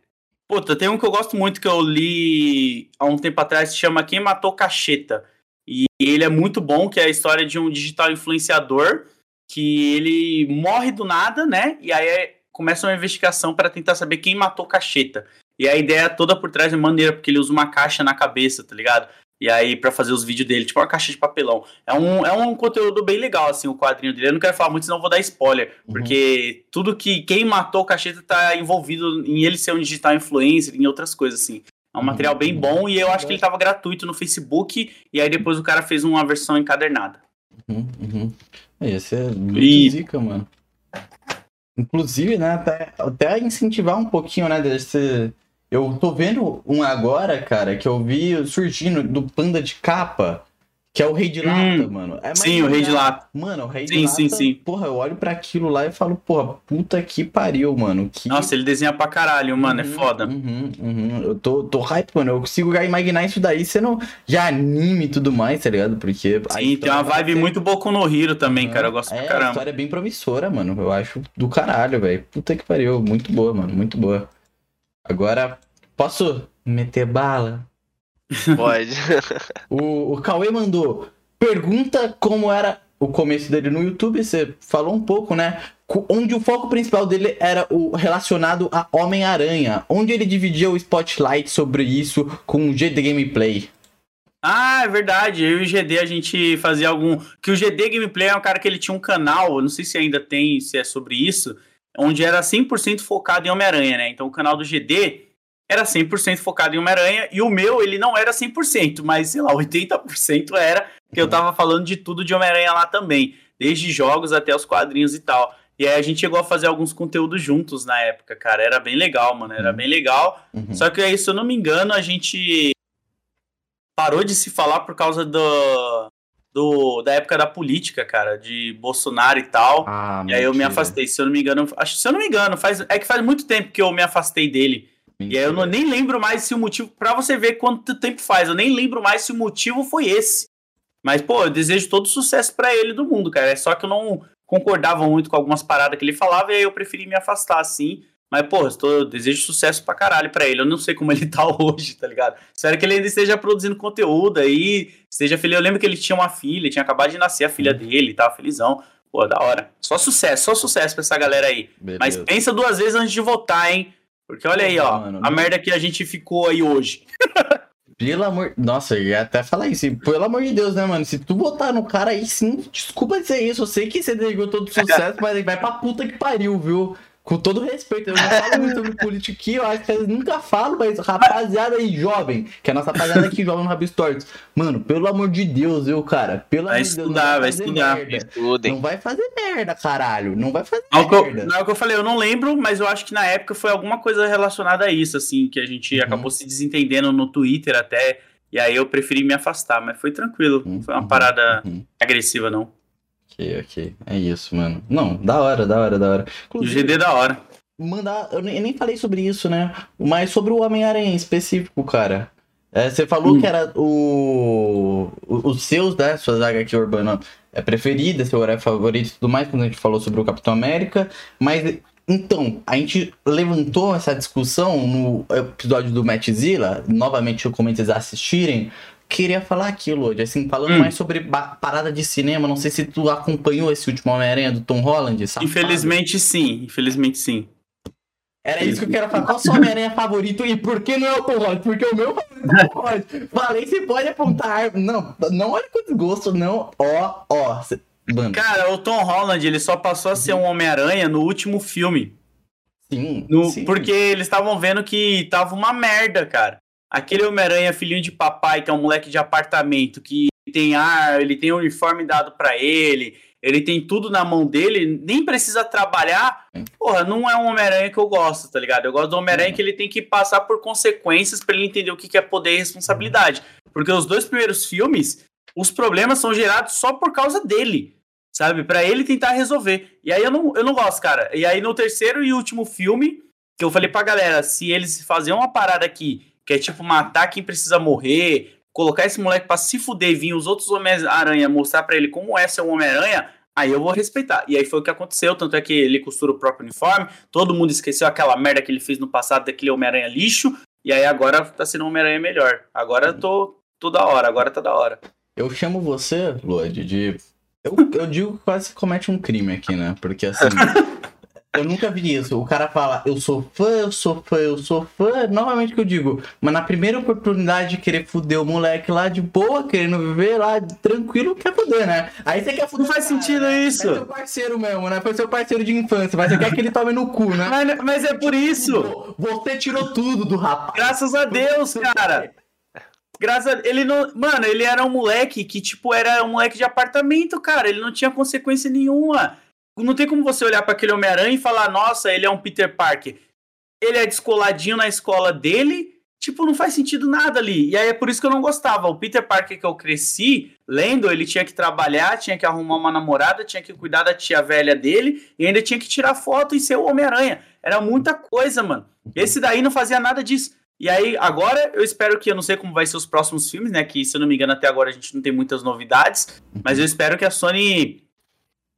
Puta, tem um que eu gosto muito que eu li há um tempo atrás, se chama Quem Matou Cacheta. E ele é muito bom, que é a história de um digital influenciador que ele morre do nada, né? E aí é- começa uma investigação para tentar saber quem matou Cacheta. E a ideia toda por trás é maneira, porque ele usa uma caixa na cabeça, tá ligado? E aí, pra fazer os vídeos dele, tipo uma caixa de papelão. É um, é um conteúdo bem legal, assim, o quadrinho dele. Eu não quero falar muito, senão eu vou dar spoiler. Uhum. Porque tudo que quem matou o Cacheta tá envolvido em ele ser um digital influencer, em outras coisas, assim. É um Uhum. material bem bom e eu acho que ele tava gratuito no Facebook. E aí depois o cara fez uma versão encadernada. Uhum, uhum. Esse é muito E- zica, mano. Inclusive, né, até, até incentivar um pouquinho, né, desse... Eu tô vendo um agora, cara, que eu vi surgindo do Panda de Capa, que é o Rei de Lata, Hum, mano. É sim, o Rei de. Lata. Mano, o Rei de Sim, Lata, sim, sim. porra, eu olho pra aquilo lá e falo, porra, puta que pariu, mano. Que... Nossa, ele desenha pra caralho, mano. É Uhum, foda. Uhum, uhum. Eu tô, tô hype, mano. Eu consigo imaginar isso daí sendo já anime e tudo mais, tá ligado? Porque. a Sim, tem uma vibe ser- muito Boku no Hero também, cara. Eu gosto é, pra A caramba. história é bem promissora, mano. Eu acho do caralho, velho. Puta que pariu. Muito boa, mano. Muito boa. Agora, posso meter bala? Pode. O, o Cauê mandou. Pergunta como era o começo dele no YouTube. Você falou um pouco, né? Onde o foco principal dele era o relacionado a Homem-Aranha. Onde ele dividia o spotlight sobre isso com o GD Gameplay. Ah, é verdade. Eu e o GD a gente fazia algum. Que o GD Gameplay é um cara que ele tinha um canal, eu não sei se ainda tem, se é sobre isso, onde era 100% focado em Homem-Aranha, né? Então o canal do GD era 100% focado em Homem-Aranha e o meu, ele não era 100%, mas sei lá, 80% era, que eu tava falando de tudo de Homem-Aranha lá também, desde jogos até os quadrinhos e tal. E aí a gente chegou a fazer alguns conteúdos juntos na época, cara. Era bem legal, mano. Era bem legal. Uhum. Só que aí, se eu não me engano, a gente parou de se falar por causa do, do da época da política, cara, de Bolsonaro e tal. Ah, e aí eu me mentira. afastei, se eu não me engano, acho, se eu não me engano, faz, é que faz muito tempo que eu me afastei dele. E aí eu não, nem lembro mais se o motivo, Pra você ver quanto tempo faz, eu nem lembro mais se o motivo foi esse. Mas pô, eu desejo todo sucesso pra ele do mundo, cara. É só que eu não concordava muito com algumas paradas que ele falava e aí eu preferi me afastar assim. Mas, pô, eu, desejo sucesso pra caralho pra ele. Eu não sei como ele tá hoje, tá ligado? Espero que ele ainda esteja produzindo conteúdo aí, esteja feliz. Eu lembro que ele tinha uma filha, tinha acabado de nascer a filha dele, tava felizão. Pô, da hora. Só sucesso, só sucesso pra essa galera aí. Mas Beleza. pensa duas vezes antes de votar, hein? Porque olha aí, ó, Mano, a merda que a gente ficou aí hoje. Pelo amor. Nossa, eu ia até falar isso. Pelo amor de Deus, né, mano? Se tu votar no cara aí, sim, desculpa dizer isso. Eu sei que você desejou todo sucesso, mas vai pra puta que pariu, viu? Com todo respeito, eu não falo muito sobre política aqui, eu acho que eu nunca falo, mas rapaziada aí, jovem, que é a nossa rapaziada aqui, jovem no Rabis Tortos. Mano, pelo amor de Deus, viu, cara? Pelo Vai amor de Deus, não estudar, vai fazer estudar. Estudem. Não vai fazer merda, caralho. Não vai fazer Não, eu- merda. não é o que eu falei, eu não lembro, mas eu acho que na época foi alguma coisa relacionada a isso, assim, que a gente Uhum. acabou se desentendendo no Twitter até, e aí eu preferi me afastar, mas foi tranquilo, não foi uma Uhum, parada uhum. agressiva, não. Ok, ok. É isso, mano. Não, da hora, da hora, da hora. E o Inclusive, GD da hora. mandar. Eu nem, falei sobre isso, né? Mas sobre o Homem-Aranha em específico, cara. É, você falou Hum. que era o, o- os seus, né? Suas HQ urbana é preferida, seu horário favorito e tudo mais, quando a gente falou sobre o Capitão América. Mas então, a gente levantou essa discussão no episódio do Matt Zilla. Novamente, eu recomendo vocês assistirem. Queria falar aquilo hoje, assim, falando Hum. mais sobre parada de cinema. Não sei se tu acompanhou esse último Homem-Aranha do Tom Holland. safado. Infelizmente sim, infelizmente sim. Era isso que eu quero falar. Qual o seu Homem-Aranha favorito e por que não é o Tom Holland? Porque o meu favorito é o Tom Holland. Falei, você pode apontar. Não, não olha com desgosto, não. Ó, ó. Mano, Cara, o Tom Holland, ele só passou a ser um Homem-Aranha no último filme. sim. No- sim. Porque eles estavam vendo que tava uma merda, cara. Aquele Homem-Aranha, filhinho de papai, que é um moleque de apartamento, que tem ar, ele tem uniforme dado pra ele, ele tem tudo na mão dele, nem precisa trabalhar. Porra, não é um Homem-Aranha que eu gosto, tá ligado? Eu gosto do Homem-Aranha que ele tem que passar por consequências pra ele entender o que é poder e responsabilidade. Porque os dois primeiros filmes, os problemas são gerados só por causa dele sabe? Pra ele tentar resolver. E aí eu não, eu não gosto, cara. E aí no terceiro e último filme, que eu falei pra galera, se eles fazerem uma parada aqui, que é tipo matar quem precisa morrer, colocar esse moleque pra se fuder e vir os outros Homem-Aranha mostrar pra ele como é ser um Homem-Aranha, aí eu vou respeitar. E aí foi o que aconteceu, tanto é que ele costura o próprio uniforme, todo mundo esqueceu aquela merda que ele fez no passado daquele Homem-Aranha lixo, e aí agora tá sendo um Homem-Aranha melhor. Agora eu tô, tô da hora, agora tá da hora. Eu chamo você, Lodi, de. Eu, eu digo que quase comete um crime aqui, né? Porque assim. eu nunca vi isso. O cara fala, eu sou fã, eu sou fã, eu sou fã. Novamente que eu digo. Mas na primeira oportunidade de querer fuder o moleque lá de boa, querendo viver lá tranquilo, quer fuder, né? Aí você quer fuder. Não faz o cara, sentido né? isso. É seu parceiro mesmo, né? Foi seu parceiro de infância. Mas você quer que ele tome no cu, né? Mas, mas é por isso! Você tirou tudo do rapaz. Graças a Deus, cara. Graças a... ele não, mano, ele era um moleque que tipo era um moleque de apartamento, cara, ele não tinha consequência nenhuma. Não tem como você olhar pra aquele Homem-Aranha e falar, nossa, ele é um Peter Parker. Ele é descoladinho na escola dele, tipo, não faz sentido nada ali. E aí é por isso que eu não gostava. O Peter Parker que eu cresci lendo, ele tinha que trabalhar, tinha que arrumar uma namorada, tinha que cuidar da tia velha dele e ainda tinha que tirar foto e ser o Homem-Aranha. Era muita coisa, mano. Esse daí não fazia nada disso. E aí, agora, eu espero que, eu não sei como vai ser os próximos filmes, né? Que, se eu não me engano, até agora a gente não tem muitas novidades. Mas eu espero que a Sony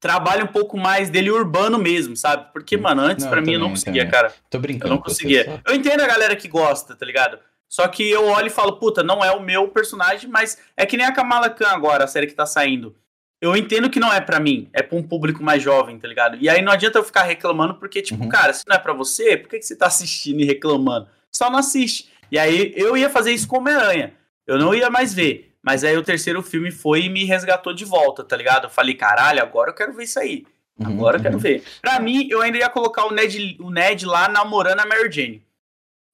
trabalhe um pouco mais dele urbano mesmo, sabe? Porque, mano, antes Não, pra mim eu não conseguia, também. cara. Tô Eu brincando. não com você conseguia. só. Eu entendo a galera que gosta, tá ligado? Só que eu olho e falo, puta, não é o meu personagem, mas é que nem a Kamala Khan agora, a série que tá saindo. Eu entendo que não é pra mim, é pra um público mais jovem, tá ligado? E aí não adianta eu ficar reclamando, porque, tipo, Uhum. cara, se não é pra você, por que, que você tá assistindo e reclamando? Só não assiste. E aí eu ia fazer isso com Homem-Aranha. Eu não ia mais ver. Mas aí o terceiro filme foi e me resgatou de volta, tá ligado? Eu falei, caralho, agora eu quero ver isso aí. Uhum, Agora eu quero uhum. ver. Pra mim, eu ainda ia colocar o Ned, o Ned lá namorando a Mary Jane.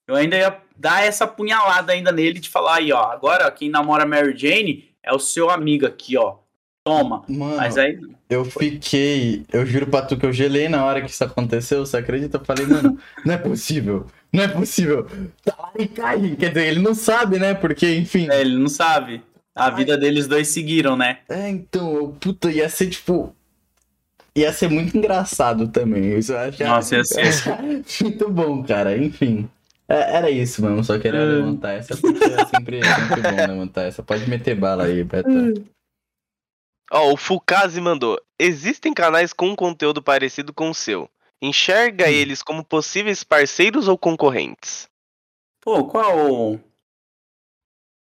Eu ainda ia dar essa punhalada ainda nele de falar aí, ó. Agora, quem namora a Mary Jane é o seu amigo aqui, ó. Toma. Mano, Mas aí. eu fiquei. Eu juro pra tu que eu gelei na hora que isso aconteceu, você acredita? Eu falei, mano, não é possível. Não é possível. Tá lá e cai. Quer dizer, ele não sabe, né? Porque, enfim. é, ele não sabe. A vida deles dois seguiram, né? É, então, eu, puta, ia ser tipo. Ia ser muito engraçado também. Isso eu acho. Nossa, ia ser. muito bom, cara. Enfim. É, era isso, mano. Só queria É. levantar essa porque é sempre, sempre bom levantar essa. Pode meter bala aí, Beto. Ó, o Fukazi mandou. Existem canais com conteúdo parecido com o seu. Enxerga eles como possíveis parceiros ou concorrentes? Pô, qual.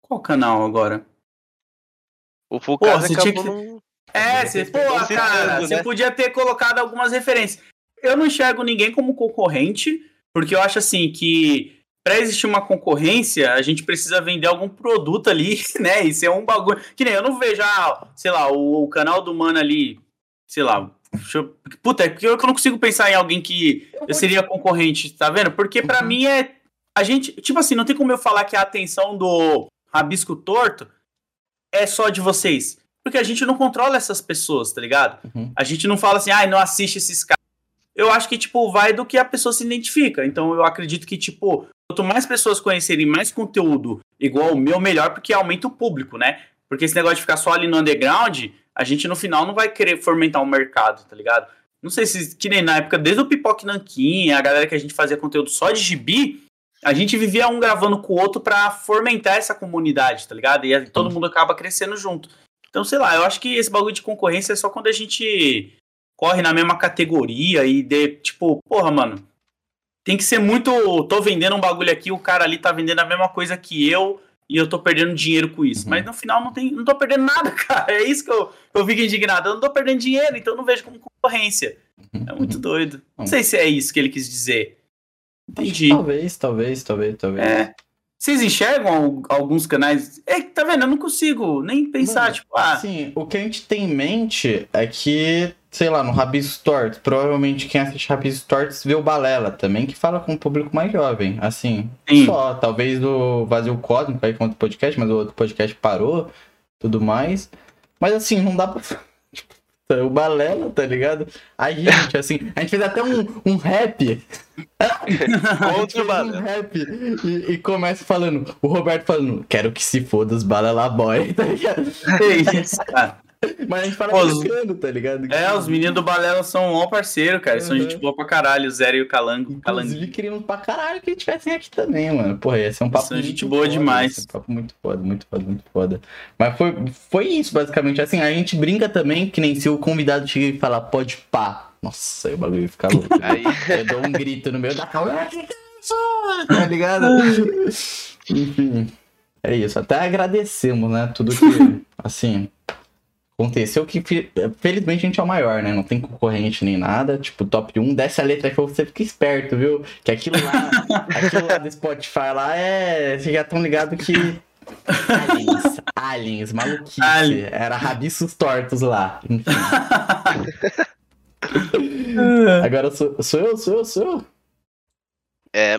Qual canal agora? O você tinha acabou que- num- É, você, pô, Não cara, você né? podia ter colocado algumas referências. Eu não enxergo ninguém como concorrente, porque eu acho assim que pra existir uma concorrência, a gente precisa vender algum produto ali, né? Isso é um bagulho. Que nem eu não vejo, ah, sei lá, o, o canal do mano ali, sei lá. eu- Puta, é porque eu não consigo pensar em alguém que eu seria concorrente, tá vendo? Porque pra mim é. A gente. Tipo assim, não tem como eu falar que a atenção do Rabisco Torto é só de vocês. Porque a gente não controla essas pessoas, tá ligado? Uhum. A gente não fala assim, ai, não assiste esses caras. Eu acho que, tipo, vai do que a pessoa se identifica. Então eu acredito que, tipo, quanto mais pessoas conhecerem mais conteúdo igual o meu, melhor, porque aumenta o público, né? Porque esse negócio de ficar só ali no underground, a gente no final não vai querer fomentar o mercado, tá ligado? Não sei se, que nem na época, desde o Pipoque Nanquim, a galera que a gente fazia conteúdo só de gibi, a gente vivia um gravando com o outro pra fomentar essa comunidade, tá ligado? E todo mundo acaba crescendo junto. Então, sei lá, eu acho que esse bagulho de concorrência é só quando a gente corre na mesma categoria e de, tipo, porra, mano, tem que ser muito. Tô vendendo um bagulho aqui, o cara ali tá vendendo a mesma coisa que eu e eu tô perdendo dinheiro com isso. Uhum. Mas no final não, tem, não tô perdendo nada, cara. É isso que eu, eu fico indignado. Eu não tô perdendo dinheiro, então não vejo como concorrência. É muito doido. Não sei se é isso que ele quis dizer. Entendi. Talvez, talvez, talvez, talvez. É. Vocês enxergam al- alguns canais? É, tá vendo? Eu não consigo nem pensar, Mano, tipo, ah, Assim, o que a gente tem em mente é que, sei lá, no Rabisco Tortos, provavelmente quem assiste Rabisco Tortos vê o Balela também, que fala com um público mais jovem. Assim, Sim. só, talvez o Vazio Cósmico aí com outro podcast, mas o outro podcast parou, tudo mais. Mas assim, não dá pra. O Balela, tá ligado? A gente, assim, a gente fez até um, um rap. Contra o fez um Balela. rap e, e começa falando, o Roberto falando, quero que se foda os Balela Boy, tá ligado? que isso, cara. Mas a gente fala os- brincando, tá ligado? É, os meninos do Balela são um parceiro, cara. Eles São Uhum. gente boa pra caralho, o Zero e o Calango. Inclusive, queríamos pra caralho que eles estivessem aqui também, mano. Porra, ia ser um papo São muito gente boa foda, demais. ia um papo muito foda, muito foda, muito foda. Mas foi, foi isso, basicamente. Assim, a gente brinca também, que nem se o convidado chega e falar, pode pá. Nossa, aí o bagulho fica louco. Aí, Eu dou um grito no meio da calma. "Ah, é isso?" Tá ligado? Enfim, é isso. Até agradecemos, né? Tudo que, assim, aconteceu. Que fe- felizmente a gente é o maior, né? Não tem concorrente nem nada. Tipo, top 1, desce a letra que você fica esperto, viu? Que aquilo lá, aquilo lá do Spotify lá é. Vocês já estão ligados que. Aliens, aliens, maluquice. Alien. Era rabiços tortos lá. Enfim. Agora sou, sou eu, sou eu, sou eu. é,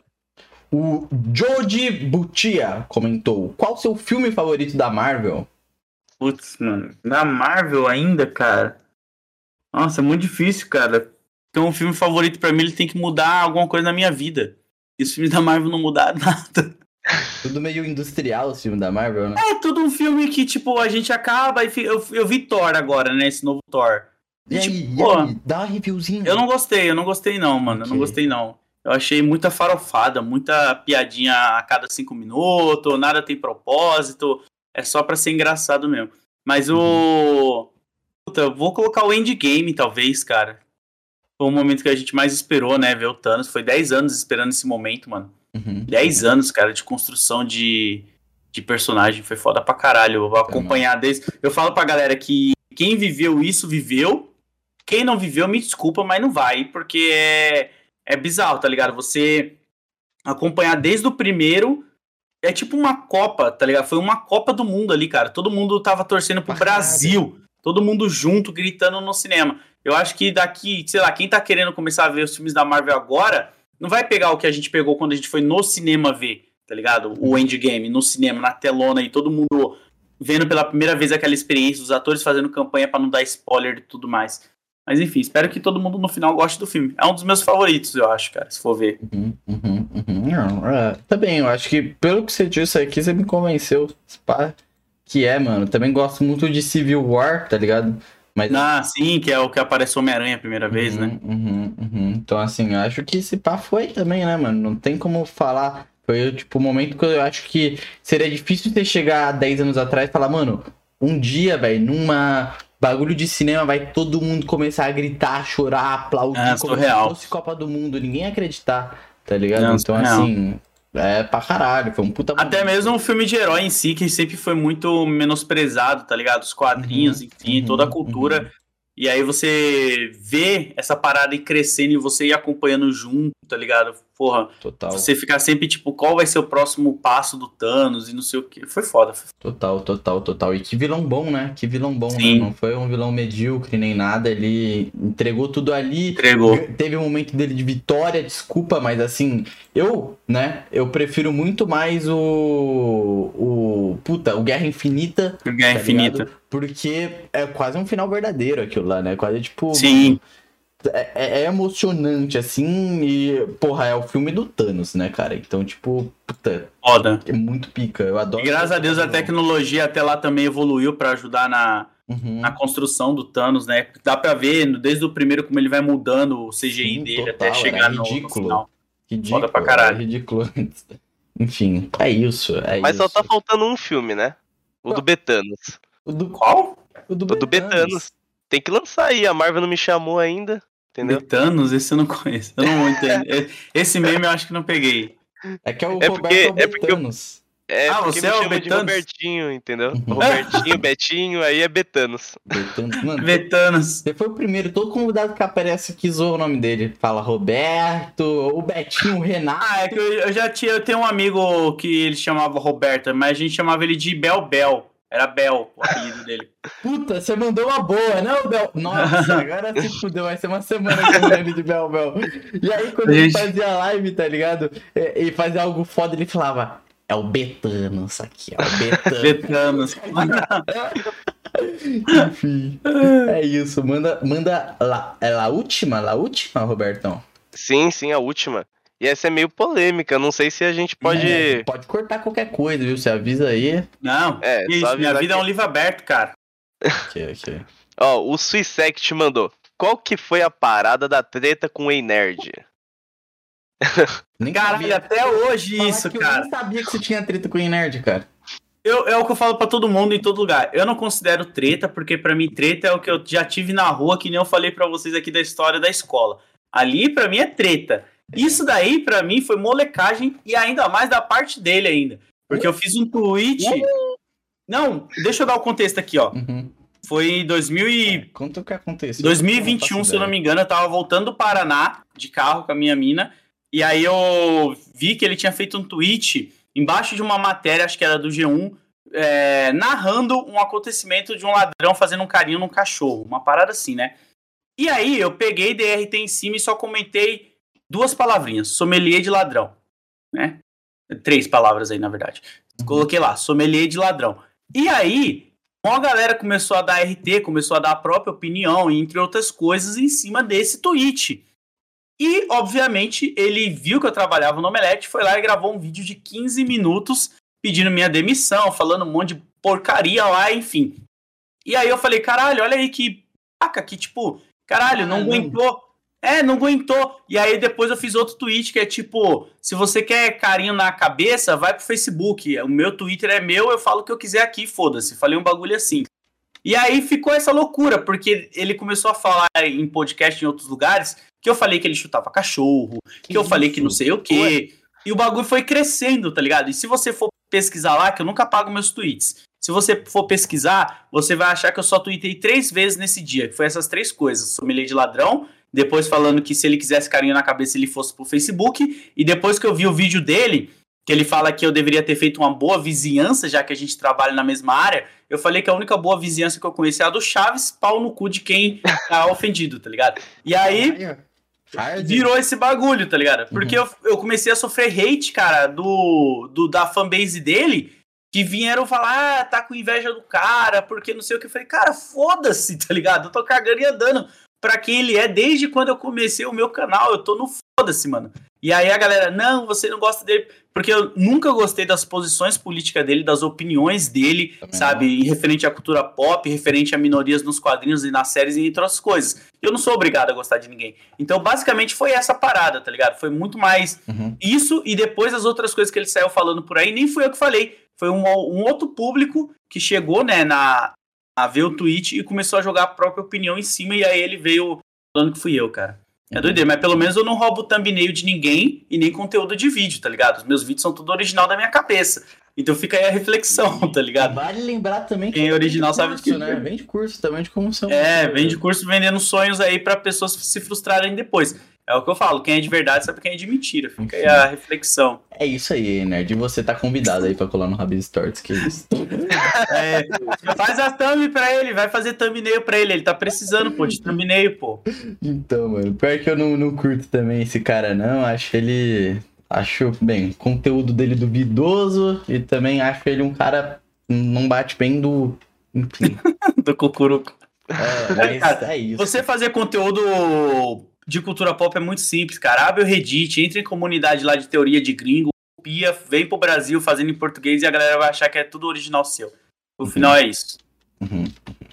O Joji Butia comentou: Qual seu filme favorito da Marvel? Putz, mano. Da Marvel ainda, cara. Nossa, é muito difícil, cara. Então, um filme favorito pra mim, ele tem que mudar alguma coisa na minha vida. E os filmes da Marvel não mudaram nada. Tudo meio industrial o filme da Marvel, né? É tudo um filme que, tipo, a gente acaba e eu, eu vi Thor agora, né? Esse novo Thor. E aí, tipo, e pô, aí? Dá uma reviewzinha. Eu não gostei, eu não gostei não, mano. Eu não gostei não. Eu achei muita farofada, muita piadinha a cada cinco minutos, nada tem propósito. É só pra ser engraçado mesmo. Mas o. Puta, eu vou colocar o Endgame, talvez, cara. Foi o momento que a gente mais esperou, né? Ver o Thanos. Foi 10 anos esperando esse momento, mano. Uhum. 10 anos, cara, de construção de, de personagem. Foi foda pra caralho. Eu vou acompanhar desde. Eu falo pra galera que quem viveu isso, viveu. Quem não viveu, me desculpa, mas não vai, porque é, é bizarro, tá ligado? Você acompanhar desde o primeiro. É tipo uma Copa, tá ligado? Foi uma Copa do Mundo ali, cara. Todo mundo tava torcendo pro caralho. Brasil. Todo mundo junto, gritando no cinema. Eu acho que daqui, sei lá, quem tá querendo começar a ver os filmes da Marvel agora, não vai pegar o que a gente pegou quando a gente foi no cinema ver, tá ligado? O Endgame, no cinema, na telona e todo mundo vendo pela primeira vez aquela experiência, os atores fazendo campanha pra não dar spoiler e tudo mais. Mas enfim, espero que todo mundo no final goste do filme. É um dos meus favoritos, eu acho, cara, se for ver. Uhum, uhum, uhum. Não, é, bem, eu acho que pelo que você disse aqui, você me convenceu. Pá, que é, mano. Também gosto muito de Civil War, tá ligado? Mas. Ah, sim, que é o que aparece o Homem-Aranha a primeira vez, né? Uhum, uhum. Então, assim, eu acho que esse pá foi também, né, mano? Não tem como falar. Foi, tipo, o momento que eu acho que seria difícil você chegar 10 anos atrás e falar, mano, um dia, velho, numa bagulho de cinema vai todo mundo começar a gritar, chorar, aplaudir, É, como surreal. se fosse Copa do Mundo, ninguém acreditar, tá ligado? Não, então, assim, é pra caralho, foi um puta Até momento. mesmo um filme de herói em si, que sempre foi muito menosprezado, tá ligado? Os quadrinhos, Uhum, enfim, uhum, toda a cultura. E aí você vê essa parada ir crescendo e você ir acompanhando junto, tá ligado? Porra, Total, você ficar sempre tipo, qual vai ser o próximo passo do Thanos e não sei o que. Foi foda. Foi... total, total, total. E que vilão bom, né? Que vilão bom, Sim. né? Não foi um vilão medíocre nem nada, ele entregou tudo ali. Entregou. Teve um momento dele de vitória, desculpa, mas assim, eu, né, eu prefiro muito mais o. O. Puta, o Guerra Infinita. Guerra tá Infinita. ligado? Porque é quase um final verdadeiro aquilo lá, né? Quase tipo. Sim. É, é emocionante, assim, e, porra, é o filme do Thanos, né, cara? Então, tipo, puta, Foda. é muito pica. Eu adoro. E graças a Deus a tecnologia até lá também evoluiu pra ajudar na, Uhum. na construção do Thanos, né? Dá pra ver desde o primeiro como ele vai mudando o CGI Sim, dele total, até chegar no, no ridículo. final. Ridículo. Foda pra caralho. é ridículo. Enfim, é isso. É Mas isso. só tá faltando um filme, né? O do Betanos. O do, Qual? o do, O do Betanos. Tem que lançar aí, a Marvel não me chamou ainda. Entendeu? Thanos, esse eu não conheço. Eu não entendo. Esse meme eu acho que não peguei. É que é o É porque- Roberto é porque Betanos. É, Ah, você me é o Betanos? Robertinho, entendeu? Uhum. Robertinho, Betinho, aí é Betanos. Betanos. Mano, Vetanos. Você foi o primeiro, todo convidado que aparece que zoa o nome dele. Fala Roberto, o Betinho, o Renato. Ah, é que eu, eu já tinha. Eu tenho um amigo que ele chamava Roberto, mas a gente chamava ele de Bel Bel. Era Bel o apelido dele. Puta, você mandou uma boa, né, o Bel? Nossa, agora se fudeu, vai ser uma semana chamando ele de Bel Bel. E aí, quando ele Gente. fazia live, tá ligado? E, e fazia algo foda, ele falava. É o Betano, isso aqui, é o Betano. Vetanos. Enfim, é isso. Manda, manda lá. É a última? La última, Robertão? Sim, sim, a última. E essa é meio polêmica, não sei se a gente pode. É, pode cortar qualquer coisa, viu? Você avisa aí. Não, É, isso, minha vida é que- um livro aberto, cara. Ok, ok. Ó, o Suissect mandou. Qual que foi a parada da treta com o Nerd? Nem Caralho, até hoje Falar isso, que cara. Eu nem sabia que você tinha treta com o nerd, cara. Eu, é o que eu falo pra todo mundo em todo lugar. Eu não considero treta, porque pra mim treta é o que eu já tive na rua, que nem eu falei pra vocês aqui da história da escola. Ali pra mim é treta. Isso daí pra mim foi molecagem e ainda mais da parte dele ainda. Porque eu fiz um tweet. Não, deixa eu dar o contexto aqui, ó. Uhum. Foi em 2000 e Conta o que aconteceu. 2021, faço se eu não me engano, eu tava voltando do Paraná de carro com a minha mina. E aí eu vi que ele tinha feito um tweet embaixo de uma matéria, acho que era do G1, é, narrando um acontecimento de um ladrão fazendo um carinho num cachorro. Uma parada assim, né? E aí eu peguei DRT em cima e só comentei duas palavrinhas: sommelier de ladrão. Né? Três palavras aí, na verdade. Coloquei lá, sommelier de ladrão. E aí, uma galera começou a dar RT, começou a dar a própria opinião, entre outras coisas, em cima desse tweet. E, obviamente, ele viu que eu trabalhava no Omelete, foi lá e gravou um vídeo de 15 minutos pedindo minha demissão, falando um monte de porcaria lá, enfim. E aí eu falei, caralho, olha aí que paca, que tipo, caralho, não aguentou. É, não aguentou. E aí depois eu fiz outro tweet que é tipo, se você quer carinho na cabeça, vai pro Facebook. O meu Twitter é meu, eu falo o que eu quiser aqui, foda-se. Falei um bagulho assim. E aí ficou essa loucura, porque ele começou a falar em podcast em outros lugares que eu falei que ele chutava cachorro, que, que eu falei que não sei o quê. E o bagulho foi crescendo, tá ligado? E se você for pesquisar lá, que eu nunca apago meus tweets. Se você for pesquisar, você vai achar que eu só tuitei três vezes nesse dia, que foi essas três coisas. Sommelier de ladrão, depois falando que se ele quisesse carinho na cabeça ele fosse pro Facebook, e depois que eu vi o vídeo dele, que ele fala que eu deveria ter feito uma boa vizinhança, já que a gente trabalha na mesma área, eu falei que a única boa vizinhança que eu conheci é a do Chaves, pau no cu de quem tá ofendido, tá ligado? E aí virou esse bagulho, tá ligado? Porque uhum. eu, eu comecei a sofrer hate, cara, do, do da fanbase dele, que vieram falar, ah, tá com inveja do cara, porque não sei o que. Eu falei, cara, foda-se, tá ligado? Eu tô cagando e andando pra quem ele é desde quando eu comecei o meu canal. Eu tô no foda-se, mano. E aí a galera, não, você não gosta dele. Porque eu nunca gostei das posições políticas dele, das opiniões dele, Também sabe? Não. Referente à cultura pop, referente a minorias nos quadrinhos e nas séries e entre outras coisas. Eu não sou obrigado a gostar de ninguém. Então, basicamente, foi essa parada, tá ligado? Foi muito mais uhum. isso e depois as outras coisas que ele saiu falando por aí, nem fui eu que falei. Foi um, um outro público que chegou, né, na, a ver o tweet e começou a jogar a própria opinião em cima, e aí ele veio falando que fui eu, cara. É doideira, mas pelo menos eu não roubo thumbnail de ninguém e nem conteúdo de vídeo, tá ligado? Os meus vídeos são tudo original da minha cabeça. Então fica aí a reflexão, tá ligado? Vale lembrar também que Quem é original sabe de que né? Vende curso também de como são. É, vende curso vendendo sonhos aí para pessoas se frustrarem depois. É o que eu falo, quem é de verdade sabe quem é de mentira. Fica aí a reflexão. É isso aí, nerd. E você tá convidado aí pra colar no Rabis Stories, que é isso. É, faz a thumb pra ele, vai fazer thumbnail pra ele. Ele tá precisando, pô, de thumbnail, pô. Então, mano, pior que eu não, não curto também esse cara, não. Acho ele. Acho, bem, conteúdo dele duvidoso e também acho ele um cara. Não bate bem do. Enfim. do cucuruco. É, mas é isso. Você fazer conteúdo de cultura pop é muito simples, cara. Abre o Reddit, entra em comunidade lá de teoria de gringo, copia, vem pro Brasil fazendo em português e a galera vai achar que é tudo original seu. No uhum. final é isso. Uhum.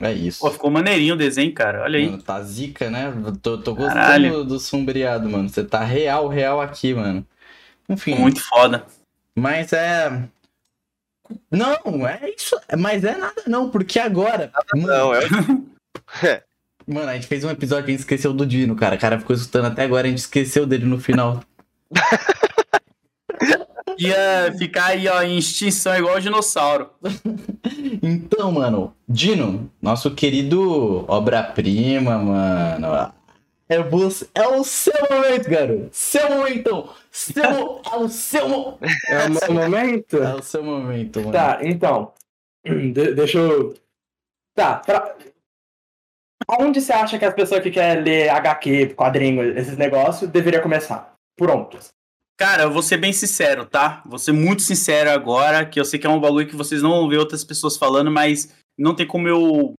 É isso. Pô, ficou maneirinho o desenho, cara. Olha aí. Mano, tá zica, né? Tô, tô gostando Caralho. do sombreado, mano. Você tá real, real aqui, mano. Enfim. Muito foda. Mas é. Não, é isso. Mas é nada não, porque agora. Nada mano... não, é. Mano, a gente fez um episódio que a gente esqueceu do Dino, cara. O cara ficou escutando até agora, a gente esqueceu dele no final. Ia ficar aí, ó, em extinção igual o dinossauro. então, mano, Dino, nosso querido obra-prima, mano. É, você, é o seu momento, garoto. Seu momento. Seu, é o seu momento. É o meu momento? É o seu momento, mano. Tá, então. De, deixa eu. Tá, pra, Onde você acha que as pessoas que querem ler HQ, quadrinho, esses negócios, deveria começar? Por onde? Cara, eu vou ser bem sincero, tá? Vou ser muito sincero agora, que eu sei que é um bagulho que vocês não vão ver outras pessoas falando, mas não tem como eu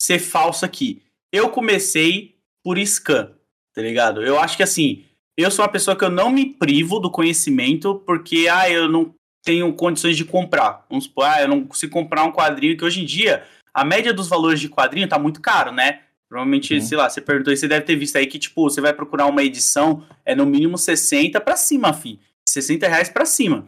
ser falso aqui. Eu comecei por scan, tá ligado? Eu acho que assim, eu sou uma pessoa que eu não me privo do conhecimento porque, ah, eu não tenho condições de comprar. Vamos supor, ah, eu não consigo comprar um quadrinho que hoje em dia a média dos valores de quadrinho tá muito caro, né? Provavelmente, uhum. sei lá, você perguntou e você deve ter visto aí que, tipo, você vai procurar uma edição, é no mínimo 60 para cima, fi. 60 reais pra cima.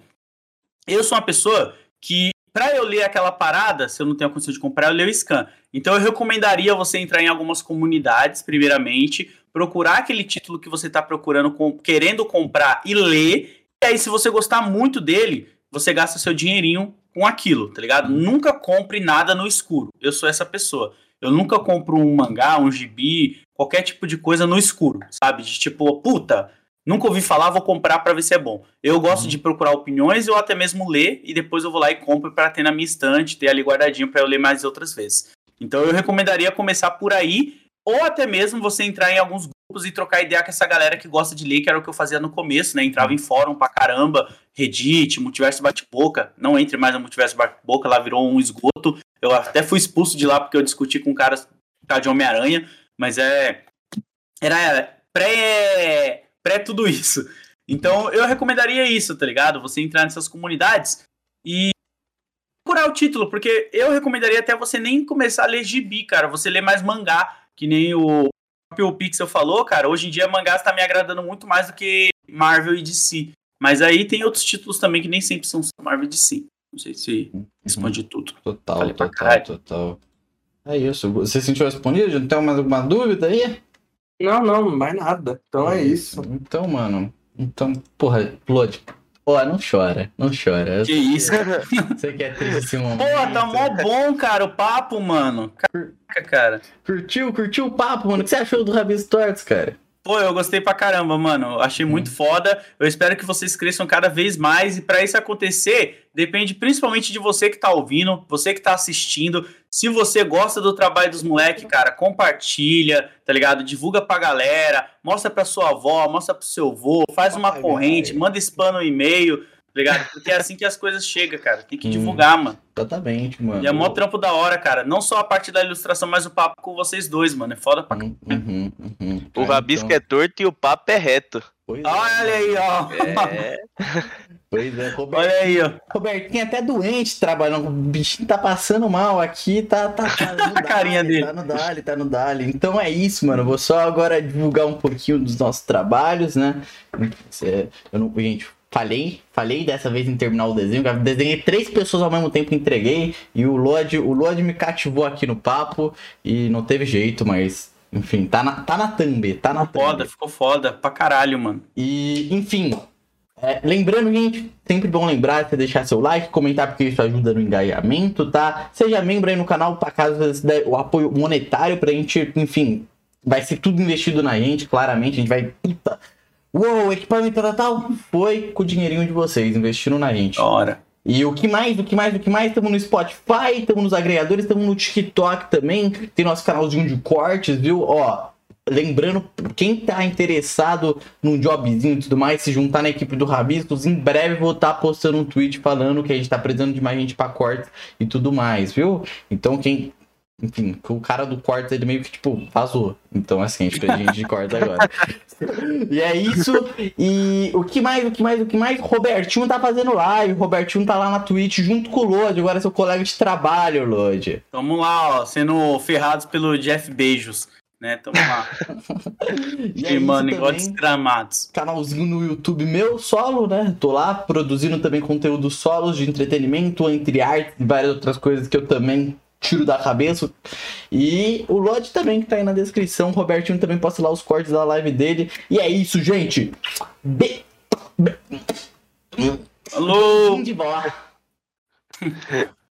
Eu sou uma pessoa que, para eu ler aquela parada, se eu não tenho a condição de comprar, eu leio o scan. Então eu recomendaria você entrar em algumas comunidades, primeiramente, procurar aquele título que você está procurando, com, querendo comprar e ler. E aí, se você gostar muito dele, você gasta seu dinheirinho com aquilo, tá ligado? Nunca compre nada no escuro. Eu sou essa pessoa. Eu nunca compro um mangá, um gibi, qualquer tipo de coisa no escuro, sabe? De tipo, puta, nunca ouvi falar, vou comprar para ver se é bom. Eu gosto uhum. de procurar opiniões ou até mesmo ler e depois eu vou lá e compro para ter na minha estante, ter ali guardadinho para eu ler mais outras vezes. Então eu recomendaria começar por aí ou até mesmo você entrar em alguns grupos e trocar ideia com essa galera que gosta de ler, que era o que eu fazia no começo, né? Entrava em fórum pra caramba, Reddit, Multiverso Bate-Boca. Não entre mais no Multiverso Bate-Boca, lá virou um esgoto. Eu até fui expulso de lá porque eu discuti com um cara de Homem-Aranha, mas é. Era pré. pré tudo isso. Então eu recomendaria isso, tá ligado? Você entrar nessas comunidades e procurar o título, porque eu recomendaria até você nem começar a ler gibi, cara. Você lê mais mangá que nem o próprio Pixel falou, cara, hoje em dia mangás tá me agradando muito mais do que Marvel e DC. Mas aí tem outros títulos também que nem sempre são Marvel e DC. Não sei se responde tudo. Total, total, total. É isso. Você sentiu respondido? Não tem mais alguma dúvida aí? Não, não, mais nada. Então é isso. Então, mano. Então, porra, Lodi. Ó, não chora, não chora. Que isso. Você quer ter esse momento. Pô, tá mó bom, cara, o papo, mano. Caraca, cara. Curtiu, curtiu o papo, mano? O que você achou do Rabisco Tortos, cara? Pô, eu gostei pra caramba, mano. Achei muito foda. Eu espero que vocês cresçam cada vez mais. E pra isso acontecer, depende principalmente de você que tá ouvindo, você que tá assistindo. Se você gosta do trabalho dos moleques, cara, compartilha, tá ligado? Divulga pra galera, mostra pra sua avó, mostra pro seu avô, faz uma Ai, corrente, manda spam no e-mail, tá ligado? Porque é assim que as coisas chegam, cara. Tem que Hum. divulgar, mano. Exatamente, mano. E é mó trampo da hora, cara. Não só a parte da ilustração, mas o papo com vocês dois, mano. É foda pra Uhum, uhum, uhum. O É, rabisco então, é torto e o papo é reto. Pois é, Olha aí, ó. É. Pois é, Roberto. Olha aí, ó. Robertinho é até doente trabalhando. O bichinho tá passando mal aqui, tá. tá, tá no A carinha Dali, dele. Tá no Dali, tá no Dali. Então é isso, mano. Vou só agora divulgar um pouquinho dos nossos trabalhos, né? É, Eu não, gente, falhei, falhei dessa vez em terminar o desenho. Desenhei três pessoas ao mesmo tempo, entreguei. E o Lodi, o Lodi me cativou aqui no papo. E não teve jeito, mas. Enfim, tá na, tá na thumb, tá na thumb. Foda, ficou foda pra caralho, mano. E, enfim, é, lembrando, gente, sempre bom lembrar de deixar seu like, comentar, porque isso ajuda no engajamento, tá? Seja membro aí no canal, para caso você der o apoio monetário pra gente, enfim, vai ser tudo investido na gente, claramente, a gente vai, puta, uou, equipamento tal, tal, foi com o dinheirinho de vocês, investindo na gente. Da hora. E o que mais, o que mais, o que mais? Estamos no Spotify, estamos nos agregadores, estamos no TikTok também. Tem nosso canalzinho de cortes, viu? Ó, lembrando, quem tá interessado num jobzinho e tudo mais, se juntar na equipe do Rabiscos, em breve vou estar postando um tweet falando que a gente tá precisando de mais gente pra cortes e tudo mais, viu? Então quem. Enfim, o cara do cortes ele meio que tipo vazou. Então assim, a gente precisa de gente de cortes agora. E é isso. E o que mais, o que mais, o que mais? Robertinho tá fazendo live. Robertinho tá lá na Twitch junto com o Lodi. Agora é seu colega de trabalho, Lodi. Tamo lá, ó, sendo ferrados pelo Jeff Beijos, né? Tamo lá, E é isso igual desgramados. Canalzinho no YouTube meu, solo, né? Tô lá produzindo também conteúdo solos de entretenimento, entre artes e várias outras coisas que eu também tiro da cabeça. E o Lodi também, que tá aí na descrição. O Robertinho também posta lá os cortes da live dele. E é isso, gente. Be... Alô! de bola.